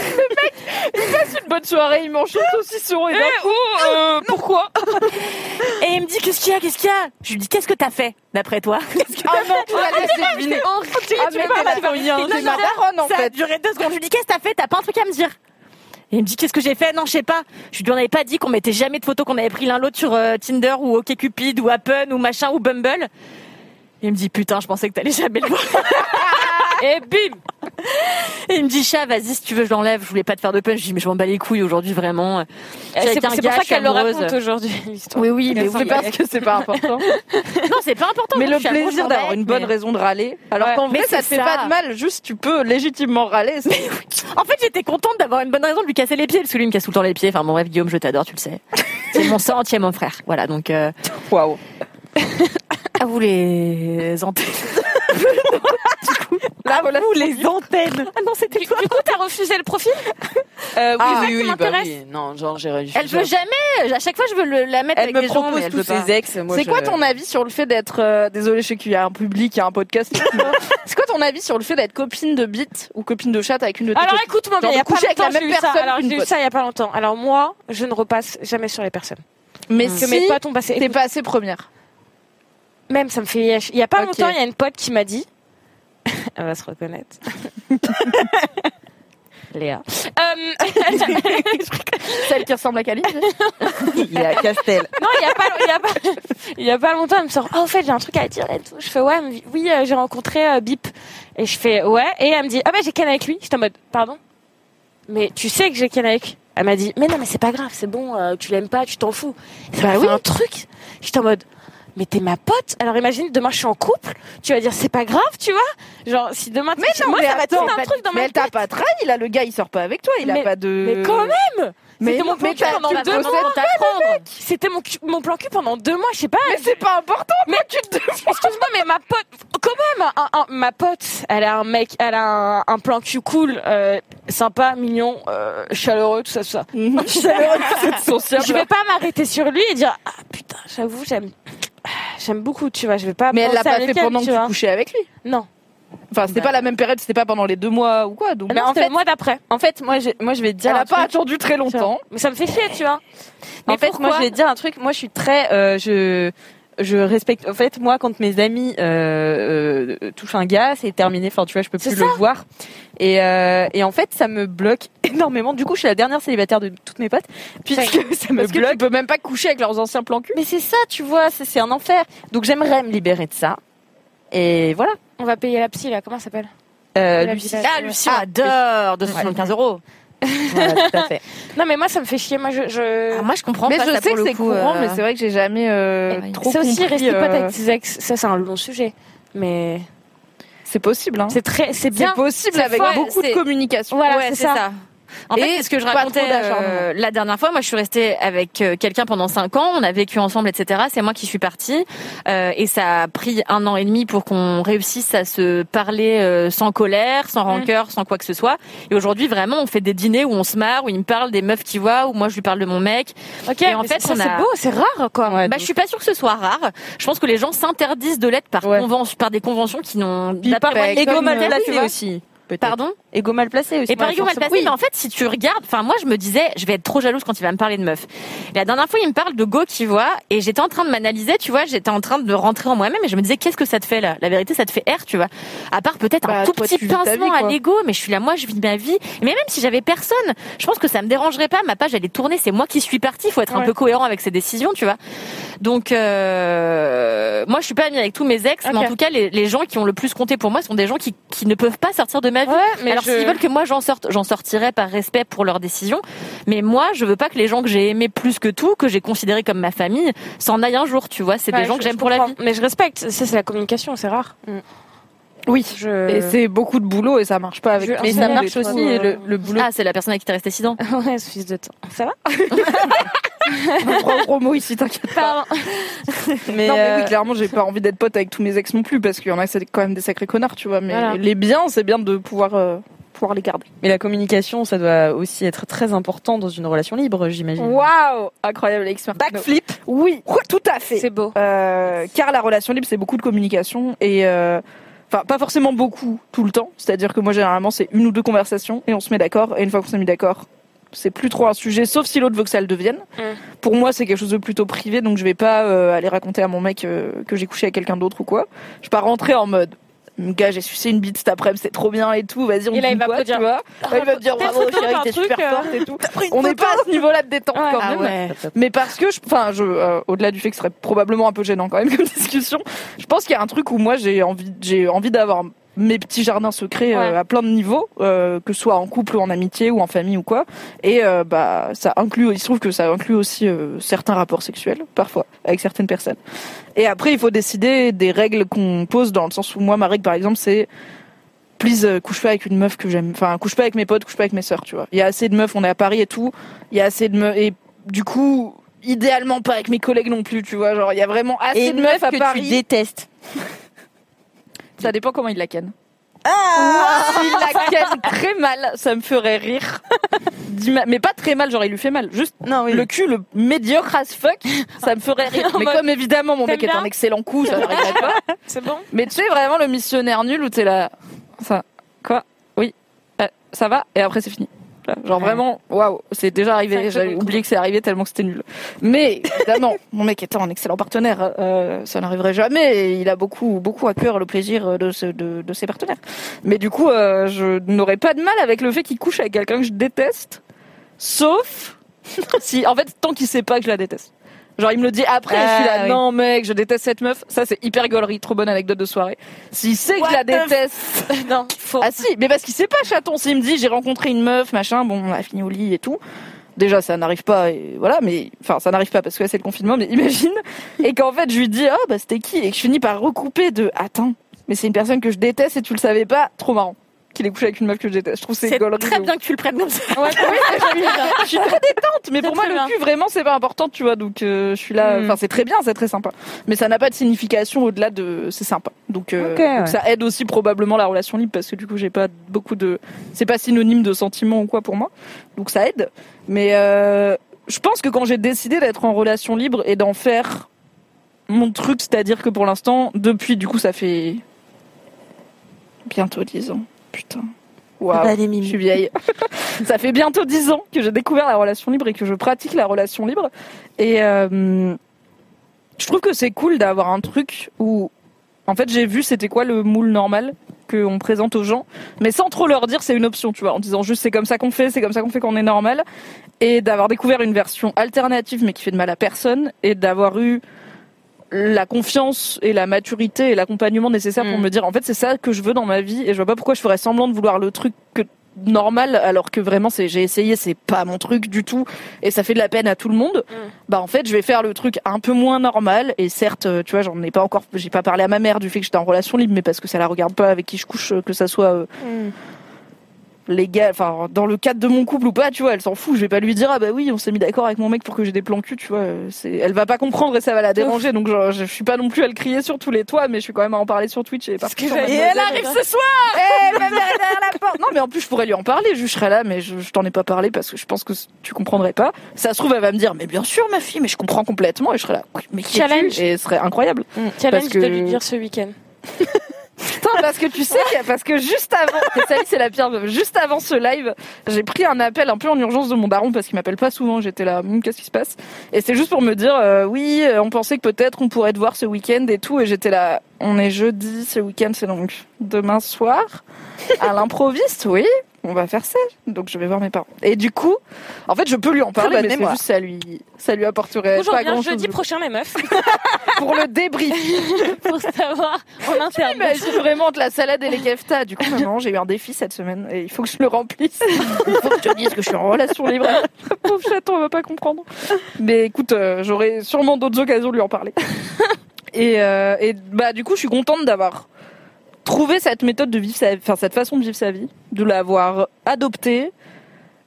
Une bonne soirée, il mange son saucisson et d'un coup, euh, pourquoi? Et il me dit, qu'est-ce qu'il y a, qu'est-ce qu'il y a? Je lui dis, qu'est-ce que t'as fait, d'après toi? Ah non, tu vas laisser deviner. Ah, mais t'es la daronne, en Ça a duré deux secondes. Je lui dis, qu'est-ce que t'as fait? T'as pas un truc à me dire et il me dit qu'est-ce que j'ai fait? Non, je sais pas. Je lui en avais pas dit qu'on mettait jamais de photos qu'on avait pris l'un l'autre sur euh, Tinder ou OkCupid ou Appen ou machin ou Bumble. Et il me dit putain, je pensais que t'allais jamais le voir. Et bim Et il me dit chat, vas-y si tu veux je l'enlève. Je voulais pas te faire de punch. Je dis mais je m'en bats les couilles aujourd'hui vraiment. Je suis C'est pour ça qu'elle le raconte aujourd'hui, l'histoire. Oui oui, mais C'est oui. parce que c'est pas important. Non, c'est pas important. Mais le plaisir d'avoir une bonne mais- raison de râler. Alors Ouais. qu'en vrai, Mais ça te fait pas de mal. Juste, tu peux légitimement râler. En fait, j'étais contente d'avoir une bonne raison de lui casser les pieds parce que lui il me casse tout le temps les pieds. Enfin bon bref, Guillaume, je t'adore, tu le sais. C'est mon centième mon frère. Voilà donc. Euh... Waouh. À vous les antennes. Là, voilà. vous les antennes. Ah non, c'était Du, toi. du coup, t'as refusé le profil Euh, oui, Ah, oui, oui, bah oui. Non, genre, j'ai réussi. Elle veut jamais. À chaque fois, je veux le- la mettre Elle avec me des gens, mais elle tous ses ex. C'est je- quoi ton avis sur le fait d'être euh, désolé je sais qu'il y a un public, il y a un podcast. C'est quoi ton avis sur le fait d'être copine de bite ou copine de chat avec une de tes Alors écoute-moi bien, Genre il y a pas longtemps, la j'ai eu ça. personne Alors j'ai eu ça il y a pas longtemps. Alors moi, je ne repasse jamais sur les personnes. Mais Que si mes potes ont passé. t'es pas assez première. Même ça me fait. Il y a pas longtemps, il y a une pote qui m'a dit. Elle va se reconnaître. Léa. Euh, Celle qui ressemble à Cali. Il est à Castel. non, il y a pas, il y a pas, il y a pas longtemps, elle me sort. Oh, en fait, j'ai un truc à dire et tout. Je fais ouais, elle me dit, oui, euh, j'ai rencontré euh, Bip. Et je fais ouais. Et elle me dit ah bah j'ai ken avec lui. J'étais en mode pardon? Mais tu sais que j'ai ken avec? Elle m'a dit mais non mais c'est pas grave, c'est bon, euh, tu l'aimes pas, tu t'en fous. Ça m'a fait un truc. J'étais en mode mais t'es ma pote. Alors imagine demain je suis en couple, tu vas dire c'est pas grave, tu vois. Genre si demain Mais non, moi mais ça va attends, un truc dans mais ma elle t'a pas trahi là, le gars il sort pas avec toi, il a Mais- pas de. Mais quand même. Mais C'était mon plan mais cul pendant deux mois. C'était mon, plan cul pendant deux mois, je sais pas. Mais c'est pas important, mais tu te Excuse-moi, mais ma pote, quand même, un- un- ma pote, elle a un mec, elle a un, un plan cul cool, euh, sympa, mignon, euh, chaleureux, tout ça, tout ça. Je vais pas m'arrêter sur lui et dire, ah putain, j'avoue, j'aime, j'aime beaucoup, tu vois, je vais pas. Mais elle l'a pas fait pendant que tu couchais avec lui. Non. Enfin, c'était pas la même période, c'était pas pendant les deux mois ou quoi. Donc, Mais en fait, le mois d'après. En fait, moi, j'ai- moi, je vais te dire. elle a pas truc. attendu très longtemps. Mais ça me fait chier, tu vois. En Mais fait, pourquoi moi, je vais te dire un truc. Moi, je suis très, euh, je, je respecte. En fait, moi, quand mes amis euh, euh, touchent un gars, c'est terminé. Enfin, tu vois, je peux plus le voir. Et, euh, et en fait, ça me bloque énormément. Du coup, je suis la dernière célibataire de toutes mes potes, puisque ça me Parce que bloque. tu peux même pas coucher avec leurs anciens plans cul. Mais c'est ça, tu vois, c'est c'est un enfer. Donc j'aimerais me libérer de ça. Et voilà. On va payer la psy là. Comment ça s'appelle? Euh, La Lucie. Ah, Lucie, on adore 275 euros. Voilà, tout à fait. Non, mais moi, ça me fait chier. Moi, je. je... Ah, moi, je comprends Mais pas je ça sais pour que c'est courant, euh, mais c'est vrai que j'ai jamais euh, trop c'est aussi rester pote euh, avec ses ex. Ça, c'est un long sujet. Mais C'est possible, hein. c'est très, c'est bien. C'est possible avec fort, beaucoup de communication. Voilà, ouais, c'est c'est ça. ça. En fait, Et c'est ce que je pas racontais euh, la dernière fois. Moi, je suis restée avec euh, quelqu'un pendant cinq ans. On a vécu ensemble, etc. C'est moi qui suis partie, euh, et ça a pris un an et demi pour qu'on réussisse à se parler euh, sans colère, sans rancœur, sans quoi que ce soit. Et aujourd'hui, vraiment, on fait des dîners où on se marre, où il me parle des meufs qu'il voit, où moi je lui parle de mon mec. Ok. Et en fait, ça, c'est beau, c'est rare, quoi. Bah, je suis pas sûre que ce soit rare. Je pense que les gens s'interdisent de l'être par Ouais. convention, par des conventions qui n'ont comme, mal euh, aussi. Peut-être. Pardon Ego mal placé aussi. Et par mal placé, mais en fait, si tu regardes, enfin, moi, je me disais, je vais être trop jalouse quand il va me parler de meuf. La dernière fois, il me parle de go qui voit, et j'étais en train de m'analyser, tu vois, j'étais en train de rentrer en moi-même, et je me disais, qu'est-ce que ça te fait, là? La vérité, ça te fait R, tu vois. À part peut-être Bah, un tout toi, petit pincement vie, à l'ego, mais je suis là, moi, je vis ma vie. Mais même si j'avais personne, je pense que ça me dérangerait pas, ma page, elle est tournée, c'est moi qui suis partie, il faut être un peu cohérent avec ses décisions, tu vois. Donc, euh, moi, je suis pas amie avec tous mes ex, mais en tout cas, les, les gens qui ont le plus compté pour moi sont des gens qui, qui ne peuvent pas sortir de ma Ouais, mais Alors je- s'ils veulent que moi j'en sorte, j'en sortirai par respect pour leurs décisions. Mais moi, je veux pas que les gens que j'ai aimés plus que tout, que j'ai considérés comme ma famille, s'en aillent un jour. Tu vois, c'est Ouais, des gens je- que j'aime pour la vie. Mais je respecte. Ça, c'est la communication, c'est rare. Oui. Je... Et c'est beaucoup de boulot et ça marche pas avec Je- Mais ça marche aussi, et le, le boulot. Ah, c'est la personne avec qui t'es resté 6 ans. ouais, ce fils de temps. Ça va prend gros mots ici, t'inquiète pas. mais, non, mais euh, oui, clairement, j'ai pas envie d'être pote avec tous mes ex non plus parce qu'il y en a, c'est quand même des sacrés connards, tu vois. Mais Voilà. les biens, c'est bien de pouvoir, euh, pouvoir les garder. mais la communication, ça doit aussi être très important dans une relation libre, j'imagine. Waouh Incroyable, expert. Backflip. Oui, tout à fait. C'est beau. Euh, car la relation libre, c'est beaucoup de communication et euh, enfin pas forcément beaucoup tout le temps. C'est-à-dire que moi généralement c'est une ou deux conversations et on se met d'accord. Et une fois qu'on s'est mis d'accord, c'est plus trop un sujet, sauf si l'autre veut que ça le devienne. Mm. Pour moi, c'est quelque chose de plutôt privé, donc je vais pas euh, aller raconter à mon mec euh, que j'ai couché avec quelqu'un d'autre ou quoi. Je vais pas rentrer en mode. Gars, j'ai sucé une bite cet après-midi, c'est trop bien et tout. Vas-y, on Et là, dit il va quoi, tu vois Ouais, Il va me dire bravo, chérie, t'es super euh, forte et tout. On n'est pas à ce niveau-là de détente Ouais. quand Ah même. ouais. Mais parce que, je, enfin, je, euh, au-delà du fait que ce serait probablement un peu gênant quand même comme discussion, je pense qu'il y a un truc où moi j'ai envie, j'ai envie d'avoir mes petits jardins secrets euh, Ouais. à plein de niveaux, euh, que ce soit en couple ou en amitié ou en famille ou quoi. Et euh, bah ça inclut, il se trouve que ça inclut aussi euh, certains rapports sexuels parfois avec certaines personnes. Et après il faut décider des règles qu'on pose dans le sens où moi ma règle par exemple c'est please euh, couche pas avec une meuf que j'aime enfin couche pas avec mes potes couche pas avec mes sœurs tu vois il y a assez de meufs on est à Paris et tout il y a assez de meufs et du coup idéalement pas avec mes collègues non plus tu vois genre il y a vraiment assez Et de meufs meuf à que Paris tu détestes. Ça dépend comment il la ken ah S'il la ken très mal, ça me ferait rire. Mais pas très mal, genre il lui fait mal. Juste Non, oui. le cul, le médiocre as fuck, ça me ferait rire. Mais comme évidemment mon mec est un excellent coup, ça n'arriverait pas. C'est bon Mais tu sais vraiment le missionnaire nul où t'es là, ça, quoi, oui, euh, ça va, et après c'est fini. Genre vraiment, waouh, c'est déjà arrivé. J'avais oublié que c'est arrivé tellement que c'était nul. Mais évidemment, mon mec étant un excellent partenaire, euh, ça n'arriverait jamais. Et il a beaucoup, beaucoup à cœur le plaisir de, ce, de, de ses partenaires. Mais du coup, euh, je n'aurais pas de mal avec le fait qu'il couche avec quelqu'un que je déteste, sauf si, en fait, tant qu'il sait pas que je la déteste. Genre, il me le dit après, je suis là, Ah, oui. non mec, je déteste cette meuf. Ça, c'est hyper gaulerie, trop bonne anecdote de soirée. S'il sait que je la déteste, Non, faux. ah si, mais parce qu'il sait pas chaton. S'il me dit j'ai rencontré une meuf, machin, bon, on a fini au lit et tout. Déjà, ça n'arrive pas, et voilà, mais enfin, ça n'arrive pas parce que là, c'est le confinement, mais imagine. Et qu'en fait, je lui dis, ah bah c'était qui? Et que je finis par recouper de, attends, mais c'est une personne que je déteste et tu le savais pas, trop marrant. Qu'il ait couché avec une meuf que je déteste. Je trouve que c'est C'est très bien que tu le prennes comme ça. Ouais, oui, je suis très détente, mais pour moi le bien. cul vraiment c'est pas important, tu vois. Donc euh, je suis là, Mm. enfin c'est très bien, c'est très sympa, mais ça n'a pas de signification au-delà de c'est sympa. Donc, euh, Ok, donc ouais. ça aide aussi probablement la relation libre parce que du coup j'ai pas beaucoup de, c'est pas synonyme de sentiment ou quoi pour moi, donc ça aide. Mais euh, je pense que quand j'ai décidé d'être en relation libre et d'en faire mon truc, c'est-à-dire que pour l'instant depuis du coup ça fait bientôt 10 ans, putain. Waouh. Bah. Je suis vieille. ça fait bientôt dix ans que j'ai découvert la relation libre et que je pratique la relation libre. Et euh, je trouve que c'est cool d'avoir un truc où, en fait, j'ai vu c'était quoi le moule normal qu'on présente aux gens, mais sans trop leur dire c'est une option, tu vois, en disant juste c'est comme ça qu'on fait, c'est comme ça qu'on fait qu'on est normal, et d'avoir découvert une version alternative mais qui fait de mal à personne, et d'avoir eu la confiance et la maturité et l'accompagnement nécessaire pour Mm. me dire en fait c'est ça que je veux dans ma vie et je vois pas pourquoi je ferais semblant de vouloir le truc que normal alors que vraiment c'est j'ai essayé c'est pas mon truc du tout et ça fait de la peine à tout le monde. Bah en fait je vais faire le truc un peu moins normal et certes euh, tu vois j'en ai pas encore j'ai pas parlé à ma mère du fait que j'étais en relation libre mais parce que ça la regarde pas avec qui je couche euh, que ça soit euh, légal enfin dans le cadre de mon couple ou pas tu vois elle s'en fout je vais pas lui dire ah bah oui on s'est mis d'accord avec mon mec pour que j'ai des plans cul tu vois c'est elle va pas comprendre et ça va la déranger donc genre, je suis pas non plus à le crier sur tous les toits mais je suis quand même à en parler sur Twitch et parce que et elle arrive ce soir eh mère est derrière la porte. Non mais en plus je pourrais lui en parler je serais là mais je, je t'en ai pas parlé parce que je pense que tu comprendrais pas. Ça se trouve elle va me dire mais bien sûr ma fille mais je comprends complètement et je serais là mais qui Challenge. et ce serait incroyable. Challenge Parce que- de lui dire ce week-end. Putain, parce que tu sais, parce que juste avant, Sally, c'est la pire, juste avant ce live, j'ai pris un appel un peu en urgence de mon daron parce qu'il m'appelle pas souvent. J'étais là, Hum, qu'est-ce qui se passe? Et c'est juste pour me dire, euh, oui, euh, on pensait que peut-être on pourrait te voir ce week-end et tout. Et j'étais là, on est jeudi, ce week-end, c'est donc demain soir à l'improviste, oui. On va faire ça, donc je vais voir mes parents. Et du coup, en fait, je peux lui en parler, mais c'est juste ça lui, ça lui apporterait Bonjour, pas bien grand-chose jeudi prochain, les meufs, pour le débrief. pour savoir en interne. Imagine vraiment de la salade et les keftas. Du coup, maman, j'ai eu un défi cette semaine et il faut que je le remplisse. Il faut que je te dise que je suis en relation libre. Pauvre chaton, on va pas comprendre. Mais écoute, euh, j'aurai sûrement d'autres occasions de lui en parler. Et, euh, et bah, du coup, je suis contente d'avoir trouvé cette méthode de vivre sa, enfin, cette façon de vivre sa vie, de l'avoir adoptée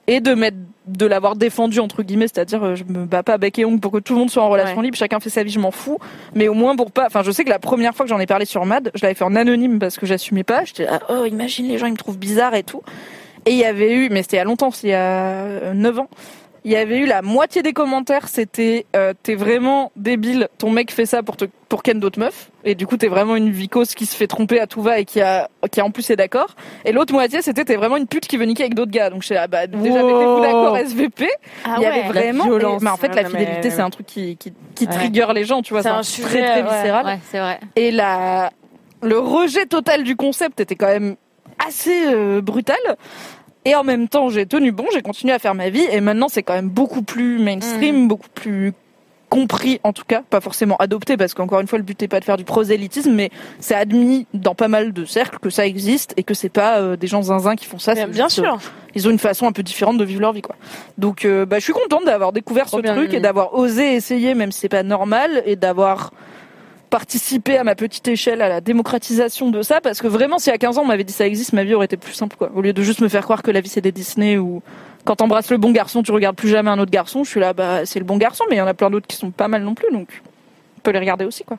et de mettre de l'avoir défendue entre guillemets c'est-à-dire euh, je me bats pas bec et ongle pour que tout le monde soit en relation libre chacun fait sa vie je m'en fous. Mais au moins pour pas enfin je sais que la première fois que j'en ai parlé sur Mad je l'avais fait en anonyme parce que j'assumais pas. J'étais là oh imagine les gens ils me trouvent bizarre et tout. Et il y avait eu mais c'était il y a longtemps c'est il y a 9 ans il y avait eu la moitié des commentaires c'était euh, t'es vraiment débile ton mec fait ça pour te pour ken d'autres meufs et du coup t'es vraiment une vicose qui se fait tromper à tout va et qui a qui en plus est d'accord et l'autre moitié c'était t'es vraiment une pute qui veut niquer avec d'autres gars donc je là bah déjà Wow. mettez-vous d'accord SVP Ah il y avait ouais, vraiment la violence. mais en fait Ah la fidélité mais- c'est un truc qui qui, qui Ouais. trigger les gens tu vois C'est un très sujet, très ouais. viscéral Ouais, c'est vrai. et la le rejet total du concept était quand même assez euh, brutal. Et en même temps, j'ai tenu bon, j'ai continué à faire ma vie. Et maintenant, c'est quand même beaucoup plus mainstream, beaucoup plus compris en tout cas, pas forcément adopté parce qu'encore une fois le but n'est pas de faire du prosélytisme mais c'est admis dans pas mal de cercles que ça existe et que c'est pas euh, des gens zinzins qui font ça. Bien, sûr. euh, ils ont une façon un peu différente de vivre leur vie quoi. Donc euh, bah, je suis contente d'avoir découvert Trop ce bien, truc et d'avoir osé essayer même si c'est pas normal et d'avoir participé à ma petite échelle à la démocratisation de ça parce que vraiment si à 15 ans on m'avait dit ça existe ma vie aurait été plus simple quoi au lieu de juste me faire croire que la vie c'est des Disney ou quand t'embrasses le bon garçon tu regardes plus jamais un autre garçon je suis là bah c'est le bon garçon mais il y en a plein d'autres qui sont pas mal non plus donc on peut les regarder aussi quoi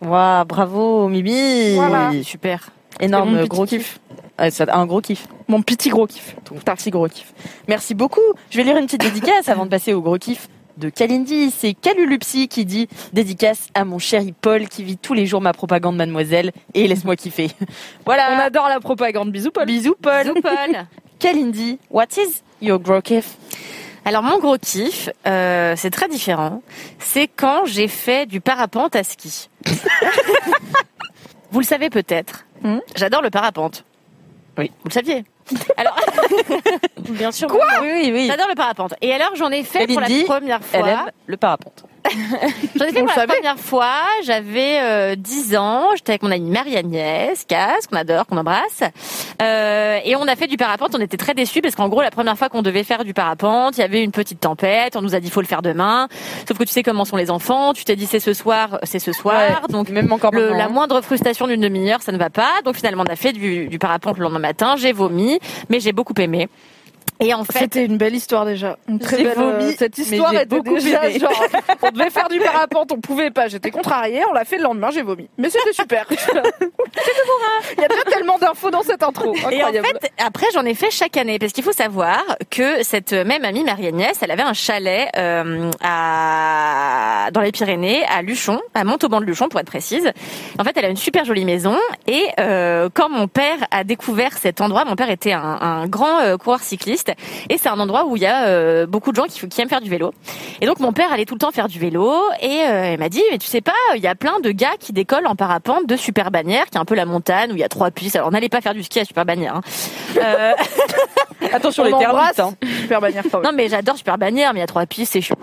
Waouh, bravo Mimi. Voilà. super. Énorme gros kiff. Ça- un gros kiff. mon petit gros kiff Ton petit gros kiff. Merci beaucoup. Je vais lire une petite dédicace avant de passer au gros kiff de Kalindi. C'est Calulupsi qui dit dédicace à mon chéri Paul qui vit tous les jours ma propagande mademoiselle et laisse-moi kiffer. Voilà. on adore la propagande bisous Paul Bisous Paul. Bisous, Paul. Kalindi, what is your gros kiff? Alors mon gros kiff, euh, c'est très différent. C'est quand j'ai fait du parapente à ski. Vous le savez peut-être. Hmm? J'adore le parapente. Oui. Vous le saviez? Alors, Bien sûr. Oui, oui, oui. j'adore le parapente. Et alors j'en ai fait pour la première Elle fois. aime le parapente. J'en ai fait pour la première fois. J'avais euh, 10 ans. J'étais avec mon amie Marie-Agnès Casse, qu'on adore, qu'on embrasse. Euh, et on a fait du parapente. On était très déçus parce qu'en gros, la première fois qu'on devait faire du parapente, il y avait une petite tempête. On nous a dit faut le faire demain. Sauf que tu sais comment sont les enfants. Tu t'es dit c'est ce soir, c'est ce soir. Donc Même encore le- la hein. moindre frustration d'une demi-heure, ça ne va pas. Donc finalement, on a fait du, du parapente le lendemain matin. J'ai vomi, mais j'ai beaucoup aimé. Et en fait, C'était une belle histoire déjà. Une très belle. vomi, euh, cette mais histoire était beaucoup déjà aimé. genre. On devait faire du parapente, on pouvait pas. J'étais contrariée. On l'a fait le lendemain, j'ai vomi. Mais c'était super. Il y a déjà tellement d'infos dans cette intro. Et en fait, après, j'en ai fait chaque année parce qu'il faut savoir que cette même amie Marie-Agnès, elle avait un chalet euh, à dans les Pyrénées, à Luchon, à Montauban de Luchon pour être précise. En fait, elle a une super jolie maison et euh, quand mon père a découvert cet endroit, mon père était un, un grand euh, coureur cycliste et c'est un endroit où il y a euh, beaucoup de gens qui, qui aiment faire du vélo. Et donc mon père allait tout le temps faire du vélo et euh, il m'a dit mais tu sais pas, il y a plein de gars qui décollent en parapente de Super Bannière, qui est un peu la montagne où il y a trois pistes. Alors n'allez pas faire du ski à Super Bannière. Hein. Euh, Attention On les termites. Hein. Super bannière quand même. non mais j'adore Super Bannière, mais il y a trois pistes, c'est chiant.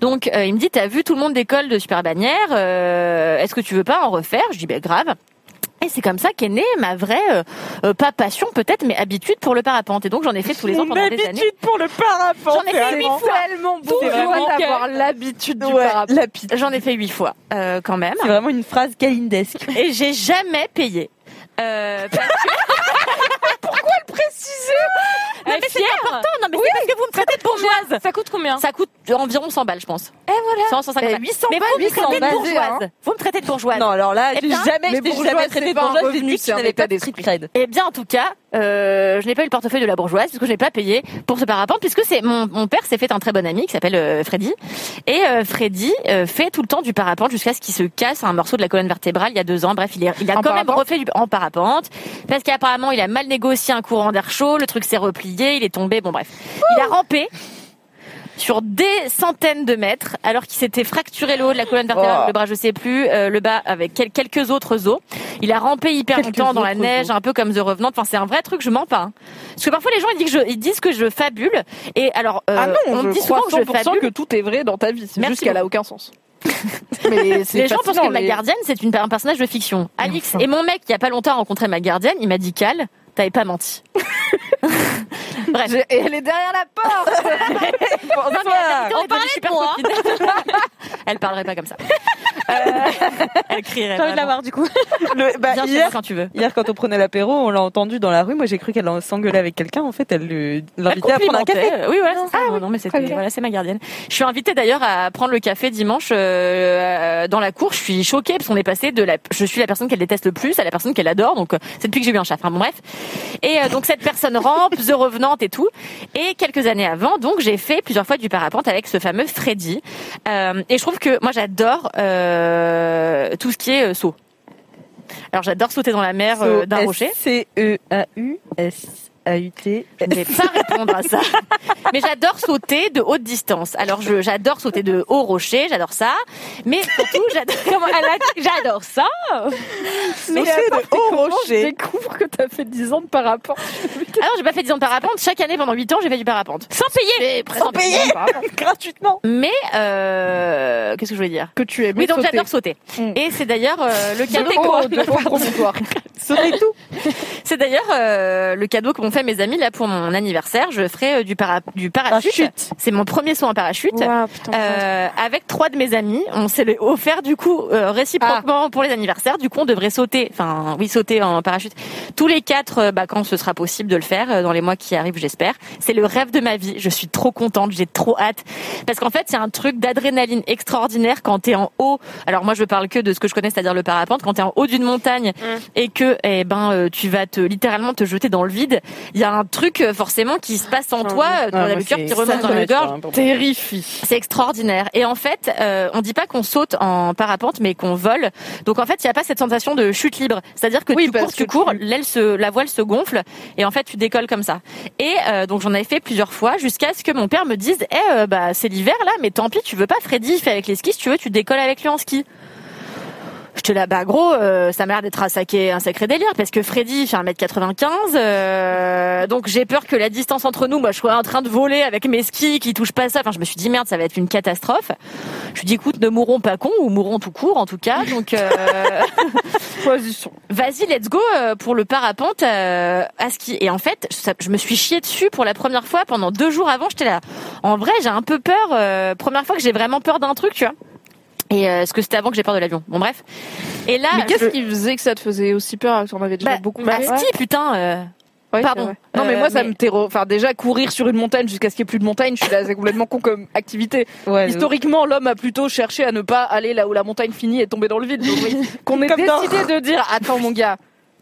Donc euh, il me dit t'as vu tout le monde décolle de Super Bannière, est-ce que tu veux pas en refaire? Je dis ben grave. Et c'est comme ça qu'est née ma vraie, euh, euh, pas passion peut-être, mais habitude pour le parapente. Et donc j'en ai fait tous les ans pendant des années. pour le parapente. J'en ai fait huit fois. tellement beau d'avoir l'habitude du Ouais, parapente. J'en ai fait huit fois euh, quand même. C'est vraiment une phrase calindesque. Et j'ai jamais payé. Euh, parce que- Non, mais c'est important. Non, mais c'est parce que vous me traitez de bourgeoise. Ça coûte combien? Ça coûte environ 100 balles, je pense. Et voilà. 100, 150 Eh, balles. 800 mais balles, vous me 800 traitez de bourgeoise. hein. Vous me traitez de bourgeoise. Non, alors là, Eh jamais, mais je t'ai jamais traité de bourgeoise, j'ai dit que tu n'avais pas de street cred. Eh bien, en tout cas, euh, je n'ai pas eu le portefeuille de la bourgeoise puisque je n'ai pas payé pour ce parapente puisque c'est mon, mon père s'est fait un très bon ami qui s'appelle euh, Freddy et euh, Freddy euh, fait tout le temps du parapente jusqu'à ce qu'il se casse un morceau de la colonne vertébrale il y a deux ans. Bref, il, est, il a En quand même refait du en parapente parce qu'apparemment il a mal négocié un courant d'air chaud, le truc s'est replié, il est tombé. Bon bref, il a rampé sur des centaines de mètres, alors qu'il s'était fracturé le haut de la colonne vertébrale, Oh. le bras je sais plus, euh, le bas avec quel- quelques autres os. Il a rampé hyper Quelques longtemps dans la neige, un peu comme The Revenant. Enfin, c'est un vrai truc, je mens pas. hein. Parce que parfois les gens ils disent que je, ils disent que je fabule. Et alors, euh, ah non, on je me dit souvent que je 100% fabule. que tout est vrai dans ta vie. C'est juste qu'elle a aucun sens. Mais Les gens pensent que ma gardienne c'est une, un personnage de fiction. Alix et mon mec il y a pas longtemps a rencontré ma gardienne, il m'a dit Cal, t'avais pas menti. Bref. Et elle est derrière la porte. Bonsoir. On parlait de moi. Elle parlerait pas comme ça. Euh, elle crierait. J'ai envie de la voir du coup. Le- bah, Viens hier, quand tu veux. hier, quand on prenait l'apéro, on l'a entendu dans la rue. Moi, j'ai cru qu'elle s'engueulait avec quelqu'un. En fait, elle le- l'invitait à prendre un café. Oui, voilà, c'est ça. Non, non, mais c'était, voilà, c'est ma gardienne. Je suis invitée d'ailleurs à prendre le café dimanche euh, euh, dans la cour. Je suis choquée parce qu'on est passé de la, je suis la personne qu'elle déteste le plus à la personne qu'elle adore. Donc c'est depuis que j'ai eu un chat. Enfin bon, bref. Et euh, donc cette personne rampe, The Revenant et tout. Et quelques années avant, donc j'ai fait plusieurs fois du parapente avec ce fameux Freddy. Euh, et je trouve que moi j'adore euh, tout ce qui est euh, saut. Alors j'adore sauter dans la mer d'un rocher. C-E-A-U-S-A-U-T. Je ne vais pas répondre à ça. Mais j'adore sauter de haute distance. Alors je j'adore sauter de haut rocher, j'adore ça. Mais surtout j'adore comment elle a dit, j'adore ça. Mais c'est de haut Je rocher. découvre que t'as fait 10 ans de parapente. Alors j'ai pas fait 10 ans de parapente, chaque année pendant 8 ans, j'ai fait du parapente sans payer. Sans payer. Gratuitement. Mais euh, qu'est-ce que je voulais dire? Que tu aimais Oui, donc sauter. j'adore sauter. Mm. Et c'est d'ailleurs euh, le cadeau Oh, de haut. Sauter tout. C'est d'ailleurs euh, le cadeau que m'ont fait mes amis là pour mon anniversaire. Je ferai euh, du, para du parachute. C'est mon premier saut en parachute. Waouh, putain. Euh, avec trois de mes amis, on s'est offert du coup euh, réciproquement pour les anniversaires. Du coup, on devrait sauter, enfin oui, sauter en parachute tous les quatre euh, bah, quand ce sera possible de le faire euh, dans les mois qui arrivent, j'espère. C'est le rêve de ma vie. Je suis trop contente, j'ai trop hâte parce qu'en fait, c'est un truc d'adrénaline extraordinaire quand t'es en haut. Alors moi, je parle que de ce que je connais, c'est-à-dire le parapente. Quand t'es en haut d'une montagne et que eh ben euh, tu vas te littéralement te jeter dans le vide, il y a un truc euh, forcément qui se passe en toi. euh, T'as le cœur qui remonte dans la gorge. Terrifie. C'est extraordinaire. Et en fait, euh, on dit pas qu'on saute en parapente, mais qu'on vole. Donc en fait, il n'y a pas cette sensation de chute libre. C'est-à-dire que Oui, tu cours, tu que cours, l'aile se, la voile se gonfle, et en fait, tu décolles comme ça. Et euh, donc j'en avais fait plusieurs fois jusqu'à ce que mon père me dise, eh euh, bah c'est l'hiver là, mais tant pis, tu veux pas, Freddy, fais avec les skis, si tu veux, tu décolles avec lui en ski. J'étais là, bah gros, euh, ça m'a l'air d'être un sacré, un sacré délire, parce que Freddy fait 1m95, euh, donc j'ai peur que la distance entre nous, moi je sois en train de voler avec mes skis qui touchent pas ça. Enfin, je me suis dit, merde, ça va être une catastrophe. Je lui dis, écoute, ne mourrons pas cons, ou mourrons tout court, en tout cas. Donc, euh, vas-y, let's go euh, pour le parapente euh, à ski. Et en fait, ça- je me suis chié dessus pour la première fois pendant deux jours avant. J'étais là. En vrai, j'ai un peu peur. euh, première fois que j'ai vraiment peur d'un truc, tu vois. Et euh, ce que c'était avant que j'ai peur de l'avion. Bon bref. Et là, Mais qu'est-ce je- qui faisait que ça te faisait aussi peur Tu en avais déjà bah, beaucoup bah, ski, putain. euh, pardon. Non mais Euh, moi ça mais- me terror. Enfin déjà courir sur une montagne jusqu'à ce qu'il n'y ait plus de montagne, je suis là, c'est complètement con comme activité. Ouais, Historiquement, l'homme a plutôt cherché à ne pas aller là où la montagne finit et tomber dans le vide. Donc, oui, qu'on ait dans- décidé de dire attends mon gars.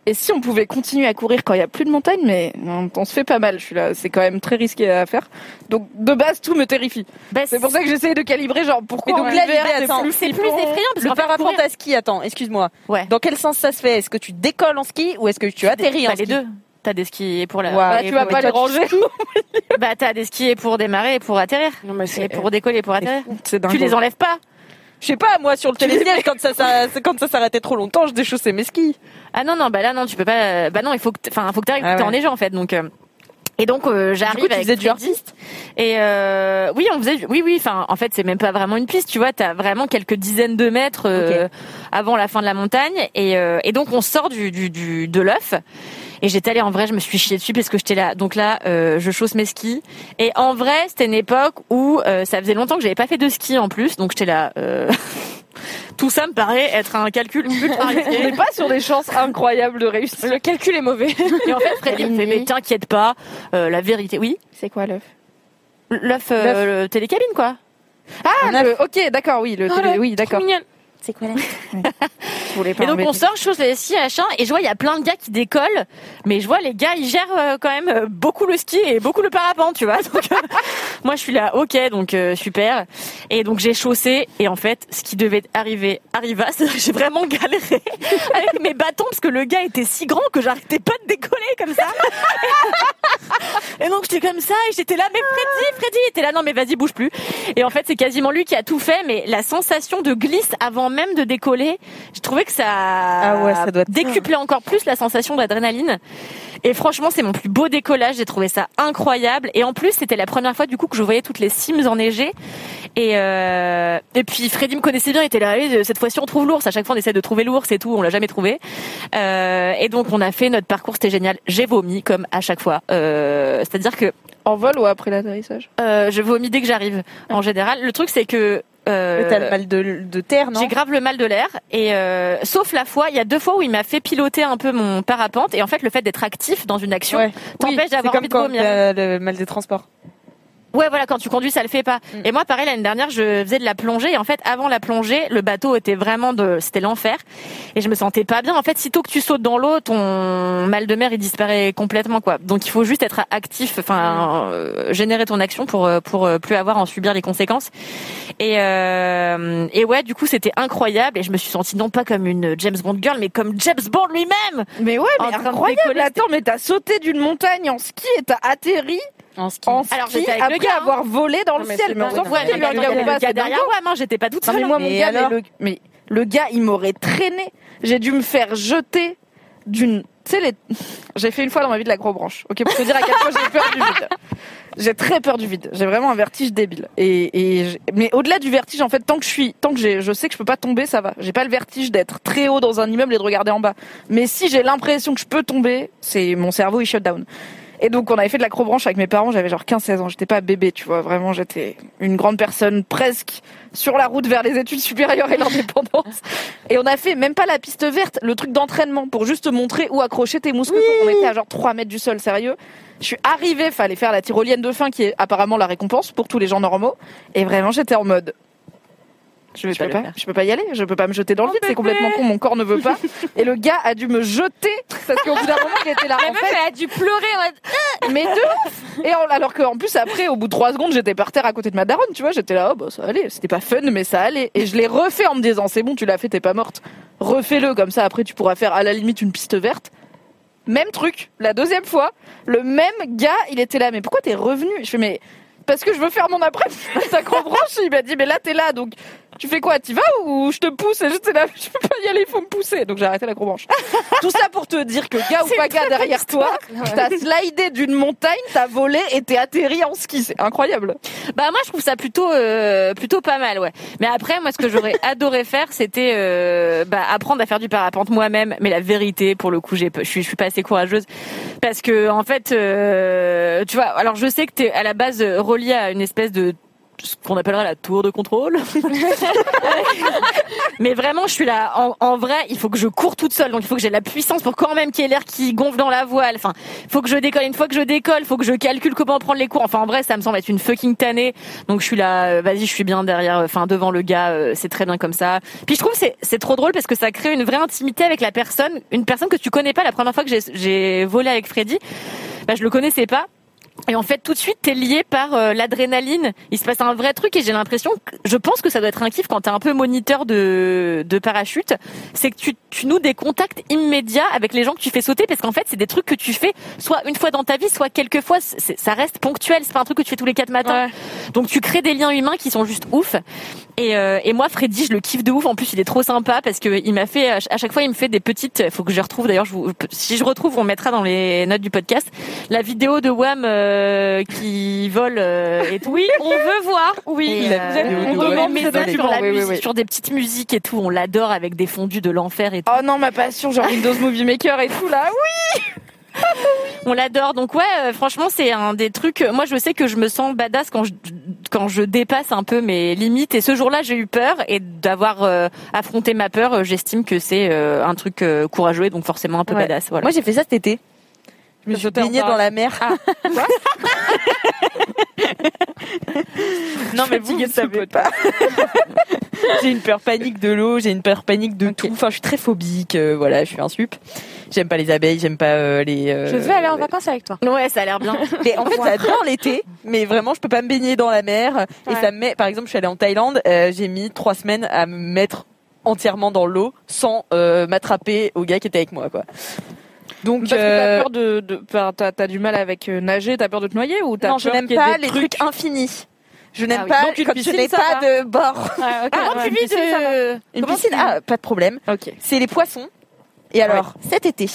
Et si on pouvait continuer à courir quand il y a plus de montagne, mais on, on se fait pas mal. Je suis là, c'est quand même très risqué à faire. Donc de base tout me terrifie. bah, C'est pour ça que j'essaye de calibrer genre pourquoi Mais donc là, plus c'est plus effrayant parce Le parapente à ski, attends, excuse-moi. Ouais. Dans quel sens ça se fait? Est-ce que tu décolles en ski ou est-ce que tu atterris Bah, en les ski? deux. T'as des skis pour la. Bah, et tu vas pas les ranger. Bah t'as des skis pour démarrer et pour atterrir. Non, mais Et c'est pour décoller et pour atterrir. C'est dingue. Tu les enlèves pas. Je sais pas, moi sur le télésiège, quand ça, ça, quand ça s'arrêtait trop longtemps, je déchaussais mes skis. Ah non non bah là non tu peux pas. Bah non il faut que enfin faut que t'arrives Ah t'es ouais. en fait donc. euh, Et donc euh, j'arrive avec faisais du Freddy. Et euh, oui, on faisait du- oui oui, enfin en fait, c'est même pas vraiment une piste, tu vois, t'as vraiment quelques dizaines de mètres euh, avant la fin de la montagne et euh, et donc on sort du du, du de l'œuf. Et j'étais allée en vrai, je me suis chiée dessus parce que j'étais là. Donc là, euh, je chausse mes skis. Et en vrai, c'était une époque où euh, ça faisait longtemps que j'avais pas fait de ski en plus, donc j'étais là. euh, Tout ça me paraît être un calcul ultra On n'est pas sur des chances incroyables de réussir. Le calcul est mauvais. Et en fait, Freddy me fait, mais t'inquiète pas, la vérité, oui. C'est quoi l'œuf? L'œuf, télécabine, quoi. Ah, le- ok, d'accord, oui, le Oh télé- oui, d'accord. C'est quoi voulais pas Et donc embêter. on sort, je les skis, machin, et je vois il y a plein de gars qui décollent, mais je vois les gars ils gèrent euh, quand même euh, beaucoup le ski et beaucoup le parapente, tu vois. Donc euh, moi je suis là, ok, donc euh, super. Et donc j'ai chaussé et en fait ce qui devait arriver arriva, c'est-à-dire que j'ai vraiment galéré avec mes bâtons parce que le gars était si grand que j'arrêtais pas de décoller comme ça. Et donc j'étais comme ça et j'étais là, mais Freddy, Freddy était là, non mais vas-y bouge plus. Et en fait c'est quasiment lui qui a tout fait, mais la sensation de glisse avant même de décoller, je trouvais que ça, Ah ouais, ça doit être décuplait encore plus la sensation d'adrénaline. Et franchement c'est mon plus beau décollage, j'ai trouvé ça incroyable. Et en plus c'était la première fois du coup que je voyais toutes les cimes enneigées. Et euh, et puis Freddy me connaissait bien, il était là, Allez, cette fois-ci on trouve l'ours. À chaque fois on essaie de trouver l'ours et tout, on l'a jamais trouvé. Euh, et donc on a fait notre parcours, c'était génial. J'ai vomi comme à chaque fois. Euh, C'est-à-dire que En vol ou après l'atterrissage? euh, je vomis dès que j'arrive. En général, le truc c'est que euh, Mais T'as le mal de, de terre, non? j'ai grave le mal de l'air et euh, sauf la fois, il y a deux fois où il m'a fait piloter un peu mon parapente et en fait le fait d'être actif dans une action Ouais. t'empêche Oui, d'avoir envie de vomir. le mal des transports. Ouais, voilà, quand tu conduis, ça le fait pas. Mm. Et moi, pareil, l'année dernière, je faisais de la plongée. Et en fait, avant la plongée, le bateau était vraiment de, c'était l'enfer. Et je me sentais pas bien. En fait, sitôt que tu sautes dans l'eau, ton mal de mer, il disparaît complètement, quoi. Donc, il faut juste être actif, enfin, euh, générer ton action pour, euh, pour euh, plus avoir à en subir les conséquences. Et, euh, et ouais, du coup, c'était incroyable. Et je me suis sentie non pas comme une James Bond girl, mais comme James Bond lui-même. Mais ouais, mais incroyable. Attends, mais t'as sauté d'une montagne en ski et t'as atterri En ski. en ski Alors, j'étais avec le après gars, hein. avoir volé dans le Non, ciel. Mais on s'en fout gars ou pas, c'est derrière moi, j'étais pas toute seule. mais moi mon gars, mais le, gars il m'aurait traîné. J'ai dû me faire jeter d'une. Tu sais les. J'ai fait une fois dans ma vie de la gros branche. Ok pour te dire à quel point j'ai peur du vide. J'ai très peur du vide. J'ai vraiment un vertige débile. Et, mais au-delà du vertige en fait tant que je suis tant que je sais que je peux pas tomber ça va. J'ai pas le vertige d'être très haut dans un immeuble et de regarder en bas. Mais si j'ai l'impression que je peux tomber, c'est mon cerveau il shut down. Et donc on avait fait de l'acrobranche avec mes parents, j'avais genre 15-16 ans, j'étais pas bébé, tu vois, vraiment j'étais une grande personne presque sur la route vers les études supérieures et l'indépendance. Et on a fait même pas la piste verte, le truc d'entraînement pour juste te montrer où accrocher tes mousquetons. On était à genre 3 mètres du sol, sérieux. Je suis arrivée, fallait faire la tyrolienne de fin qui est apparemment la récompense pour tous les gens normaux. Et vraiment j'étais en mode Je vais je pas peux le pas, faire. je peux pas y aller, je peux pas me jeter dans le vide, c'est complètement con, mon corps ne veut pas. Et le gars a dû me jeter parce qu'au bout d'un moment il était là. La en meuf, fait, elle a dû pleurer en mode, mais de ouf Et en- alors qu'en plus après, au bout de trois secondes, j'étais par terre à côté de ma daronne, tu vois, j'étais là, oh bah ça allait, c'était pas fun, mais ça allait. Et je l'ai refait en me disant, c'est bon, tu l'as fait, t'es pas morte. Refais-le comme ça, après tu pourras faire à la limite une piste verte. Même truc, la deuxième fois, le même gars, il était là, mais pourquoi t'es revenu? Je fais, mais parce que je veux faire mon après ta branche. Il m'a dit, mais là t'es là, donc tu fais quoi T'y vas ou je te pousse Et j'étais là, je peux pas y aller, il faut me pousser. Donc j'ai arrêté la branche. Tout ça pour te dire que gars ou pas gars derrière toi, t'as slidé d'une montagne, t'as volé et t'es atterri en ski. C'est incroyable. Bah moi je trouve ça plutôt euh, plutôt pas mal ouais. Mais après moi ce que j'aurais adoré faire c'était euh, bah, apprendre à faire du parapente moi-même. Mais la vérité pour le coup j'ai je suis je suis pas assez courageuse parce que en fait euh, tu vois alors je sais que t'es à la base relié à une espèce de ce qu'on appellerait la tour de contrôle. Mais vraiment, je suis là. En, vrai, il faut que je cours toute seule. Donc, il faut que j'ai la puissance pour quand même qu'il y ait l'air qui gonfle dans la voile. Enfin, il faut que je décolle. Une fois que je décolle, il faut que je calcule comment prendre les cours. Enfin, en vrai, ça me semble être une fucking tannée. Donc, je suis là. euh, Vas-y, je suis bien derrière. euh, Enfin, devant le gars. euh, C'est très bien comme ça. Puis, je trouve c'est c'est trop drôle parce que ça crée une vraie intimité avec la personne. Une personne que tu connais pas. La première fois que j'ai volé avec Freddy, bah, je le connaissais pas. Et en fait, tout de suite, t'es lié par euh, l'adrénaline. Il se passe un vrai truc et j'ai l'impression, que, je pense que ça doit être un kiff quand t'es un peu moniteur de, de parachute, c'est que tu, tu noues des contacts immédiats avec les gens que tu fais sauter parce qu'en fait, c'est des trucs que tu fais soit une fois dans ta vie, soit quelques fois. C'est- Ça reste ponctuel. C'est pas un truc que tu fais tous les quatre matins. Donc tu crées des liens humains qui sont juste ouf. Et, euh, et moi, Freddy, je le kiffe de ouf. En plus, il est trop sympa parce que il m'a fait à chaque fois, il me fait des petites. Faut que je retrouve. D'ailleurs, je vous, si je retrouve, on mettra dans les notes du podcast la vidéo de Wham euh, qui vole euh, et tout. Oui, on veut voir. Oui, euh, on demande mes sur, document. la Oui, oui, musique, oui. sur des petites musiques et tout. On l'adore avec des fondus de l'enfer et tout. Oh non, ma passion, genre Windows Movie Maker et tout là. Oui. On l'adore. Donc ouais, franchement, c'est un des trucs. Moi, je sais que je me sens badass quand je quand je dépasse un peu mes limites. Et ce jour-là, j'ai eu peur et d'avoir euh, affronté ma peur, euh, j'estime que c'est euh, un truc euh, courageux et donc forcément un peu Ouais. badass. Voilà. Moi, j'ai fait ça cet été. Je me suis baignée dans la mer. non, mais vous ne savez pas. j'ai une peur panique de l'eau, j'ai une peur panique de tout. Enfin, je suis très phobique. euh, voilà, je suis un sup. J'aime pas les abeilles, j'aime pas euh, les. euh, Je veux aller en vacances avec toi. Ouais, ça a l'air bien. Mais en fait, j'adore l'été, mais vraiment, je peux pas me baigner dans la mer. Et ça me met, par exemple, je suis allée en Thaïlande, euh, j'ai mis trois semaines à me mettre entièrement dans l'eau sans euh, m'attraper au gars qui était avec moi, quoi. Donc, Parce que euh, t'as peur de, de enfin, t'as, du mal avec euh, nager, t'as peur de te noyer ou t'as non, je peur n'aime qu'il y ait pas des les trucs, infinis. Je n'aime Ah oui. pas Donc une quand piscine, je n'ai pas va. de bord. Ah, ouais, tu vis de Une Comment piscine, tu- ah, pas de problème. C'est les poissons. Et alors, cet été,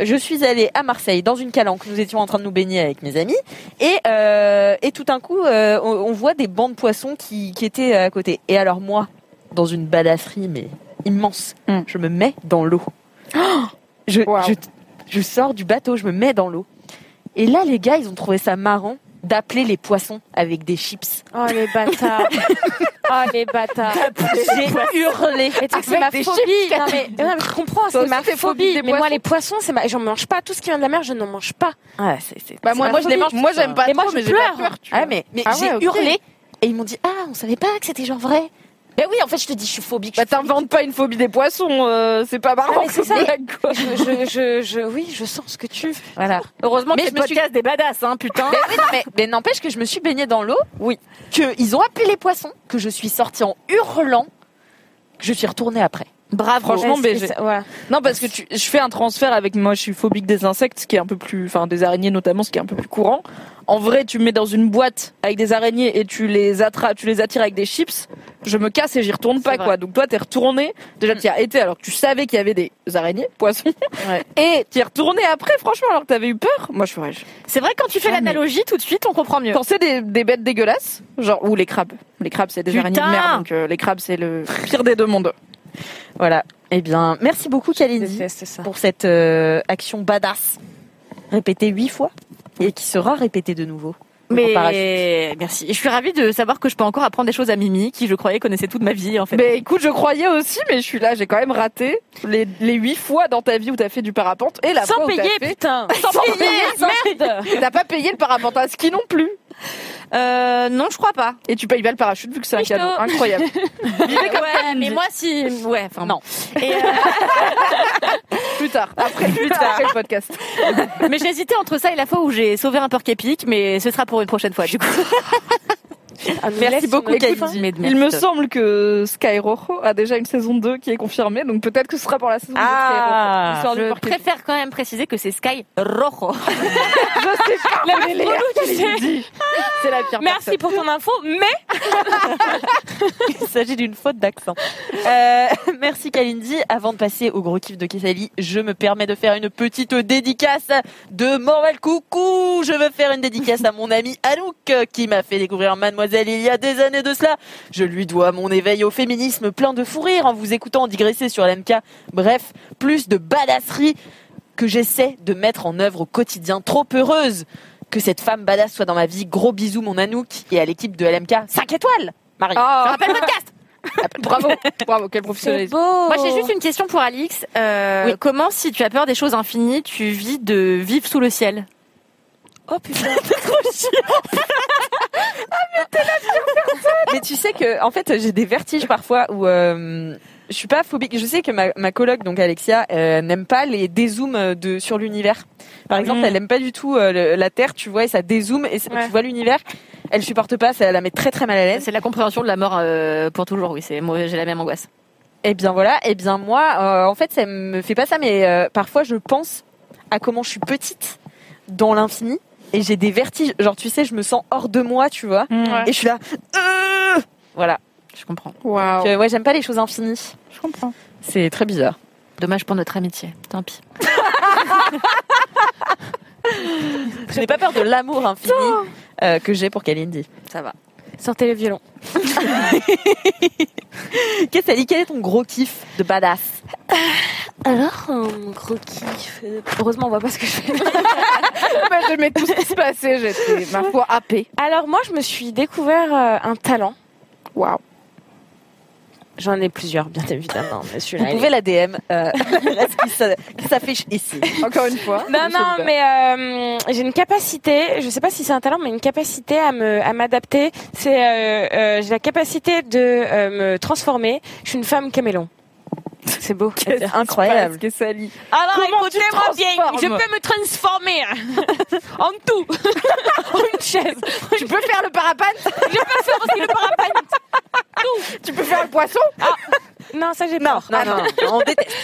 je suis allée à Marseille dans une calanque. Nous étions en train de nous baigner avec mes amis. Et, euh, et tout d'un coup, euh, on, on voit des bancs de poissons qui, qui étaient à côté. Et alors moi, dans une badasserie, mais immense, Mm. je me mets dans l'eau. je, Wow. je, je sors du bateau, je me mets dans l'eau. Et là, les gars, ils ont trouvé ça marrant d'appeler les poissons avec des chips. Oh les bâtards. oh les bâtards. J'ai hurlé. Mais tu sais que c'est ma phobie. chips, Non mais, non, mais je comprends, c'est ma phobie. Mais moi les poissons, c'est ma, j'en mange pas. Tout ce qui vient de la mer, je n'en mange pas. Ah, c'est, c'est, Bah moi, moi je les mange. Moi j'aime pas Et trop, moi, je mais j'ai peur. Tu Ah mais, mais Ah j'ai hurlé et ils m'ont dit ah on savait pas que c'était genre vrai. Ben oui en fait je te dis je suis phobique. Bah t'inventes pas une phobie des poissons, euh, c'est pas marrant. Ah, mais c'est ça. comme blague, quoi. Je, je, je, je- oui, je sens ce que tu. Voilà. Heureusement Mais que je me suis- podcast des badass, hein, putain. Ben oui, non, mais, mais n'empêche que je me suis baignée dans l'eau. Oui. Que ils ont appelé les poissons. Que je suis sortie en hurlant. Que je suis retournée après. Bravo. Franchement, ça- voilà. Non, parce que tu, je fais un transfert avec moi, je suis phobique des insectes, ce qui est un peu plus, enfin des araignées notamment, ce qui est un peu plus courant. En vrai, tu me mets dans une boîte avec des araignées et tu les attrapes, tu les attires avec des chips. Je me casse et j'y retourne pas, vrai. quoi. Donc toi, t'es retourné. Déjà, tu as été alors que tu savais qu'il y avait des araignées, poissons. Et tu es retourné après, franchement, alors que t'avais eu peur. Moi, je ferais. C'est vrai quand tu fais l'analogie, tout de suite, on comprend mieux. Quand c'est des, des bêtes dégueulasses, genre, ou les crabes. Les crabes, c'est des Putain araignées de mer, donc euh, les crabes, c'est le pire des deux mondes. Voilà. Eh bien merci beaucoup Kalindi pour cette euh, action badass répétée huit fois et qui sera répétée de nouveau. Mais merci. Je suis ravie de savoir que je peux encore apprendre des choses à Mimi, qui je croyais connaissait toute ma vie en fait. Mais écoute, je croyais aussi, mais je suis là, j'ai quand même raté les, les huit fois dans ta vie où t'as fait du parapente et la Sans fois où payer, fait... putain. Sans payer, merde Et T'as pas payé le parapente à ski non plus. Euh, non, je crois pas. Et tu payes pas le parachute vu que c'est un cadeau incroyable. ouais, mais moi si, ouais, enfin Non. Et, euh, plus tard, après, plus tard, après le podcast. mais j'hésitais entre ça et la fois où j'ai sauvé un porc épic, mais ce sera pour une prochaine fois du coup. Merci beaucoup, fin. Mais Il me semble que Sky Rojo a déjà une saison 2 qui est confirmée, donc peut-être que ce sera pour la saison 2 de Ah, Sky Rojo. L'histoire du Je porc épic. préfère quand même préciser que c'est Sky Rojo. C'est la pire Merci pour ton info, mais Il s'agit d'une faute d'accent. Euh, merci Kalindi. Avant de passer au gros kiff de Kessali, je me permets de faire une petite dédicace de Morel Coucou. Je veux faire une dédicace à mon ami Anouk euh, qui m'a fait découvrir Mademoiselle il y a des années de cela. Je lui dois mon éveil au féminisme plein de fou rire en vous écoutant digresser sur l'MK. Bref, plus de badasserie que j'essaie de mettre en œuvre au quotidien. Trop heureuse que cette femme badass soit dans ma vie. Gros bisous mon Anouk et à l'équipe de LMK. 5 étoiles Marie. Rappelle le podcast. bravo, bravo, quel professionnalisme. Moi j'ai juste une question pour Alix. Euh, Oui. Comment si tu as peur des choses infinies, tu vis de vivre sous le ciel? Oh putain. Mais tu sais que, en fait, j'ai des vertiges parfois où euh, je suis pas phobique. Je sais que ma, ma coloc, donc Alexia, euh, n'aime pas les dézooms de sur l'univers. Par exemple, Mm. elle aime pas du tout euh, le- la Terre, tu vois, et ça dézoome et c'est- Ouais. tu vois l'univers. Elle supporte pas, ça la met très très mal à l'aise. C'est la compréhension de la mort euh, pour toujours, oui. C'est moi, j'ai la même angoisse. Et bien voilà, et bien moi, euh, en fait, ça me fait pas ça, mais euh, parfois je pense à comment je suis petite dans l'infini et j'ai des vertiges. Genre, tu sais, je me sens hors de moi, tu vois, Ouais. et je suis là. euh, voilà. Je comprends. Waouh. Ouais, j'aime pas les choses infinies. Je comprends. C'est très bizarre. Dommage pour notre amitié. Tant pis. Je n'ai pas peur de l'amour infini euh, que j'ai pour Kalindi. Ça va. Sortez le violon. Qu'est-ce que dit Quel est ton gros kiff de badass Alors, un gros kiff. euh, Heureusement, on voit pas ce que je fais. Bah, J'aimais tout ce qui se passait, j'étais, ma foi, happée. Alors, moi, je me suis découvert euh, un talent. Waouh. J'en ai plusieurs, bien évidemment. mais Vous pouvez la DM, euh, qui s'a- qui s'affiche ici. Encore une fois. Non, non, mais euh, j'ai une capacité, je sais pas si c'est un talent, mais une capacité à me à m'adapter. C'est euh, euh, j'ai la capacité de euh, me transformer. Je suis une femme caméléon. C'est beau. C'est incroyable. Qu'est-ce que ça lit Alors écoutez-moi bien, je peux me transformer en tout, en une chaise. Tu peux faire le parapente Je peux faire aussi le parapente. Tu peux faire le poisson Non, ça j'ai Non, peur. non, Ah, non, on déteste.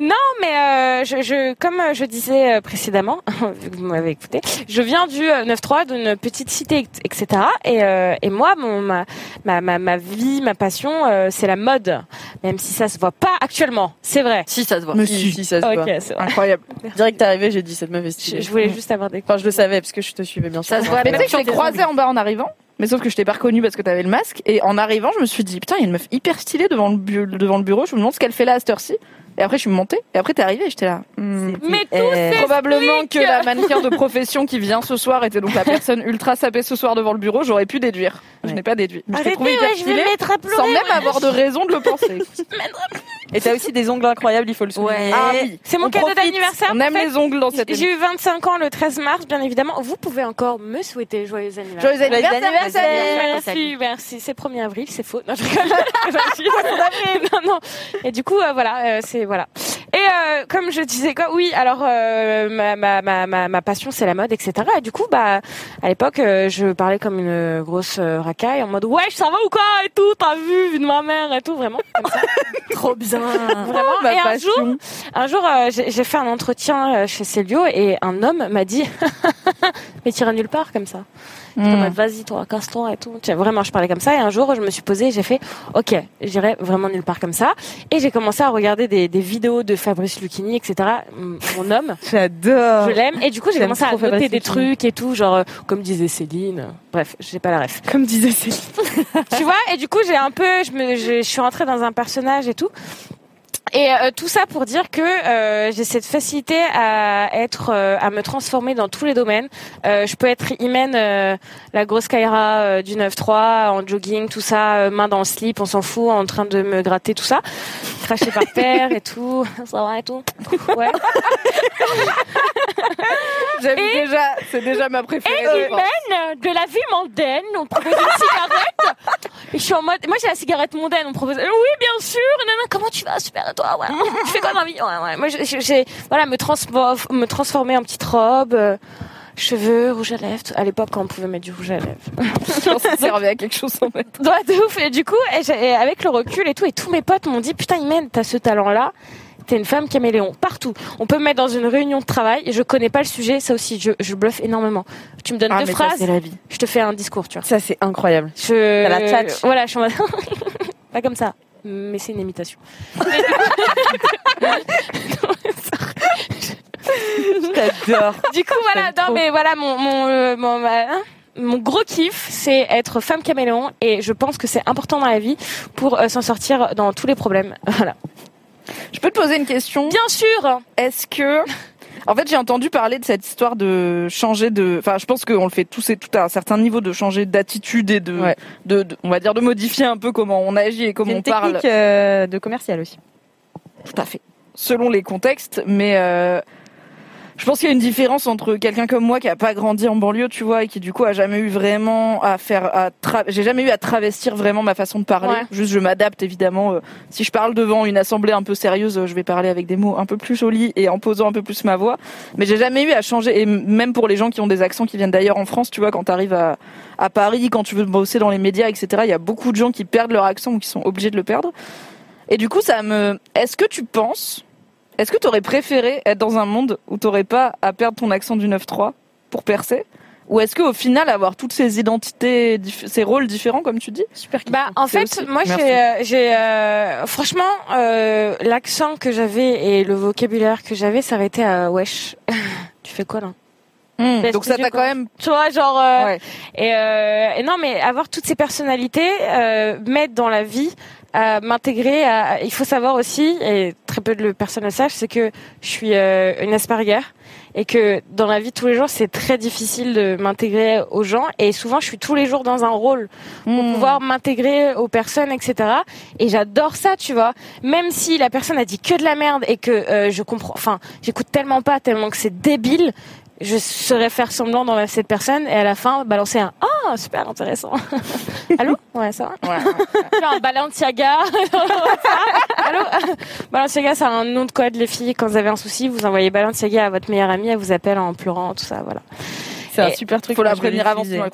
Non, mais euh, je, je, comme euh, je disais euh, précédemment, vu que vous m'avez écouté, je viens du euh, 9-3, d'une petite cité, etc. Et, euh, et moi, mon, ma, ma, ma, ma vie, ma passion, euh, c'est la mode. Même si ça se voit pas actuellement, c'est vrai. Si, ça se voit. Si, si, ça se voit. Ok, c'est vrai. Incroyable. Direct arrivé, j'ai dit cette meuf est Je, stylée. je voulais juste avoir des... Enfin, je le savais parce que je te suivais bien sûr. Ça se voit Mais tu sais que je croisé en bas en arrivant. Mais sauf que je t'ai pas reconnue parce que t'avais le masque. Et en arrivant, je me suis dit, putain, il y a une meuf hyper stylée devant le, bu- devant le bureau. Je me demande ce qu'elle fait là à cette heure-ci. Et après, je suis montée. Et après, t'es arrivée j'étais là. hmm. Mais tout Euh, Probablement que la mannequin de profession qui vient ce soir était donc la personne ultra sapée ce soir devant le bureau. J'aurais pu déduire. Je Ouais. n'ai pas déduit. Mais je Arrêtez, trouvé hyper ouais, je vais stylée me mettre à pleurer. sans même avoir de raison de le penser. Et t'as aussi des ongles incroyables, il faut le souligner. Ouais. Ah oui. C'est mon On cadeau d'anniversaire. On en aime fait. les ongles dans cette J'ai eu 25 ans le 13 mars, bien évidemment. Vous pouvez encore me souhaiter joyeux anniversaire. Joyeux anniversaire. Merci, merci. C'est le 1er avril, c'est faux. Non, je rigole. Non, non. Et du coup, euh, voilà, euh, c'est voilà. Et euh, comme je disais quoi, oui. Alors euh, ma, ma, ma, ma, passion, c'est la mode, etc. Et du coup, bah, à l'époque, euh, je parlais comme une grosse racaille en mode ouais, ça va ou quoi et tout. T'as vu, vu de ma mère et tout, vraiment. Comme ça. Trop bien. Vraiment. Ma et un passion. jour, un jour, j'ai fait un entretien chez Célio et un homme m'a dit mais t'iras nulle part comme ça. Hmm. vas-y toi, casse-toi et tout. Vraiment, je parlais comme ça et un jour, je me suis posée et j'ai fait ok, j'irai vraiment nulle part comme ça. Et j'ai commencé à regarder des, des vidéos de Fabrice Lucchini, etc. Mon homme. J'adore. Je l'aime et du coup j'ai commencé à noter Fabrice des Lucchini. trucs et tout genre euh, comme disait Céline bref j'ai pas la ref Comme disait Céline. tu vois et du coup j'ai un peu je me je, je suis rentrée dans un personnage et tout et euh, tout ça pour dire que euh, j'ai cette facilité à être, euh, à me transformer dans tous les domaines. Euh, je peux être Imen, euh, la grosse Kaira euh, du 9-3, en jogging, tout ça, main dans le slip, on s'en fout, en train de me gratter tout ça, cracher par terre et tout, ça va et tout? Ouais. J'aime déjà, c'est déjà ma préférée. pense. Imen, de la vie mondaine, on propose une cigarette. Et je suis en mode, moi j'ai la cigarette mondaine, on propose, oui bien sûr, non, comment tu vas, super, et toi, ouais. Tu fais quoi dans la vie, ouais, ouais. Moi j'ai, voilà, me, transpo- me transformer en petite robe, euh, cheveux, rouge à lèvres, à l'époque quand on pouvait mettre du rouge à lèvres. Je pense que ça servait à quelque chose en fait. Ouais, de ouf. Et du coup, et j'ai- et avec le recul et tout, et tous mes potes m'ont dit, putain, Imen, t'as ce talent-là. T'es une femme caméléon, partout. On peut me mettre dans une réunion de travail, je connais pas le sujet, ça aussi, je, je bluffe énormément. Tu me donnes Ah, deux mais phrases, c'est la vie. je te fais un discours, tu vois. Ça, c'est incroyable. Je... T'as la. Voilà, je suis en mode... pas comme ça, mais c'est une imitation. J'adore. Du coup, voilà, non, mais voilà, mon, mon, euh, mon, ma- hein, mon gros kiff, c'est être femme caméléon et je pense que c'est important dans la vie pour euh, s'en sortir dans tous les problèmes. Voilà. Je peux te poser une question? Bien sûr Est-ce que en fait, j'ai entendu parler de cette histoire de changer de. Enfin, je pense qu'on le fait tous et tout à un certain niveau de changer d'attitude et de, Ouais. de, de- on va dire, de modifier un peu comment on agit et comment une on parle. technique euh, de commercial aussi. Tout à fait. Selon les contextes, mais euh, je pense qu'il y a une différence entre quelqu'un comme moi qui a pas grandi en banlieue, tu vois, et qui du coup a jamais eu vraiment à faire, à tra- j'ai jamais eu à travestir vraiment ma façon de parler. Ouais. Juste, je m'adapte évidemment. euh, si je parle devant une assemblée un peu sérieuse, euh, je vais parler avec des mots un peu plus jolis et en posant un peu plus ma voix. Mais j'ai jamais eu à changer. Et même pour les gens qui ont des accents qui viennent d'ailleurs en France, tu vois, quand t'arrives à à Paris, quand tu veux bosser dans les médias, etc. Il y a beaucoup de gens qui perdent leur accent ou qui sont obligés de le perdre. Et du coup, ça me. Est-ce que tu penses est-ce que tu aurais préféré être dans un monde où tu n'aurais pas à perdre ton accent du 9-3 pour percer Ou est-ce qu'au final, avoir toutes ces identités, ces rôles différents, comme tu dis Super Bah, en fait, aussi- moi, j'ai, euh, j'ai, euh, franchement, euh, l'accent que j'avais et le vocabulaire que j'avais s'arrêtait à wesh. tu fais quoi là? Hmm, Donc ça t'a quand même. Tu vois, genre. euh, Ouais. et, euh, et non, mais avoir toutes ces personnalités, euh, mettre dans la vie, m'intégrer. À, il faut savoir aussi, et très peu de personnes le savent, c'est que je suis euh, une Asperger et que dans la vie de tous les jours, c'est très difficile de m'intégrer aux gens. Et souvent, je suis tous les jours dans un rôle pour Hmm. pouvoir m'intégrer aux personnes, etc. Et j'adore ça, tu vois. Même si la personne a dit que de la merde et que euh, je comprends, enfin, j'écoute tellement pas, tellement que c'est débile. Je saurais faire semblant dans cette personne et à la fin balancer un ah super intéressant. Allô? Ouais ça va? Genre un Balenciaga. Allô? Balenciaga c'est un nom de code les filles quand vous avez un souci vous envoyez Balenciaga à votre meilleure amie elle vous appelle en pleurant tout ça voilà. C'est un super truc. Faut la prévenir avant, ça, Ouais.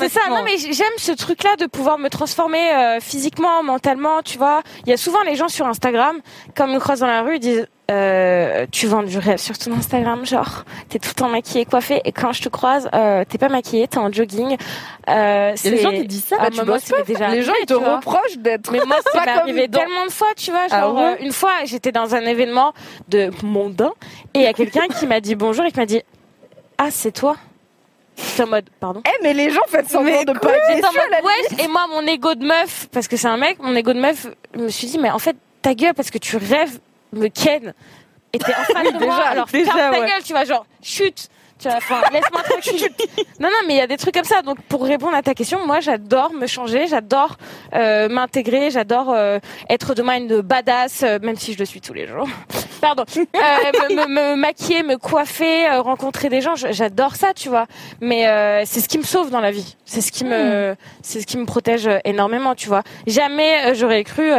C'est ça, non mais j'aime ce truc-là de pouvoir me transformer euh, physiquement, mentalement, tu vois. Il y a souvent les gens sur Instagram, comme ils me croisent dans la rue, ils disent euh, tu vends du rêve sur ton Instagram, genre t'es tout le temps maquillée, coiffée, et quand je te croise, euh, t'es pas maquillée, t'es en jogging. Euh, a des gens qui disent ça. Ah, Bah, tu bosses déjà Les gens, ils te reprochent d'être. Mais moi, ça Pas m'est comme arrivé dans- tellement de fois, tu vois. Ah ouais une fois, j'étais dans un événement de mondain et il y a quelqu'un qui m'a dit bonjour et qui m'a dit Ah, c'est toi? J'étais en mode Pardon Eh, mais les gens font semblant de pas être Ouais, et moi, mon ego de meuf, parce que c'est un mec, mon ego de meuf, je me suis dit Mais en fait, ta gueule, parce que tu rêves, me ken. Et t'es en face de moi, Déjà, alors déjà, ferme ta ouais. gueule, tu vois, genre, chute tu vois, enfin, laisse-moi tranquille. non, non, mais il y a des trucs comme ça. Donc, pour répondre à ta question, moi, j'adore me changer, j'adore euh, m'intégrer, j'adore euh, être demain une badass, euh, même si je le suis tous les jours. Pardon. Euh, me, me- me maquiller, me coiffer, rencontrer des gens, j'adore ça, tu vois. Mais c'est ce qui me sauve dans la vie. C'est ce qui me, c'est ce qui me protège énormément, tu vois. Jamais j'aurais cru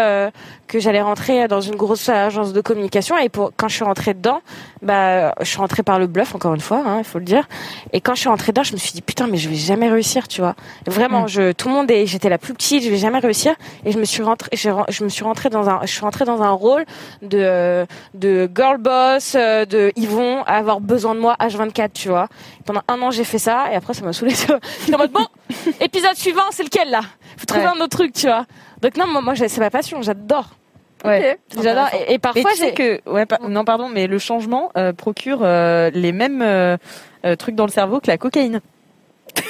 que j'allais rentrer dans une grosse agence de communication et pour quand je suis rentrée dedans, bah je suis rentrée par le bluff encore une fois, hein, faut le dire. Et quand je suis rentrée dedans, je me suis dit putain mais je vais jamais réussir, tu vois. Vraiment, je tout le monde est j'étais la plus petite, je vais jamais réussir et je me suis rentrée je me suis rentrée dans un je suis rentrée dans un rôle de de girl boss euh, de ils vont avoir besoin de moi H24, tu vois. Pendant un an, j'ai fait ça et après ça m'a saoulée. J'étais en mode bon, épisode suivant, c'est lequel là? Faut trouver Ouais. un autre truc, tu vois. Donc non, moi, c'est ma passion, j'adore. Ouais. J'adore. Et, et parfois, j'ai. que, ouais, pa- non, pardon, mais le changement euh, procure euh, les mêmes euh, trucs dans le cerveau que la cocaïne.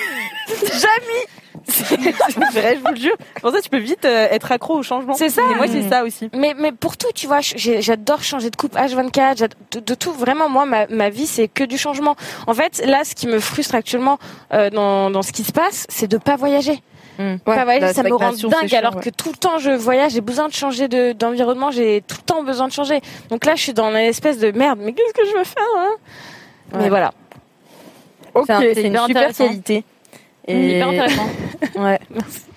Jamais. C'est vrai, je vous le jure. Pour ça, tu peux vite être accro au changement. C'est ça. Et moi, c'est ça aussi. Mais, mais pour tout, tu vois, j'adore changer de coupe H24, j'ad- de, de tout. Vraiment, moi, ma, ma vie, c'est que du changement. En fait, là, ce qui me frustre actuellement euh, dans, dans ce qui se passe, c'est de pas voyager. Pas voyager, la ça me rend dingue. alors ouais. que tout le temps, je voyage, j'ai besoin de changer de- d'environnement, j'ai tout le temps besoin de changer. Donc là, je suis dans une espèce de merde. Mais qu'est-ce que je veux faire hein? Mais Ouais. voilà. Ok, C'est un- c'est c'est une super qualité. Hyper intéressant. Ouais.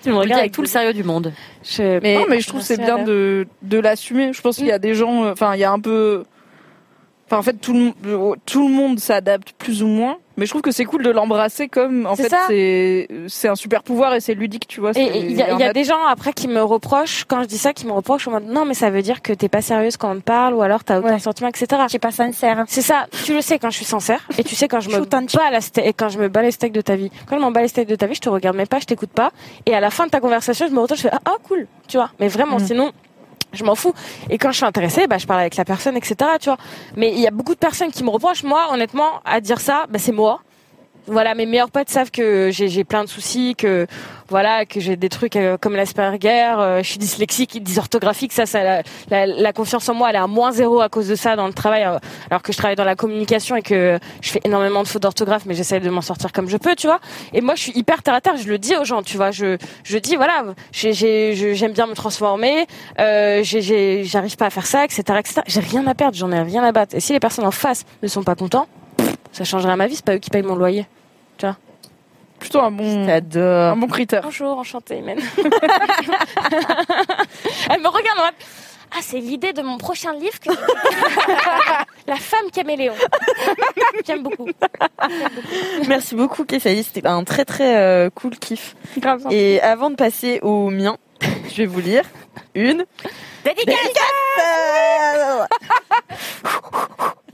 Tu me regardes avec tout le sérieux du monde. Je... Mais- non, mais je trouve que c'est bien de, de l'assumer. Je pense qu'il y a des gens, euh, enfin, il y a un peu, enfin, en fait, tout le, m- tout le monde s'adapte plus ou moins. Mais je trouve que c'est cool de l'embrasser comme, en fait, c'est, c'est un super pouvoir et c'est ludique, tu vois. Et il y a, y des gens après qui me reprochent, quand je dis ça, qui me reprochent en mode non, mais ça veut dire que t'es pas sérieuse quand on te parle ou alors t'as aucun Ouais. sentiment, etc. J'ai pas sincère. C'est ça, tu le sais quand je suis sincère et tu sais quand je me bats la ste- quand je me bats les steaks de ta vie. Quand je m'en bats les steaks de ta vie, je te regarde même pas, je t'écoute pas et à la fin de ta conversation, je me retourne, je fais ah, ah, cool, tu vois. Mais vraiment, Mm. sinon je m'en fous. Et quand je suis intéressée, bah, je parle avec la personne, etc., tu vois. Mais il y a beaucoup de personnes qui me reprochent. Moi, honnêtement, à dire ça, bah, c'est moi. Voilà, mes meilleurs potes savent que j'ai plein de soucis, que voilà, que j'ai des trucs euh, comme l'Asperger, euh, je suis dyslexique, dysorthographique, ça, ça, la, la, la confiance en moi, elle est à moins zéro à cause de ça dans le travail, euh, alors que je travaille dans la communication et que je fais énormément de fautes d'orthographe, mais j'essaie de m'en sortir comme je peux, tu vois. Et moi, je suis hyper terre à terre, je le dis aux gens, tu vois, je je dis voilà, j'aime bien me transformer, euh, j'arrive pas à faire ça, etc., etc. J'ai rien à perdre, j'en ai rien à battre. Et si les personnes en face ne sont pas contents, ça changerait ma vie, c'est pas eux qui payent mon loyer. Plutôt un bon, un bon critère. Bonjour, enchantée, Imen. Elle me regarde en mode, Ah, c'est l'idée de mon prochain livre. Que... La femme caméléon. J'aime beaucoup. Merci beaucoup, Kessaï. C'était un très très euh, cool kiff. Grave. Et avant de passer au mien, je vais vous lire une Dédicace dédicace.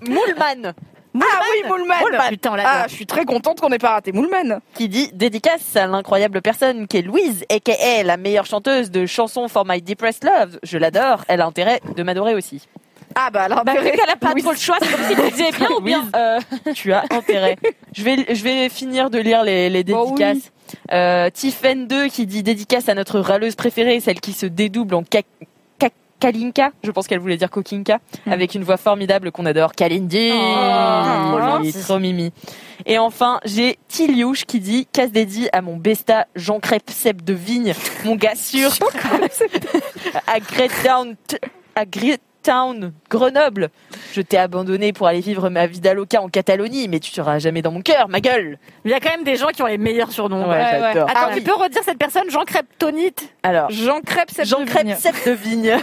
Moulman. Ah oui, Moulman. Putain, on Ah, je suis très contente qu'on ait pas raté Moulman. qui dit dédicace à l'incroyable personne qui est Louise, aka la meilleure chanteuse de chansons for my depressed love. Je l'adore. Elle a intérêt de m'adorer aussi. Ah bah alors, Bah, vu qu'elle a pas Louise. trop le choix, c'est comme si tu disais bien ou bien. Euh, Tu as intérêt. je vais, je vais finir de lire les, les Bah oui. dédicaces. Euh, Tiffen 2 qui dit dédicace à notre râleuse préférée, celle qui se dédouble en ca- ca- Kalinka. Je pense qu'elle voulait dire Kokinka. Avec une voix formidable qu'on adore. Kalindi. Oh, trop, gentil. trop mimi. Et enfin, j'ai Tiliouche qui dit casse dédié à mon besta Jean Crêpe Seb de Vigne, mon gars sûr. à Great Town, à Great Town, Grenoble. Je t'ai abandonné pour aller vivre ma vie d'aloca en Catalogne, mais tu seras jamais dans mon cœur, ma gueule. Il y a quand même des gens qui ont les meilleurs surnoms. Ouais. Attends, Ah tu oui. peux redire cette personne, Jean Creptonite Alors, Jean Crêpe, cette Jean de Vigne,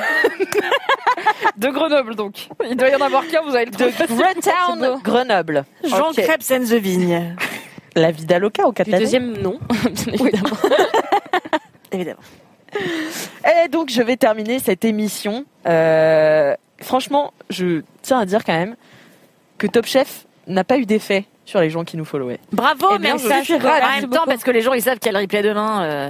de Grenoble donc. Il doit y en avoir qu'un, vous allez le de trouver. Great Town, Grenoble. Jean Ok. Crepes and the Vigne. La vie d'aloca au du Catalogne. deuxième nom, bien évidemment. Évidemment. Et donc, je vais terminer cette émission. Euh, franchement, je tiens à dire quand même que Top Chef n'a pas eu d'effet sur les gens qui nous followaient. Bravo, merci. En même temps, parce que les gens, ils savent qu'il y a le replay demain. euh.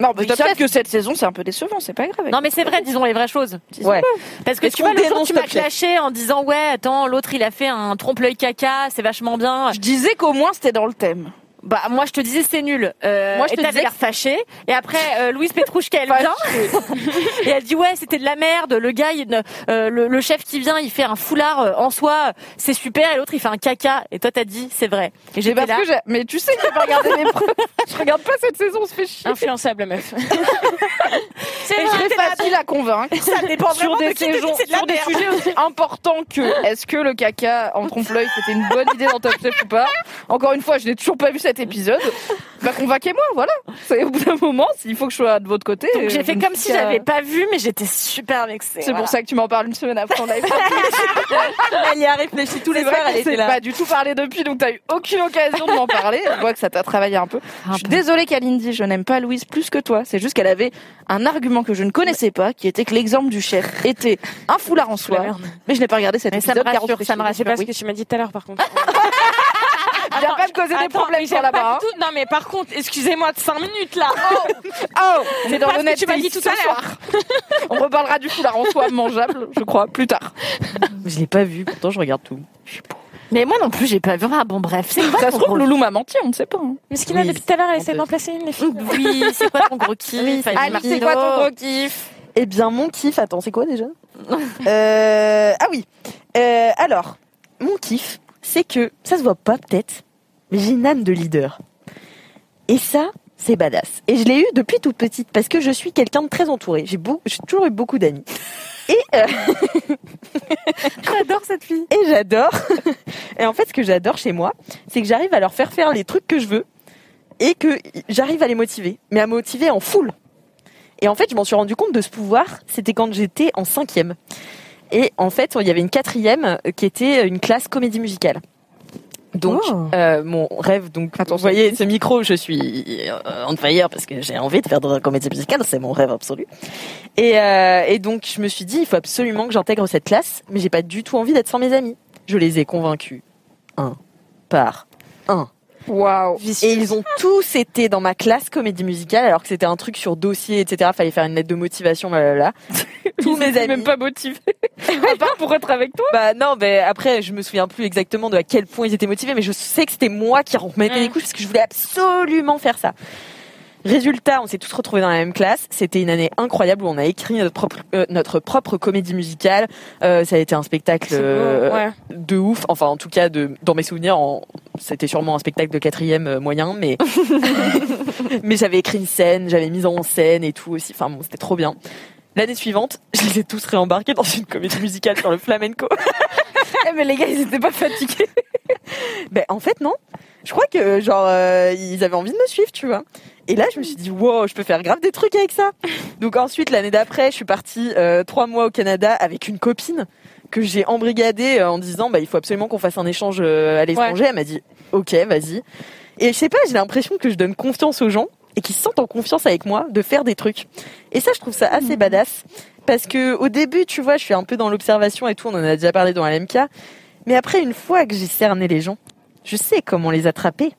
Non, mais ils savent que cette saison, c'est un peu décevant, c'est pas grave. Non, mais c'est vrai, disons les vraies choses. Ouais. Parce que tu vois, le jour, tu m'as clashé en disant, ouais, attends, l'autre, il a fait un trompe-l'œil caca, c'est vachement bien. Je disais qu'au moins c'était dans le thème. Bah, moi, je te disais, c'est nul. Euh, Moi, je et te t'avais disais l'air fâché. Et après, euh, Louise Petrouchka, elle vient. et elle dit, ouais, c'était de la merde. Le gars, il- euh, le, le chef qui vient, il fait un foulard euh, en soi, c'est super. Et l'autre, il fait un caca. Et toi, t'as dit, c'est vrai. Et parce là. que j'ai- Mais tu sais que j'ai pas regardé mes preuves. Je regarde pas cette saison, on se fait chier. Influençable, la meuf. C'est là. facile à convaincre. Ça dépend sur vraiment des, de qui dit saisons- c'est de sur des sujets aussi importants que est-ce que le caca en trompe-l'œil c'était une bonne idée dans Top Chef ou pas Encore une fois, je n'ai toujours pas vu cet épisode. Bah convainquez-moi, voilà. C'est au bout d'un moment, il faut que je sois de votre côté. Donc j'ai Euh, fait comme me si j'avais pas vu, mais j'étais super vexée. C'est pour ça que tu m'en parles une semaine après. On avait pas Elle y a réfléchi tous les soirs, elle était là. pas du tout parlé depuis, donc t'as eu aucune occasion de m'en parler. Je vois que ça t'a travaillé un peu. je suis désolée, Kalindi, je n'aime pas Louise plus que toi. C'est juste qu'elle avait un argument que je ne connaissais pas, qui était que l'exemple du chef était un foulard en soi. Mais je n'ai pas regardé cet Mais ça me épisode rassure, ça me chier. C'est pas ce Oui. que tu m'as dit tout à l'heure, par contre. Viens pas me causer des Attends, problèmes sur là-bas. hein. Non, mais par contre, excusez-moi de 5 minutes là. Oh, c'est dans l'honnêteté tu m'as dit tout ce à l'heure. soir. On reparlera du foulard en soi mangeable, je crois, plus tard. Je l'ai pas vu, pourtant je regarde tout. Mais moi non plus, j'ai pas vu. Ah bon, bref, c'est Ça se trouve, Loulou m'a menti, on ne sait pas. hein. Mais ce qu'il a depuis tout à l'heure, elle essaie d'en placer une, les filles. Oui, c'est quoi ton gros kiff Oui, Ali, c'est quoi ton gros kiff? Eh bien, mon kiff, attends, c'est quoi déjà? Euh, Ah oui. Euh, alors, mon kiff, c'est que ça se voit pas peut-être, mais j'ai une âme de leader. Et ça, c'est badass. Et je l'ai eu depuis toute petite parce que je suis quelqu'un de très entouré. J'ai toujours eu beaucoup d'amis. Et euh, J'adore cette fille. et j'adore. Et en fait, ce que j'adore chez moi, c'est que j'arrive à leur faire faire les trucs que je veux et que j'arrive à les motiver, mais à motiver en full. Et en fait, je m'en suis rendu compte de ce pouvoir, c'était quand j'étais en cinquième. Et en fait, il y avait une quatrième qui était une classe comédie musicale. Donc, euh, mon rêve, donc, vous voyez, ce micro, je suis euh, on fire parce que j'ai envie de faire de la comédie musicale, c'est mon rêve absolu. Et, euh, et donc, je me suis dit, il faut absolument que j'intègre cette classe, mais j'ai pas du tout envie d'être sans mes amis. Je les ai convaincus, un par un, Waouh. Et ils ont tous été dans ma classe comédie musicale alors que c'était un truc sur dossier, etc. Fallait faire une lettre de motivation, blablabla. tous mes amis. même pas motivés. à part pour être avec toi. Bah non, mais après je me souviens plus exactement de à quel point ils étaient motivés, mais je sais que c'était moi qui remettais les couches parce que je voulais absolument faire ça. Résultat, on s'est tous retrouvés dans la même classe. C'était une année incroyable où on a écrit notre propre, euh, notre propre comédie musicale. Euh, ça a été un spectacle beau, euh, ouais. de ouf. Enfin, en tout cas, de, dans mes souvenirs, en- c'était sûrement un spectacle de quatrième euh, moyen, mais mais j'avais écrit une scène, j'avais mis en scène et tout aussi. Enfin bon, c'était trop bien. L'année suivante, je les ai tous réembarqués dans une comédie musicale sur le flamenco. Eh, mais les gars, ils étaient pas fatigués. Ben en fait non. Je crois que genre euh, ils avaient envie de me suivre, tu vois. Et là je me suis dit wow, je peux faire grave des trucs avec ça. Donc ensuite l'année d'après, je suis partie euh, trois mois au Canada avec une copine que j'ai embrigadée euh, en disant bah il faut absolument qu'on fasse un échange euh, à l'étranger. Elle m'a dit ok vas-y. Et je sais pas, j'ai l'impression que je donne confiance aux gens et qu'ils se sentent en confiance avec moi de faire des trucs. Et ça je trouve ça assez badass parce que au début tu vois je suis un peu dans l'observation et tout, on en a déjà parlé dans LMK. Mais après, une fois que j'ai cerné les gens, je sais comment les attraper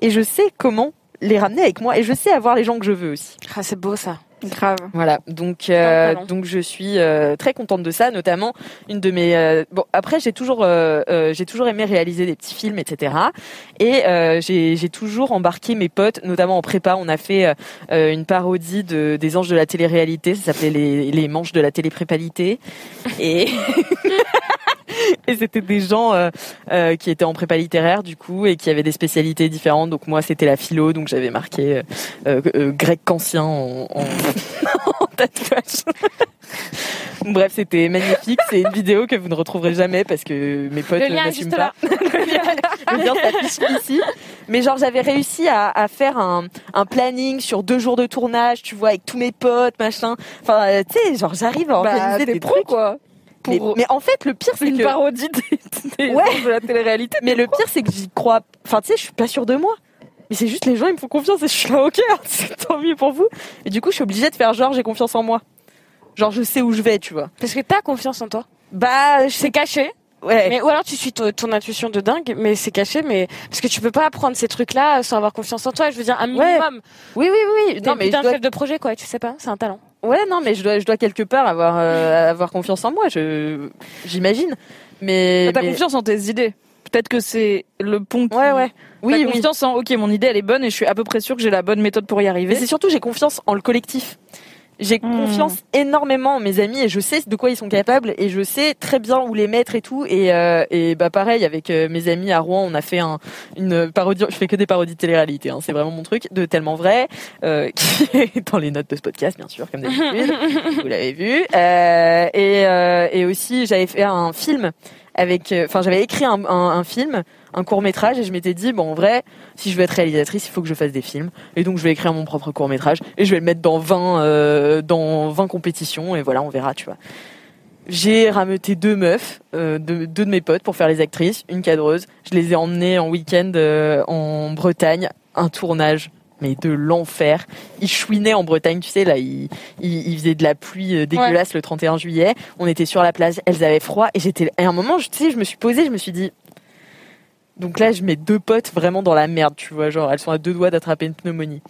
et je sais comment les ramener avec moi et je sais avoir les gens que je veux aussi. Ah, c'est beau ça. Grave. Voilà, donc euh, donc je suis euh, très contente de ça, notamment une de mes euh, bon après j'ai toujours j'ai toujours aimé réaliser des petits films etc et j'ai j'ai toujours embarqué mes potes, notamment en prépa, on a fait une parodie de des anges de la télé-réalité, ça s'appelait les les manches de la télé-prépalité et et c'était des gens euh, euh, qui étaient en prépa littéraire du coup et qui avaient des spécialités différentes. Donc moi c'était la philo, donc j'avais marqué euh, grec kantien en, en, en tatouage. Bref, c'était magnifique. C'est une vidéo que vous ne retrouverez jamais parce que mes potes ne juste pas. le lien, s'affiche ici. Mais genre j'avais réussi à, à faire un, un planning sur deux jours de tournage, tu vois, avec tous mes potes, machin. Enfin, tu sais, genre j'arrive à organiser Bah, des pro, trucs. quoi. Mais, Pour- mais en fait, le pire, C'est une que parodie des, des Ouais. de la télé-réalité. mais le pire, c'est que j'y crois. Enfin, tu sais, je suis pas sûre de moi. Mais c'est juste les gens, ils me font confiance et je suis là, ok, c'est tant mieux pour vous. Et du coup, je suis obligée de faire genre, j'ai confiance en moi. Genre, je sais où je vais, tu vois. Parce que t'as confiance en toi. Bah, je. C'est caché. Ouais. Mais, ou alors tu suis ton, ton intuition de dingue, mais c'est caché, mais parce que tu peux pas apprendre ces trucs-là sans avoir confiance en toi. Je veux dire un minimum. Oui, oui, oui. Non, mais je un dois... chef de projet, quoi. Tu sais pas, c'est un talent. Ouais, non, mais je dois, je dois quelque part avoir, euh, avoir confiance en moi. Je, j'imagine. Mais. T'as mais- confiance en tes idées. Peut-être que c'est le pont. qui- Ouais, ouais. Oui, oui. confiance en, ok, mon idée elle est bonne et je suis à peu près sûre que j'ai la bonne méthode pour y Mais arriver. c'est surtout, j'ai confiance en le collectif. J'ai Hmm. confiance énormément en mes amis et je sais de quoi ils sont capables et je sais très bien où les mettre et tout. Et, euh, et bah pareil avec euh, mes amis à Rouen, on a fait un, une parodie. Je fais que des parodies de télé-réalité. Hein, c'est vraiment mon truc de tellement vrai euh, qui est dans les notes de ce podcast bien sûr comme d'habitude. vous l'avez vu. Euh, et, euh, et aussi j'avais fait un film avec. euh, Enfin j'avais écrit un, film, un court métrage et je m'étais dit bon en vrai si je veux être réalisatrice, il faut que je fasse des films. Et donc je vais écrire mon propre court métrage et je vais le mettre dans 20 euh, dans 20 compétitions et voilà, on verra, tu vois. J'ai rameuté deux meufs, euh, deux, de mes potes pour faire les actrices, une cadreuse. Je les ai emmenées en week-end en Bretagne, un tournage mais de l'enfer. Ils chouinaient en Bretagne, tu sais, là, il, il, il faisait de la pluie euh, dégueulasse le 31 juillet. On était sur la plage, elles avaient froid et j'étais. Et à un moment, je- tu sais, je me suis posée, je me suis dit, donc là, je mets deux potes vraiment dans la merde, tu vois, genre elles sont à deux doigts d'attraper une pneumonie.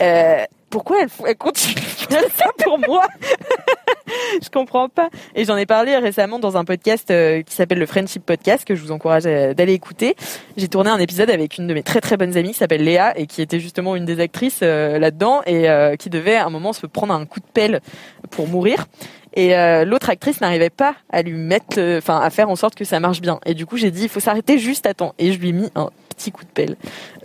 Euh, pourquoi de faire ça pour moi? Je comprends pas. Et j'en ai parlé récemment dans un podcast euh, qui s'appelle le Friendship Podcast que je vous encourage à- d'aller écouter. J'ai tourné un épisode avec une de mes très très bonnes amies qui s'appelle Léa et qui était justement une des actrices euh, là-dedans et euh, qui devait à un moment se prendre un coup de pelle pour mourir. Et euh, l'autre actrice n'arrivait pas à lui mettre, euh, enfin à faire en sorte que ça marche bien. Et du coup, j'ai dit, il faut s'arrêter juste à temps. Et je lui ai mis un petit coup de pelle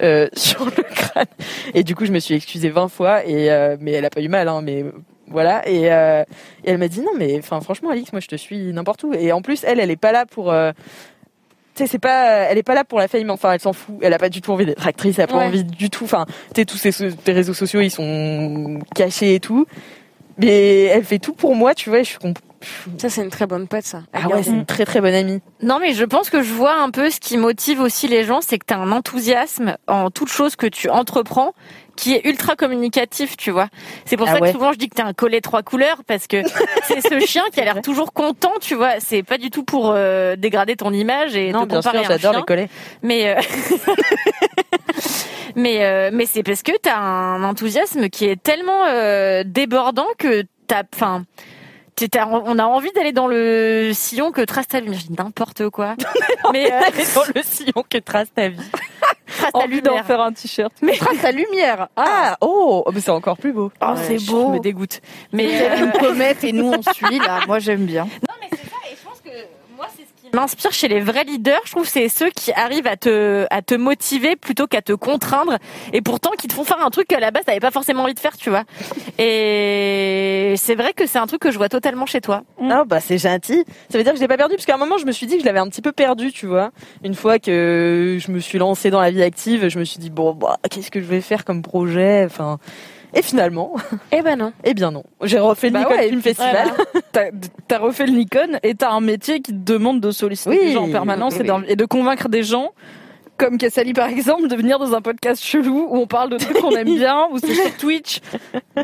euh, sur le crâne. Et du coup, je me suis excusée 20 fois. Et euh, mais elle a pas eu mal, hein, mais voilà. Et, euh, et elle m'a dit non, mais enfin franchement, Alix, moi je te suis n'importe où. Et en plus, elle, elle est pas là pour tu sais, c'est pas, elle est pas là pour la fame. Enfin, elle s'en fout. Elle a pas du tout envie d'être actrice. Elle a pas Ouais. envie du tout. Enfin, tu sais, tous ces tes réseaux sociaux, ils sont cachés et tout. Mais elle fait tout pour moi, tu vois. je suis Ça, c'est une très bonne pote, ça. ah ouais, c'est une très très bonne amie. Non, mais je pense que je vois un peu ce qui motive aussi les gens, c'est que tu as un enthousiasme en toute chose que tu entreprends qui est ultra communicatif, tu vois. C'est pour Ah ça ouais. que souvent je dis que t'es un collet trois couleurs parce que c'est ce chien qui a l'air toujours content, tu vois. C'est pas du tout pour euh, dégrader ton image et Non, te bien comparer sûr, à un j'adore chien. les collets. Mais euh, mais euh, mais c'est parce que t'as un enthousiasme qui est tellement euh, débordant que t'as, enfin. On a envie d'aller dans le sillon que trace ta lumière. Je dis n'importe quoi. mais euh, dans le sillon que trace ta vie. trace ta Envie d'en faire un t-shirt. Mais trace ta lumière. Ah, Ah, oh, mais c'est encore plus beau. oh, Ouais, c'est je beau. me dégoûte. Mais Mais euh, une comète et nous on suit là. Moi j'aime bien. Non, mais c'est ça, et je pense que moi, c'est ce qui m'inspire chez les vrais leaders. Je trouve que c'est ceux qui arrivent à te, à te motiver plutôt qu'à te contraindre, et pourtant qui te font faire un truc qu'à la base, t'avais pas forcément envie de faire, tu vois. Et c'est vrai que c'est un truc que je vois totalement chez toi. Ah bah c'est gentil. Ça veut dire que je l'ai pas perdu parce qu'à un moment je me suis dit que je l'avais un petit peu perdu, tu vois. Une fois que je me suis lancée dans la vie active, je me suis dit bon bah qu'est-ce que je vais faire comme projet, enfin. Et finalement, Eh ben non. eh bien non. J'ai refait le Bah Nikon ouais, Film Festival. T'as t'as refait le Nikon et t'as un métier qui te demande de solliciter Oui, les gens en permanence oui, et, de convaincre des gens. Comme Kassali par exemple, de venir dans un podcast chelou où on parle de trucs qu'on aime bien, où c'est sur Twitch.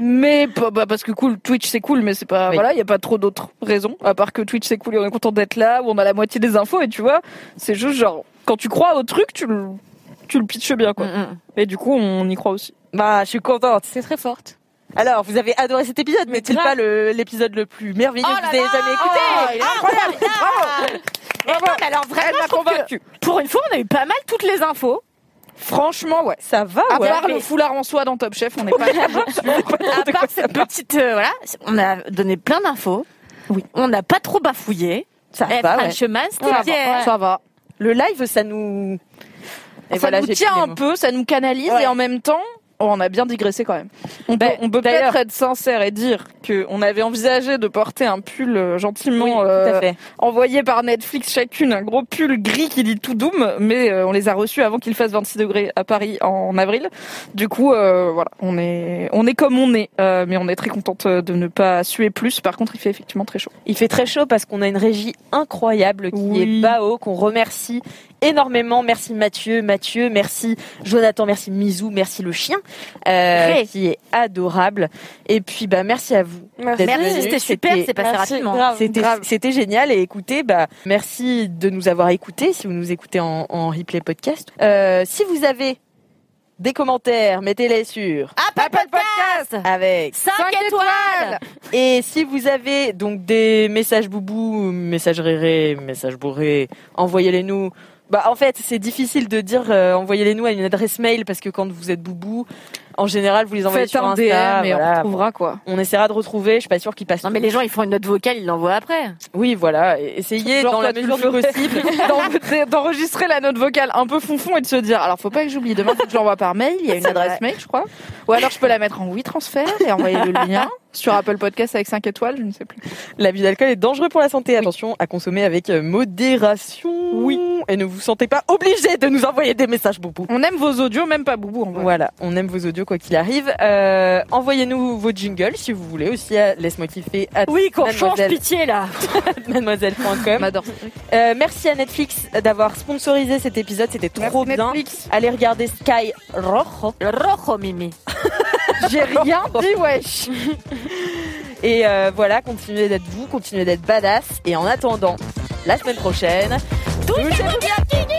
Mais bah, parce que cool, Twitch c'est cool, mais c'est pas Oui. voilà, il y a pas trop d'autres raisons à part que Twitch c'est cool et on est content d'être là, où on a la moitié des infos et tu vois, c'est juste genre quand tu crois au truc, tu le tu le pitches bien quoi. Et du coup, on y croit aussi. Bah je suis contente. C'est très forte. Alors vous avez adoré cet épisode, mais n'est-il pas l'épisode le plus merveilleux que vous ayez jamais écouté Oh, il est incroyable. Bravo. Et non, mais alors vraiment, Elle m'a convaincue. pour une fois, on a eu pas mal toutes les infos. Franchement, ouais. Ça va À ouais. part le foulard en soie dans Top Chef, on n'est pas À part cette petite, euh, voilà, on a donné plein d'infos. Oui. On n'a pas trop bafouillé. Ça Eh, va ouais. Franchement, c'était Ça bien. ça va. Le live ça nous Et ça voilà, nous tient un peu, ça nous canalise Ouais. et en même temps, oh, on a bien digressé quand même. On peut, on peut peut-être être sincère et dire que on avait envisagé de porter un pull euh, gentiment Oui, euh, envoyé par Netflix chacune, un gros pull gris qui dit tout doom, mais euh, on les a reçus avant qu'il fasse 26 degrés à Paris en avril. Du coup, euh, voilà, on est on est comme on est, euh, mais on est très contente de ne pas suer plus. Par contre, il fait effectivement très chaud. Il fait très chaud parce qu'on a une régie incroyable qui Oui. est Bao, qu'on remercie énormément. Merci Mathieu, Mathieu, merci Jonathan, merci Mizou, merci le chien, euh, qui est adorable. Et puis bah merci à vous. Merci, c'était super, c'est passé Merci, rapidement. C'était génial et écoutez bah merci de nous avoir écoutés si vous nous écoutez en, en replay podcast. Euh, si vous avez des commentaires, mettez-les sur Apple Podcast avec 5 étoiles Et si vous avez donc des messages boubou, messages rérés, messages bourrés, envoyez-les nous. Bah en fait c'est difficile de dire euh, envoyez-les nous à une adresse mail parce que quand vous êtes boubou, en général vous les envoyez Faites sur un Insta. DM et on retrouvera quoi. On essaiera de retrouver. Je suis pas sûre qu'ils passent. Non mais les gens ils font une note vocale, ils l'envoient après. Oui voilà. Essayez Genre, dans la mesure du possible. D'en- d'enregistrer la note vocale un peu fonfon et de se dire alors faut pas que j'oublie demain faut que je l'envoie par mail il y a une adresse vrai. mail je crois ou alors je peux la mettre en oui transfert et envoyer le lien sur Apple Podcast avec 5 étoiles je ne sais plus L'abus d'alcool est dangereux pour la santé. Attention à consommer avec euh, modération. Oui. Et ne vous sentez pas obligé de nous envoyer des messages boubou. on aime vos audios même pas boubou en vrai. Voilà, on aime vos audios quoi qu'il arrive. Euh, Envoyez-nous vos jingles si vous voulez aussi à laisse-moi kiffer at Oui, qu'on change pitié là. mademoiselle.com. Euh, merci à Netflix d'avoir sponsorisé cet épisode, c'était trop Merci bien. Netflix. Allez regarder Sky Rojo. Rojo mimi. j'ai rien dit wesh Et euh, voilà, continuez d'être vous, continuez d'être badass. Et en attendant, la semaine prochaine, touchez-vous bien.